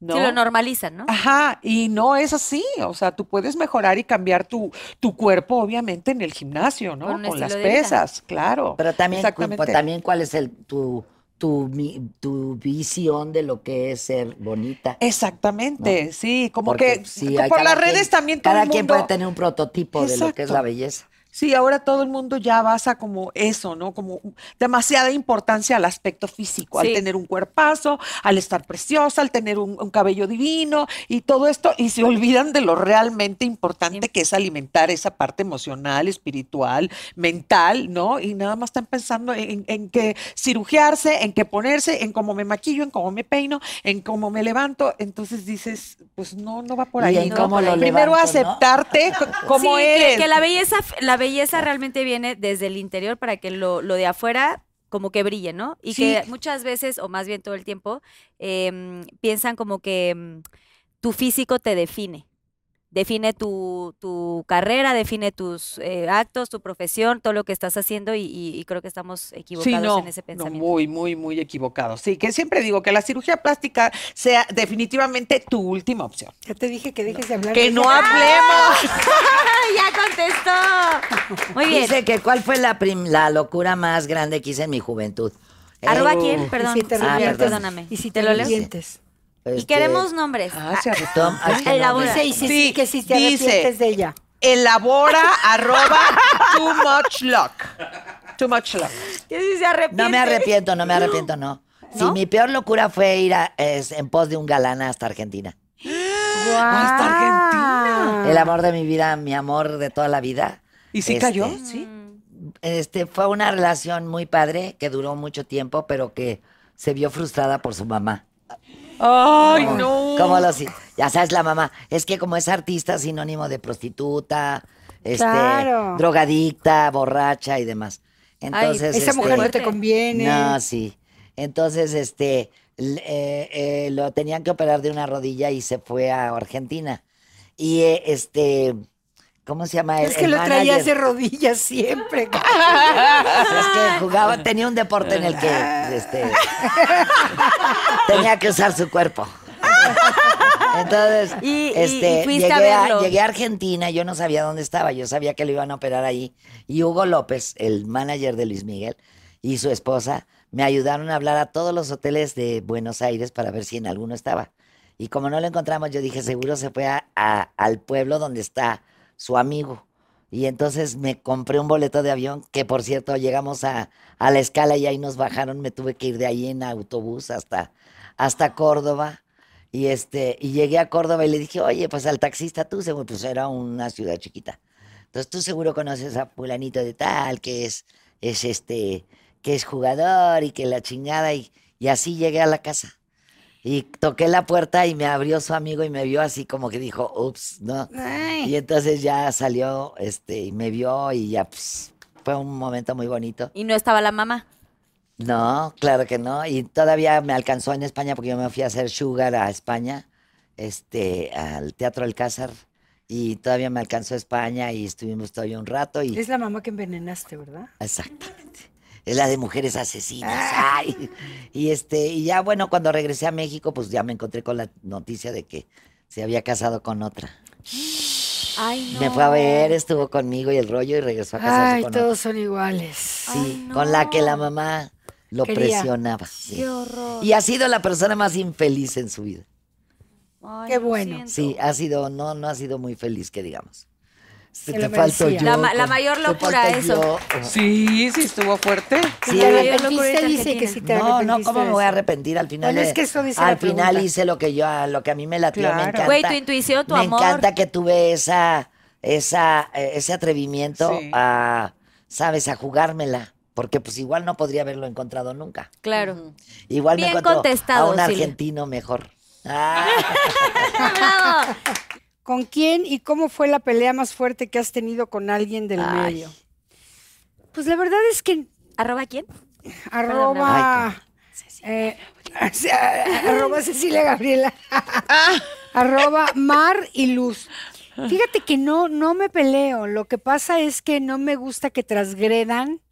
¿No? Si lo normalizan, ¿no? Ajá, y no es así, o sea, tú puedes mejorar y cambiar tu, tu cuerpo, obviamente, en el gimnasio, ¿no? Con las pesas, claro. Pero también, cu- Exactamente. también cuál es el tu, tu, mi- tu visión de lo que es ser bonita. Exactamente, sí, como Porque que sí, por las redes quien- también todo Cada el quien puede tener un prototipo de lo que es la belleza. Sí, ahora todo el mundo ya basa como eso, ¿no? Como demasiada importancia al aspecto físico, al tener un cuerpazo, al estar preciosa, al tener un, un cabello divino y todo esto, y se olvidan de lo realmente importante Sí. que es alimentar esa parte emocional, espiritual, mental, ¿no? Y nada más están pensando en, en que cirugiarse, en que ponerse, en cómo me maquillo, en cómo me peino, en cómo me levanto. Entonces dices, pues no, no va por Y ahí, en ¿no? cómo lo Primero levanto, ¿no? aceptarte co- como Sí, que- eres. Que, la belleza, la belleza realmente viene desde el interior para que lo, lo de afuera como que brille, ¿no? Y Sí. que muchas veces, o más bien todo el tiempo, em, piensan como que em, tu físico te define. Define tu, tu carrera, define tus eh, actos, tu profesión, todo lo que estás haciendo y, y- y creo que estamos equivocados Sí, no, en ese no, pensamiento. muy, muy, muy equivocado. Sí, que siempre digo que la cirugía plástica sea definitivamente tu última opción. Ya te dije que dejes de hablar. Que de no ella. hablemos. ¡Ya contestó! Muy bien. Dice que cuál fue la, prim- la locura más grande que hice en mi juventud. Eh, ¿Arroba Oh. quién? Y Perdón. si te Ah. Y si ¿Te te lo leo? Y este, queremos nombres. Ah, se no Elabora. me- Dice, y si, Sí, que si te dice. arrepientes de ella. Elabora arroba too much luck. Too much luck. Sí se arrepiente. No me arrepiento, no me arrepiento, no. Si ¿No? mi peor locura fue ir a- es, en pos de un galán hasta Argentina. Hasta Argentina. El amor de mi vida, mi amor de toda la vida. ¿Y si Este, cayó? Sí. Este, fue una relación muy padre que duró mucho tiempo, pero que se vio frustrada por su mamá. Ay, no. como los, ya sabes, la mamá. Es que como es artista, sinónimo de prostituta, este, Claro. drogadicta, borracha y demás. Entonces, Esa este, mujer no te conviene. No, sí. Entonces, este, eh, eh, lo tenían que operar de una rodilla y se fue a Argentina. Y eh, este, ¿cómo se llama? El, Es que el lo traías de manager? rodillas siempre. Es que jugaba, tenía un deporte en el que este, tenía que usar su cuerpo. Entonces, Y- y- y este, llegué, a a, llegué a Argentina, yo no sabía dónde estaba, yo sabía que lo iban a operar ahí. Y Hugo López, el manager de Luis Miguel, y su esposa me ayudaron a hablar a todos los hoteles de Buenos Aires para ver si en alguno estaba. Y como no lo encontramos, yo dije, seguro se fue a- al pueblo donde está su amigo. Y entonces me compré un boleto de avión, que por cierto llegamos a, a la escala y ahí nos bajaron, me tuve que ir de ahí en autobús hasta, hasta Córdoba. Y este, y llegué a Córdoba y le dije, oye, pues al taxista tú, pues era una ciudad chiquita. Entonces tú seguro conoces a fulanito de tal, que es, es este, que es jugador y que la chingada, y, y así llegué a la casa. Y toqué la puerta y me abrió su amigo y me vio así como que dijo, ups, ¿no? Y entonces ya salió, este, y me vio y ya, pues, fue un momento muy bonito. Y no estaba la mamá. No, claro que no. Y todavía me alcanzó en España porque yo me fui a hacer Sugar a España, este, al Teatro Alcázar. Y todavía me alcanzó a España y estuvimos todavía un rato y... Es la mamá que envenenaste, ¿verdad? Exactamente. Es la de mujeres asesinas. ay. Y este, y ya bueno, cuando regresé a México, pues ya me encontré con la noticia de que se había casado con otra. Ay, no. Me fue a ver, estuvo conmigo y el rollo y regresó a casarse Ay, con otra. todos son iguales. Sí, Ay, con la que la mamá lo Quería. presionaba. sí. Qué horror. Y ha sido la persona más infeliz en su vida. Ay, Qué bueno. Sí, ha sido, no, no ha sido muy feliz, que digamos. Se te lo faltó merecía. yo. La ma- la con- mayor locura, eso. yo. Sí, sí, estuvo fuerte. Sí, Dice que sí te No, no, ¿cómo me voy a arrepentir? Al final, Bueno, es que eso dice al final pregunta. hice lo que yo, lo que a mí me latió, me Claro. encanta. Güey, tu intuición, tu me amor. encanta que tuve esa, esa, eh, ese atrevimiento Sí. a, sabes, a jugármela. Porque pues igual no podría haberlo encontrado nunca. Claro. Igual Bien me contestado, a un Silvia. argentino mejor. Ah. Bravo. ¿Con quién y cómo fue la pelea más fuerte que has tenido con alguien del Ay. medio? Pues la verdad es que ¿Arroba quién? arroba, eh, arroba Cecilia Gabriela, arroba Mar y Luz. Fíjate que no, no me peleo. Lo que pasa es que no me gusta que transgredan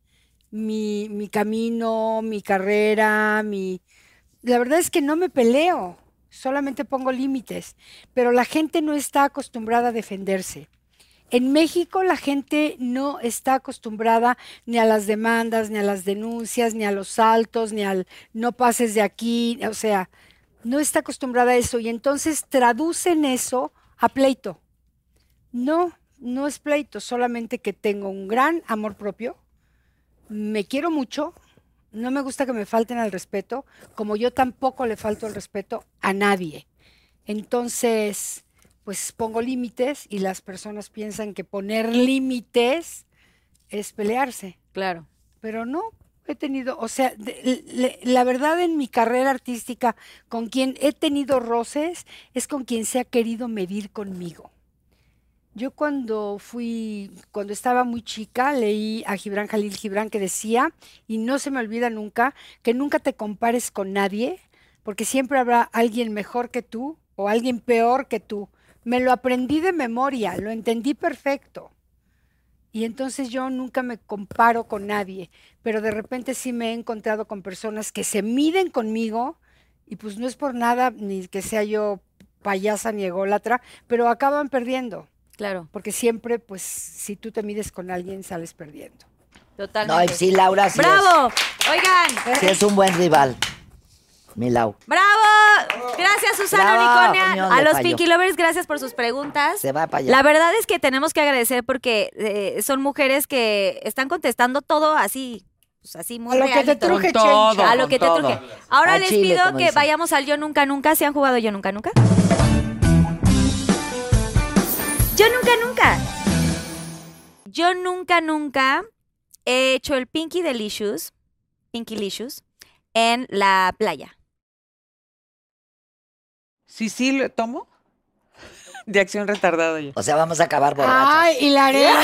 mi, mi camino, mi carrera, mi... La verdad es que no me peleo, solamente pongo límites, pero la gente no está acostumbrada a defenderse. En México la gente no está acostumbrada ni a las demandas, ni a las denuncias, ni a los saltos, ni al no pases de aquí, o sea, no está acostumbrada a eso y entonces traducen eso a pleito. No, no es pleito, solamente que tengo un gran amor propio, me quiero mucho, no me gusta que me falten al respeto, como yo tampoco le falto el respeto a nadie. Entonces, pues pongo límites y las personas piensan que poner límites es pelearse, Claro. pero no. He tenido, o sea, de- le- la verdad en mi carrera artística, con quien he tenido roces es con quien se ha querido medir conmigo. Yo cuando fui, cuando estaba muy chica, leí a Gibran Jalil Gibran que decía, y no se me olvida nunca, que nunca te compares con nadie, porque siempre habrá alguien mejor que tú o alguien peor que tú. Me lo aprendí de memoria, lo entendí perfecto. Y entonces yo nunca me comparo con nadie, pero de repente sí me he encontrado con personas que se miden conmigo y pues no es por nada ni que sea yo payasa ni ególatra, pero acaban perdiendo. Claro. Porque siempre, pues, si tú te mides con alguien, sales perdiendo. No, Totalmente. y sí, Laura, sí ¡Bravo! Oigan, es, sí es un buen rival. Mi Lau. ¡bravo! Gracias, Susana Bravo, Unicornia. A los Fallo. Pinky Lovers, gracias por sus preguntas. Se va para allá. La verdad es que tenemos que agradecer porque eh, son mujeres que están contestando todo así, pues así muy A lo que te truje, todo. chencha. A lo que te truje. Ahora les chile, pido que dicen. vayamos al Yo Nunca Nunca. ¿Se han jugado Yo Nunca Nunca? Yo Nunca Nunca. Yo nunca, nunca he hecho el Pinky Delicious, Pinky Licious, en la playa. Sí, sí, lo tomo. De acción retardada yo. O sea, vamos a acabar borrachos. Ay, y la arena.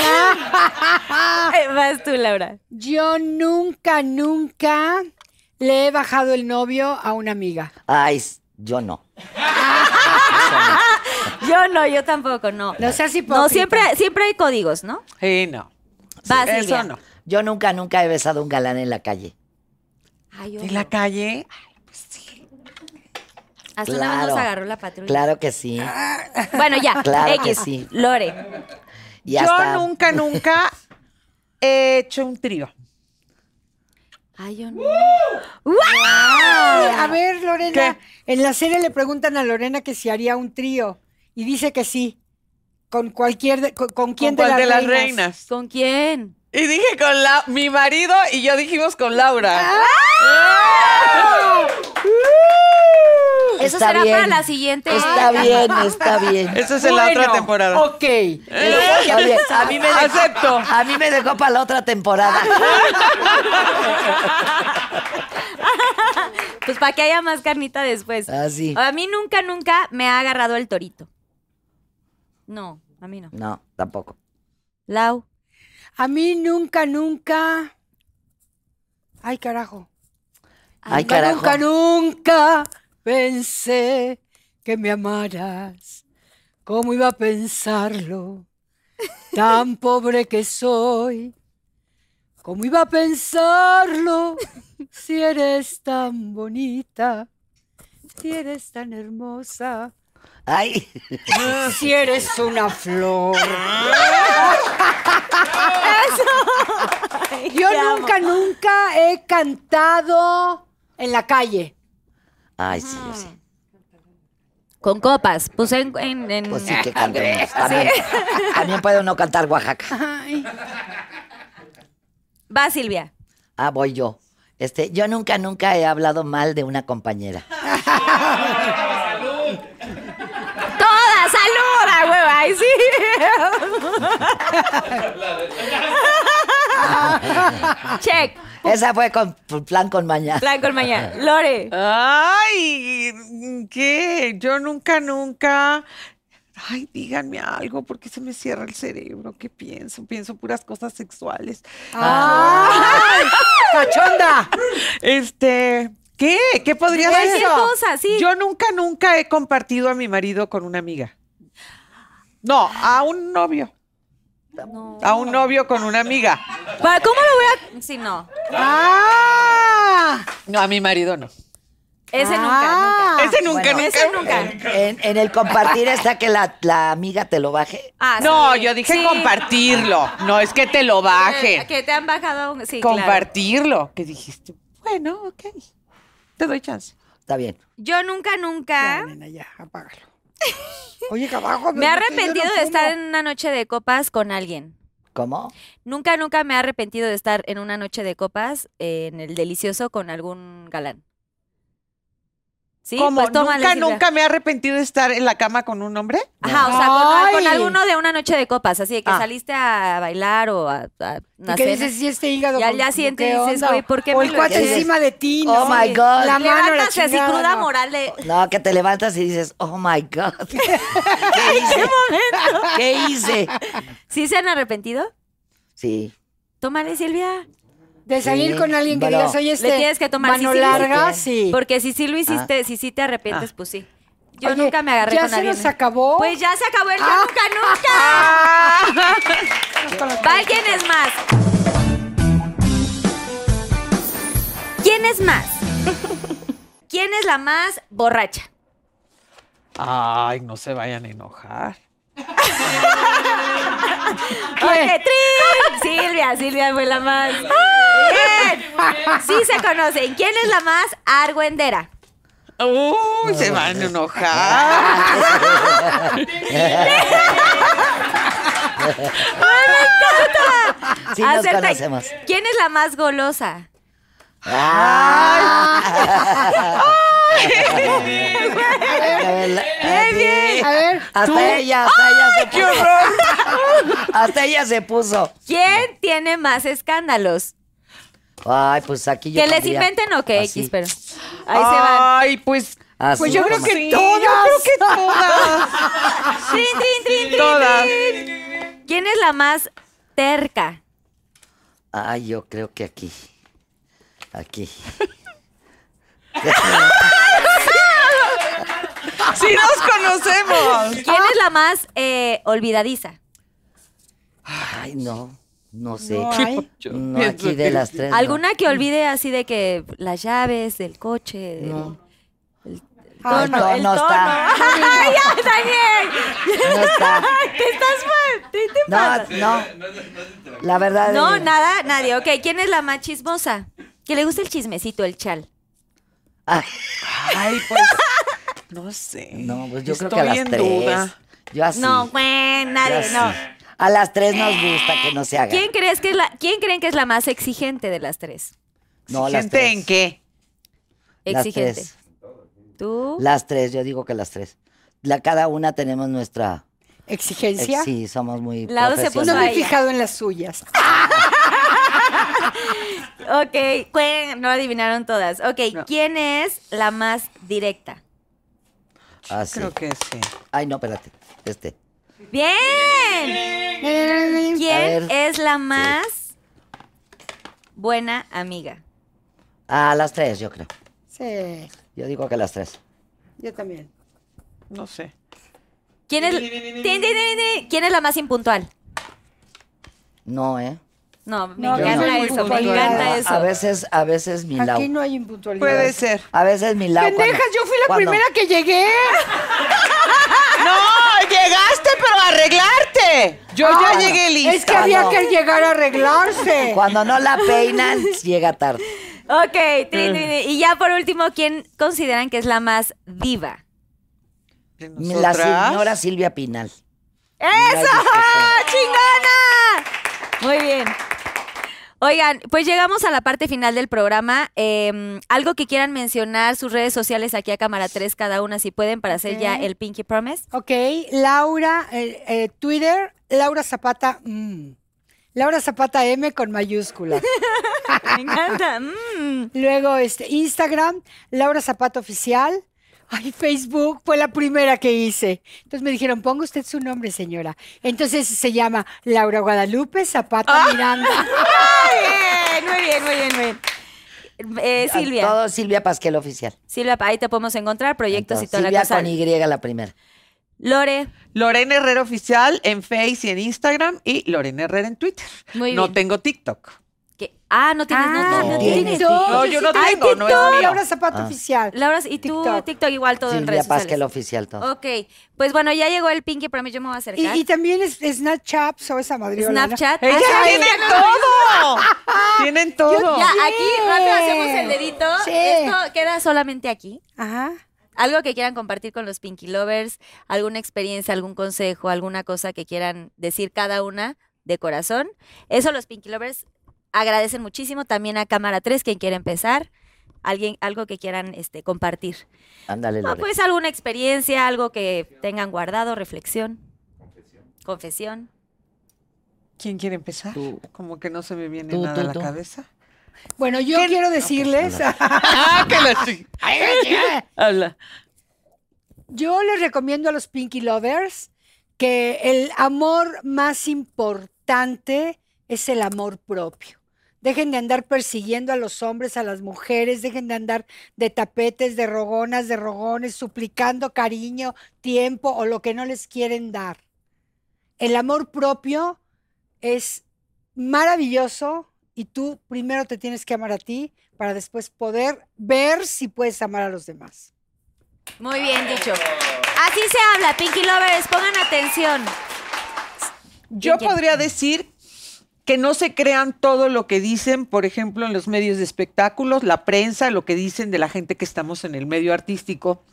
Vas tú, Laura. Yo nunca, nunca Le he bajado el novio a una amiga. Ay, yo no. Yo no, yo tampoco, no. No seas hipócrita. No, siempre, siempre hay códigos, ¿no? Sí, no. Va, Silvia. no. Yo nunca, nunca he besado a un galán en la calle. Ay, En la calle. Hasta una vez nos Claro. agarró la patrulla. Claro que sí. Bueno, ya. Claro que sí. Lore. Yo hasta- nunca, nunca he hecho un trío. Ay, yo no. Ay, a ver, Lorena, ¿Qué? en la serie le preguntan a Lorena que si haría un trío y dice que sí. ¿Con cualquier de- con, con quién ¿Con de, cuál las, de las reinas? reinas? ¿Con quién? Y dije con la, mi marido y yo dijimos con Laura. Eso Está será bien. para la siguiente. Está bien, está bien. Eso es en la otra temporada. Ok. Está bien. A mí me dejó, Acepto. A mí me dejó para la otra temporada. Pues para que haya más carnita después. Así. A mí nunca, nunca me ha agarrado el torito. No, a mí no. No, tampoco. Lau. A mí nunca, nunca. Ay, carajo. Ay, Nunca, carajo. Nunca, nunca pensé que me amaras. ¿Cómo iba a pensarlo? Tan pobre que soy. ¿Cómo iba a pensarlo? Si eres tan bonita. Si eres tan hermosa. Ay, Si eres una flor. Yo te amo. nunca, nunca he cantado en la calle. ay, sí, yo sí. Con copas. Puse en. en- en- Pues sí que cantemos. También, también puede uno cantar Oaxaca. Ay, Va, Silvia. Ah, voy yo. Este, yo nunca, nunca he hablado mal de una compañera. ¡Ay, sí! Check. Esa fue con plan con mañana. Blanco el mañana. Lore. Ay, ¿qué? Yo nunca, nunca. Ay, díganme algo, porque se me cierra el cerebro. ¿Qué pienso? Pienso puras cosas sexuales. ¡Ay! ¡Cachonda! Este, ¿qué? ¿Qué podría Cualquier ser? cosa, sí. Yo nunca, nunca he compartido a mi marido con una amiga. No, a un novio. No. A un novio con una amiga. ¿Cómo lo voy a.? Sí, no. ¡Ah! No, a mi marido no. Ese Ah. nunca, Ese nunca, bueno, nunca. Ese nunca. En, en el compartir está que la, la amiga te lo baje. Ah, No, sí. yo dije Sí. compartirlo. No es que te lo bajen. Que te han bajado. un- Sí, claro. compartirlo. Que dijiste, bueno, ok. Te doy chance. Está bien. Yo nunca, Ya, nunca. nena, ya, apágalo. Oye, cabajo. Me he arrepentido de estar en una noche de copas con alguien. ¿Cómo? Nunca, nunca me he arrepentido de estar en una noche de copas eh, en el delicioso con algún galán. Sí, ¿Cómo? pues tómale, ¿Nunca, Silvia. nunca me he arrepentido de estar en la cama con un hombre? Ajá, o sea, con, alguno de una noche de copas, así de que Ah. saliste a bailar o a, a una ¿Y qué cena. dices si este hígado? Y al con- día siguiente ¿qué dices, onda? güey, ¿por qué O me el lo cuate dices? encima de ti, Oh my God. La mano, la Levantas así chingada, cruda no. moral de... No, que te levantas y dices, oh my God. ¿Qué hice? ¿Qué hice? ¿Sí se han arrepentido? Sí. Tómale, Silvia. De salir Sí, con alguien que bueno. digas, oye, este. Le tienes que tomar mano sí, sí, larga, sí. Porque si sí lo hiciste, si sí te arrepientes, pues sí. Yo Oye, nunca me agarré ¿ya con se alguien. nos acabó? Pues ya se acabó el yo Ah. nunca, nunca. Va, ¿quién es más? ¿Quién es más? ¿Quién es la más borracha? Ay, no se vayan a enojar. Ok, ¡trin! Silvia, Silvia fue la más. Bien. Sí se conocen. ¿Quién es la más argüendera? Uy, se van a enojar. Sí nos Acerta- conocemos. ¿Quién es la más golosa? Bien, bien. A ver, Hasta ella, hasta ella se puso. Hasta ella se puso. ¿Quién tiene más escándalos? Ay, pues aquí yo ¿Que les inventen o que. X? Pero ahí se van. Ay, pues. Así Pues yo creo que Sí, todas. yo creo que todas. Trin, trin, trin, trin, Todas. trin. ¿Quién es la más terca? Ay, yo creo que aquí. Aquí. ¡Sí nos conocemos! ¿Quién es la más eh, olvidadiza? Ay, no, no sé. No hay. No, aquí de las tres. no. ¿Alguna que olvide así de que las llaves del coche? del- No. El Ah, tono, no, el no tono. está. ¡Ay, ya, Daniel! No está. ¿Te estás mal? ¿Qué te pasa? No, no. La verdad. No, nada, nadie. Ok, ¿quién es la más chismosa? Que le gusta el chismecito, el chal. ay, Ay, pues. No sé. no, pues yo creo que a las tres. duda. Yo así. No, yo nadie, así. no. A las tres nos gusta que no se haga. ¿Quién crees que es la, quién creen que es la más exigente de las tres? No, las ¿Gente tres. en qué? Las Exigente. tres. ¿Tú? Las tres, yo digo que las tres. La, cada una tenemos nuestra. ¿Exigencia? eh, sí, somos muy. Lau se puso No me he fijado en las suyas. Ok, no adivinaron todas. Ok, No. ¿quién es la más directa? Ah, sí. Creo que sí. Ay, no, espérate. Este. ¡Bien! ¿Quién es la más buena amiga? A las tres, yo creo. Sí, Yo digo que las tres. yo también. No sé. ¿Quién es. ¿Quién es la más impuntual? No, ¿eh? No, me No, encanta eso, me encanta A eso. veces, a veces mi. Aquí no hay impuntualidad. Puede ser. A veces mi Lau. Pendejas, cuando- yo fui la cuando- primera que llegué. ¡No! ¡Llegaste, pero a arreglarte! Yo ya Ah, llegué lista. Es que había que llegar a arreglarse. Cuando no la peinan, llega tarde. Ok, tin. y ya por último, ¿quién consideran que es la más diva? ¿De La señora Silvia Pinal. ¡Eso! ¡Chingona! Muy bien. Oigan, pues llegamos a la parte final del programa. Eh, algo que quieran mencionar, sus redes sociales aquí a Cámara 3 cada una, si pueden, para hacer ya el Pinky Promise. Ok, Laura, eh, eh, Twitter, Laura Zapata, mm. Laura Zapata M con mayúscula. Me encanta. Mm. Luego, este, Instagram, Laura Zapata Oficial. Ay, Facebook fue la primera que hice. Entonces me dijeron, ponga usted su nombre, señora. Entonces se llama Laura Guadalupe Zapata Miranda. Muy bien, muy bien, muy bien, muy bien. Eh, Silvia, Todo Silvia Pasquel oficial. Silvia, ahí te podemos encontrar, proyectos y toda Silvia la cosa. con Y la primera. Lore, Lorena Herrera Oficial en Face y en Instagram y Lorena Herrera en Twitter. Muy no bien. tengo TikTok. Que- ah, no tienes, Ah, no no tienes. tienes TikTok. No, yo no Ay, tengo, no es. Laura Zapata Ah. Oficial. Laura, y tú, TikTok, TikTok. igual todo en Silvia redes Pasquel sociales. oficial todo. Ok, pues bueno, ya llegó el Pinky Promise, yo me voy a acercar. y también es Snapchat o esa madre. Snapchat. ¡Ellas Ah, no- todo! ¡Tienen todo! Ya, aquí rápido hacemos el dedito. Sí. Esto queda solamente aquí. Ajá. Algo que quieran compartir con los Pinky Lovers, alguna experiencia, algún consejo, alguna cosa que quieran decir cada una de corazón. Eso los Pinky Lovers agradecen muchísimo. También a Cámara 3, quien quiera empezar. Alguien, algo que quieran este, compartir. Ándale, No, pues alguna experiencia, algo que tengan guardado, reflexión. Confesión. ¿Quién quiere empezar? Tú. Como que no se me viene Tú, nada tú, a la tú. cabeza. Bueno, yo quiero decirles, ¡Ah, que la Habla. yo les recomiendo a los Pinky Lovers que el amor más importante es el amor propio. Dejen de andar persiguiendo a los hombres, a las mujeres, dejen de andar de tapetes, de rogonas, de rogones, suplicando cariño, tiempo o lo que no les quieren dar. El amor propio es maravilloso y tú primero te tienes que amar a ti para después poder ver si puedes amar a los demás. Muy bien dicho. Así se habla, Pinky Lovers, pongan atención. Yo podría decir que no se crean todo lo que dicen, por ejemplo, en los medios de espectáculos, la prensa, lo que dicen de la gente que estamos en el medio artístico.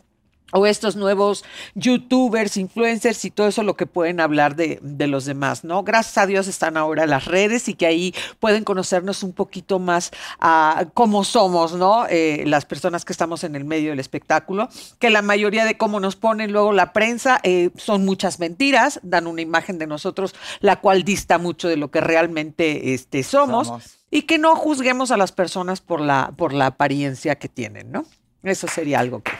O estos nuevos youtubers, influencers y todo eso lo que pueden hablar de, de los demás, ¿no? Gracias a Dios están ahora las redes y que ahí pueden conocernos un poquito más a cómo somos, ¿no? Eh, las personas que estamos en el medio del espectáculo, que la mayoría de cómo nos ponen luego la prensa eh, son muchas mentiras, dan una imagen de nosotros la cual dista mucho de lo que realmente este, somos, Somos. y que no juzguemos a las personas por la, por la apariencia que tienen, ¿no? Eso sería algo que...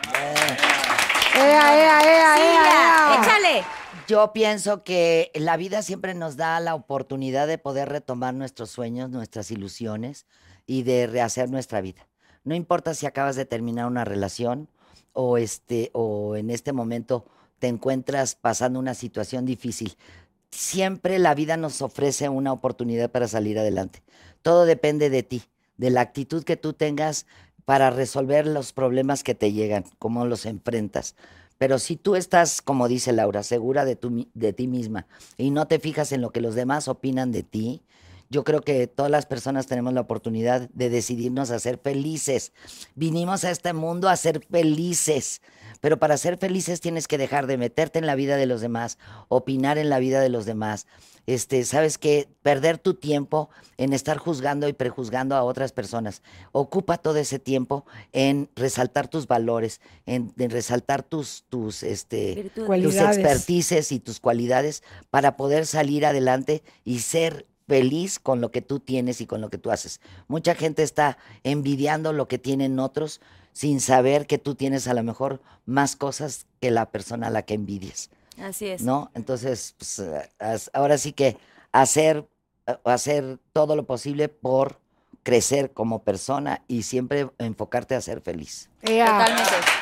¡Ea, ea, ea, ea, ea! échale. Yo pienso que la vida siempre nos da la oportunidad de poder retomar nuestros sueños, nuestras ilusiones y de rehacer nuestra vida. No importa si acabas de terminar una relación o este o en este momento te encuentras pasando una situación difícil. Siempre la vida nos ofrece una oportunidad para salir adelante. Todo depende de ti, de la actitud que tú tengas para resolver los problemas que te llegan, cómo los enfrentas. Pero si tú estás, como dice Laura, segura de, tu de ti misma y no te fijas en lo que los demás opinan de ti, yo creo que todas las personas tenemos la oportunidad de decidirnos a ser felices. Vinimos a este mundo a ser felices. Pero para ser felices tienes que dejar de meterte en la vida de los demás, opinar en la vida de los demás. Este, sabes que perder tu tiempo en estar juzgando y prejuzgando a otras personas. Ocupa todo ese tiempo en resaltar tus valores, en, en resaltar tus, tus, este, tus expertices y tus cualidades para poder salir adelante y ser feliz con lo que tú tienes y con lo que tú haces. Mucha gente está envidiando lo que tienen otros sin saber que tú tienes a lo mejor más cosas que la persona a la que envidias, Así es. ¿no? Entonces, pues, ahora sí que hacer, hacer todo lo posible por crecer como persona y siempre enfocarte a ser feliz. Totalmente.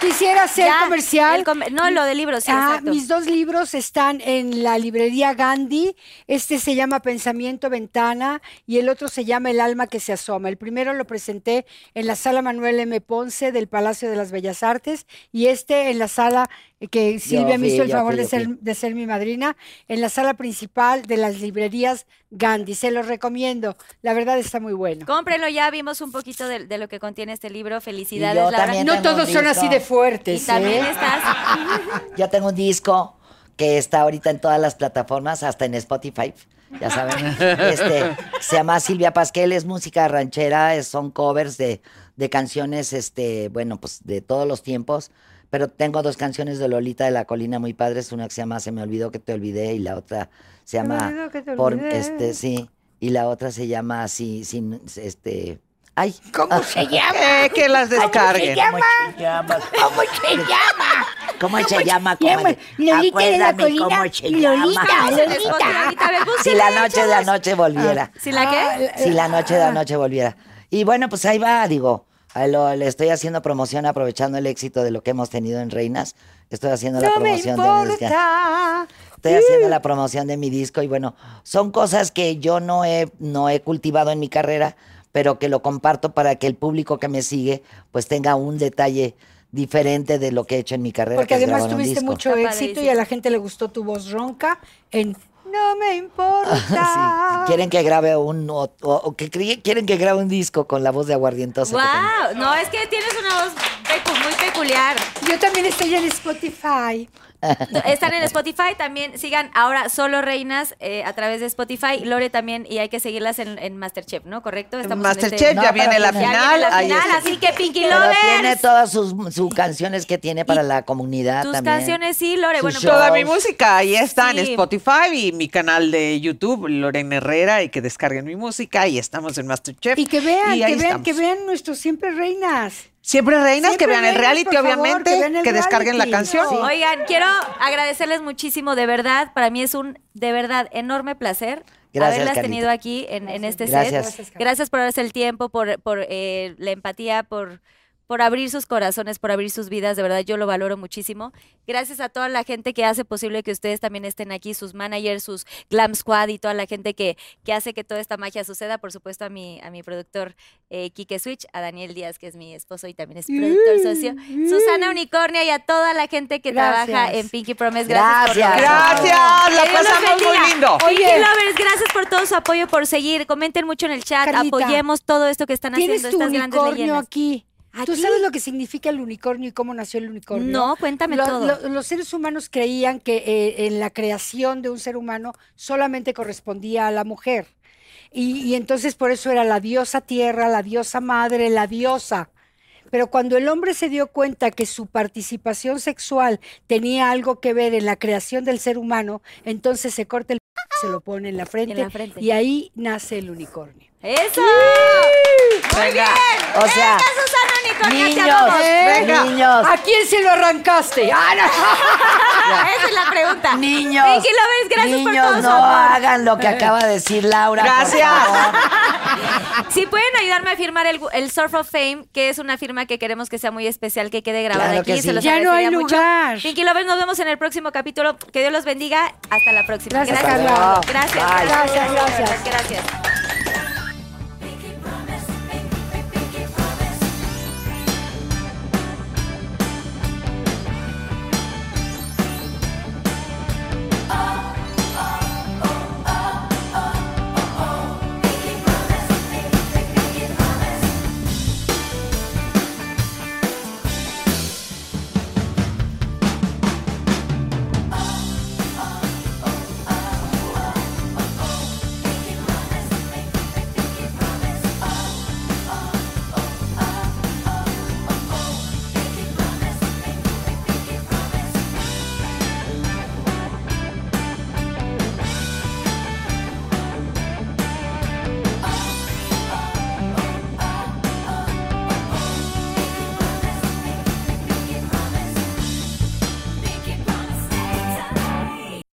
Quisiera hacer Ya, comercial. com- no, lo del libro, sí, Ah, exacto. mis dos libros están en la librería Gandhi. Este se llama Pensamiento Ventana y el otro se llama El alma que se asoma. El primero lo presenté en la sala Manuel M. Ponce del Palacio de las Bellas Artes y este en la sala que Silvia me fui, hizo el favor fui, de ser, de ser mi madrina, en la sala principal de las librerías Gandhi. Se los recomiendo. La verdad está muy bueno. Cómprenlo ya, vimos un poquito de, de lo que contiene este libro. Felicidades, yo Laura. No todos son así de fuertes. Y también ¿eh? estás. Yo tengo un disco que está ahorita en todas las plataformas, hasta en Spotify. Ya saben. Este, se llama Silvia Pasquel, es música ranchera, es- son covers de, de canciones, este, bueno, pues de todos los tiempos. Pero tengo dos canciones de Lolita de la Colina muy padres. Una que se llama Se me olvidó que te olvidé y la otra se Se me llama olvidó que te por olvidé. este sí y la otra se llama así sin este ay ¿Cómo se llama? Eh, que las descarguen. llama? ¿Cómo se llama? ¿Cómo se llama? llama? comadre? Lolita de la Colina, cómo se Lolita, llama. Lolita. Si la noche de chavos. anoche volviera. ¿Si la qué? Si la noche de anoche volviera. Y bueno, pues ahí va, digo. Lo- le estoy haciendo promoción aprovechando el éxito de lo que hemos tenido en Reinas. Estoy haciendo la me promoción de mi disco. Estoy haciendo la promoción de mi disco y bueno, son cosas que yo no he, no he cultivado en mi carrera, pero que lo comparto para que el público que me sigue pues tenga un detalle diferente de lo que he hecho en mi carrera. Porque además tuviste mucho Está éxito y a la gente le gustó tu voz ronca en No me Sí. importa. Quieren que grabe un o, o- o que quieren que grabe un disco con la voz de aguardientosa. Wow, no, es que tienes una voz pecu- muy peculiar. Yo también estoy en Spotify. Están en Spotify, también sigan ahora Solo Reinas eh, a través de Spotify. Lore también, y hay que seguirlas en, en Masterchef, ¿no? ¿Correcto? En Estamos en este- Masterchef No, ya viene la tiene- Ya final. viene la ahí final, está. así que Pinky Pero tiene todas sus, sus canciones que tiene para la comunidad Tus también. canciones, sí, Lore. Sus Bueno, shows. Toda mi música ahí está en. Spotify y mi canal de YouTube, Lorena Herrera, y que descarguen mi música y estamos en Masterchef. Y que vean, Y que vean, estamos. que vean nuestros siempre reinas. Siempre reinas, Siempre que vean el reality, favor, obviamente, que descarguen la canción. Sí. Oigan, quiero agradecerles muchísimo, de verdad. Para mí es un, de verdad, enorme placer Gracias, haberlas tenido aquí en, en este Gracias. set. Gracias, Gracias por darse el tiempo, por, por eh, la empatía, por, por abrir sus corazones, por abrir sus vidas. De verdad, yo lo valoro muchísimo. Gracias a toda la gente que hace posible que ustedes también estén aquí, sus managers, sus glam squad y toda la gente que, que hace que toda esta magia suceda. Por supuesto, a mi, a mi productor eh, Quique Switch, a Daniel Díaz, que es mi esposo y también es productor socio, Susana Unicornia y a toda la gente que Gracias. trabaja en Pinky Promise. Gracias. Gracias. por Gracias, la pasamos muy lindo. Pinky Oye. Lovers, gracias por todo su apoyo, por seguir. Comenten mucho en el chat, Carlita, apoyemos todo esto que están haciendo estas grandes unicornio leyendas. aquí. ¿Tú sabes lo que significa el unicornio y cómo nació el unicornio? No, cuéntame Lo- todo. lo- los seres humanos creían que eh, en la creación de un ser humano solamente correspondía a la mujer. Y, y entonces por eso era la diosa tierra, la diosa madre, la diosa. Pero cuando el hombre se dio cuenta que su participación sexual tenía algo que ver en la creación del ser humano, entonces se corta el se lo pone en la frente, la frente. y ahí nace el unicornio. ¡Eso! Venga. O sea, ¡Venga, Susana Unicornia, te niños, amamos! Venga. niños, ¿A quién se lo arrancaste? ¡Ah, no! Esa es la pregunta. niños, Pinky Lovers, gracias por niños, su no amor. hagan lo que acaba de decir Laura. Gracias. Si pueden ayudarme a firmar el, el Surf of Fame, que es una firma que queremos que sea muy especial, que quede grabada Claro aquí, que se sí. los Ya no hay agradecería mucho. lugar. Pinky Lovers, nos vemos en el próximo capítulo. Que Dios los bendiga. Hasta la próxima. Gracias. Gracias. Bye. Gracias, gracias. Gracias.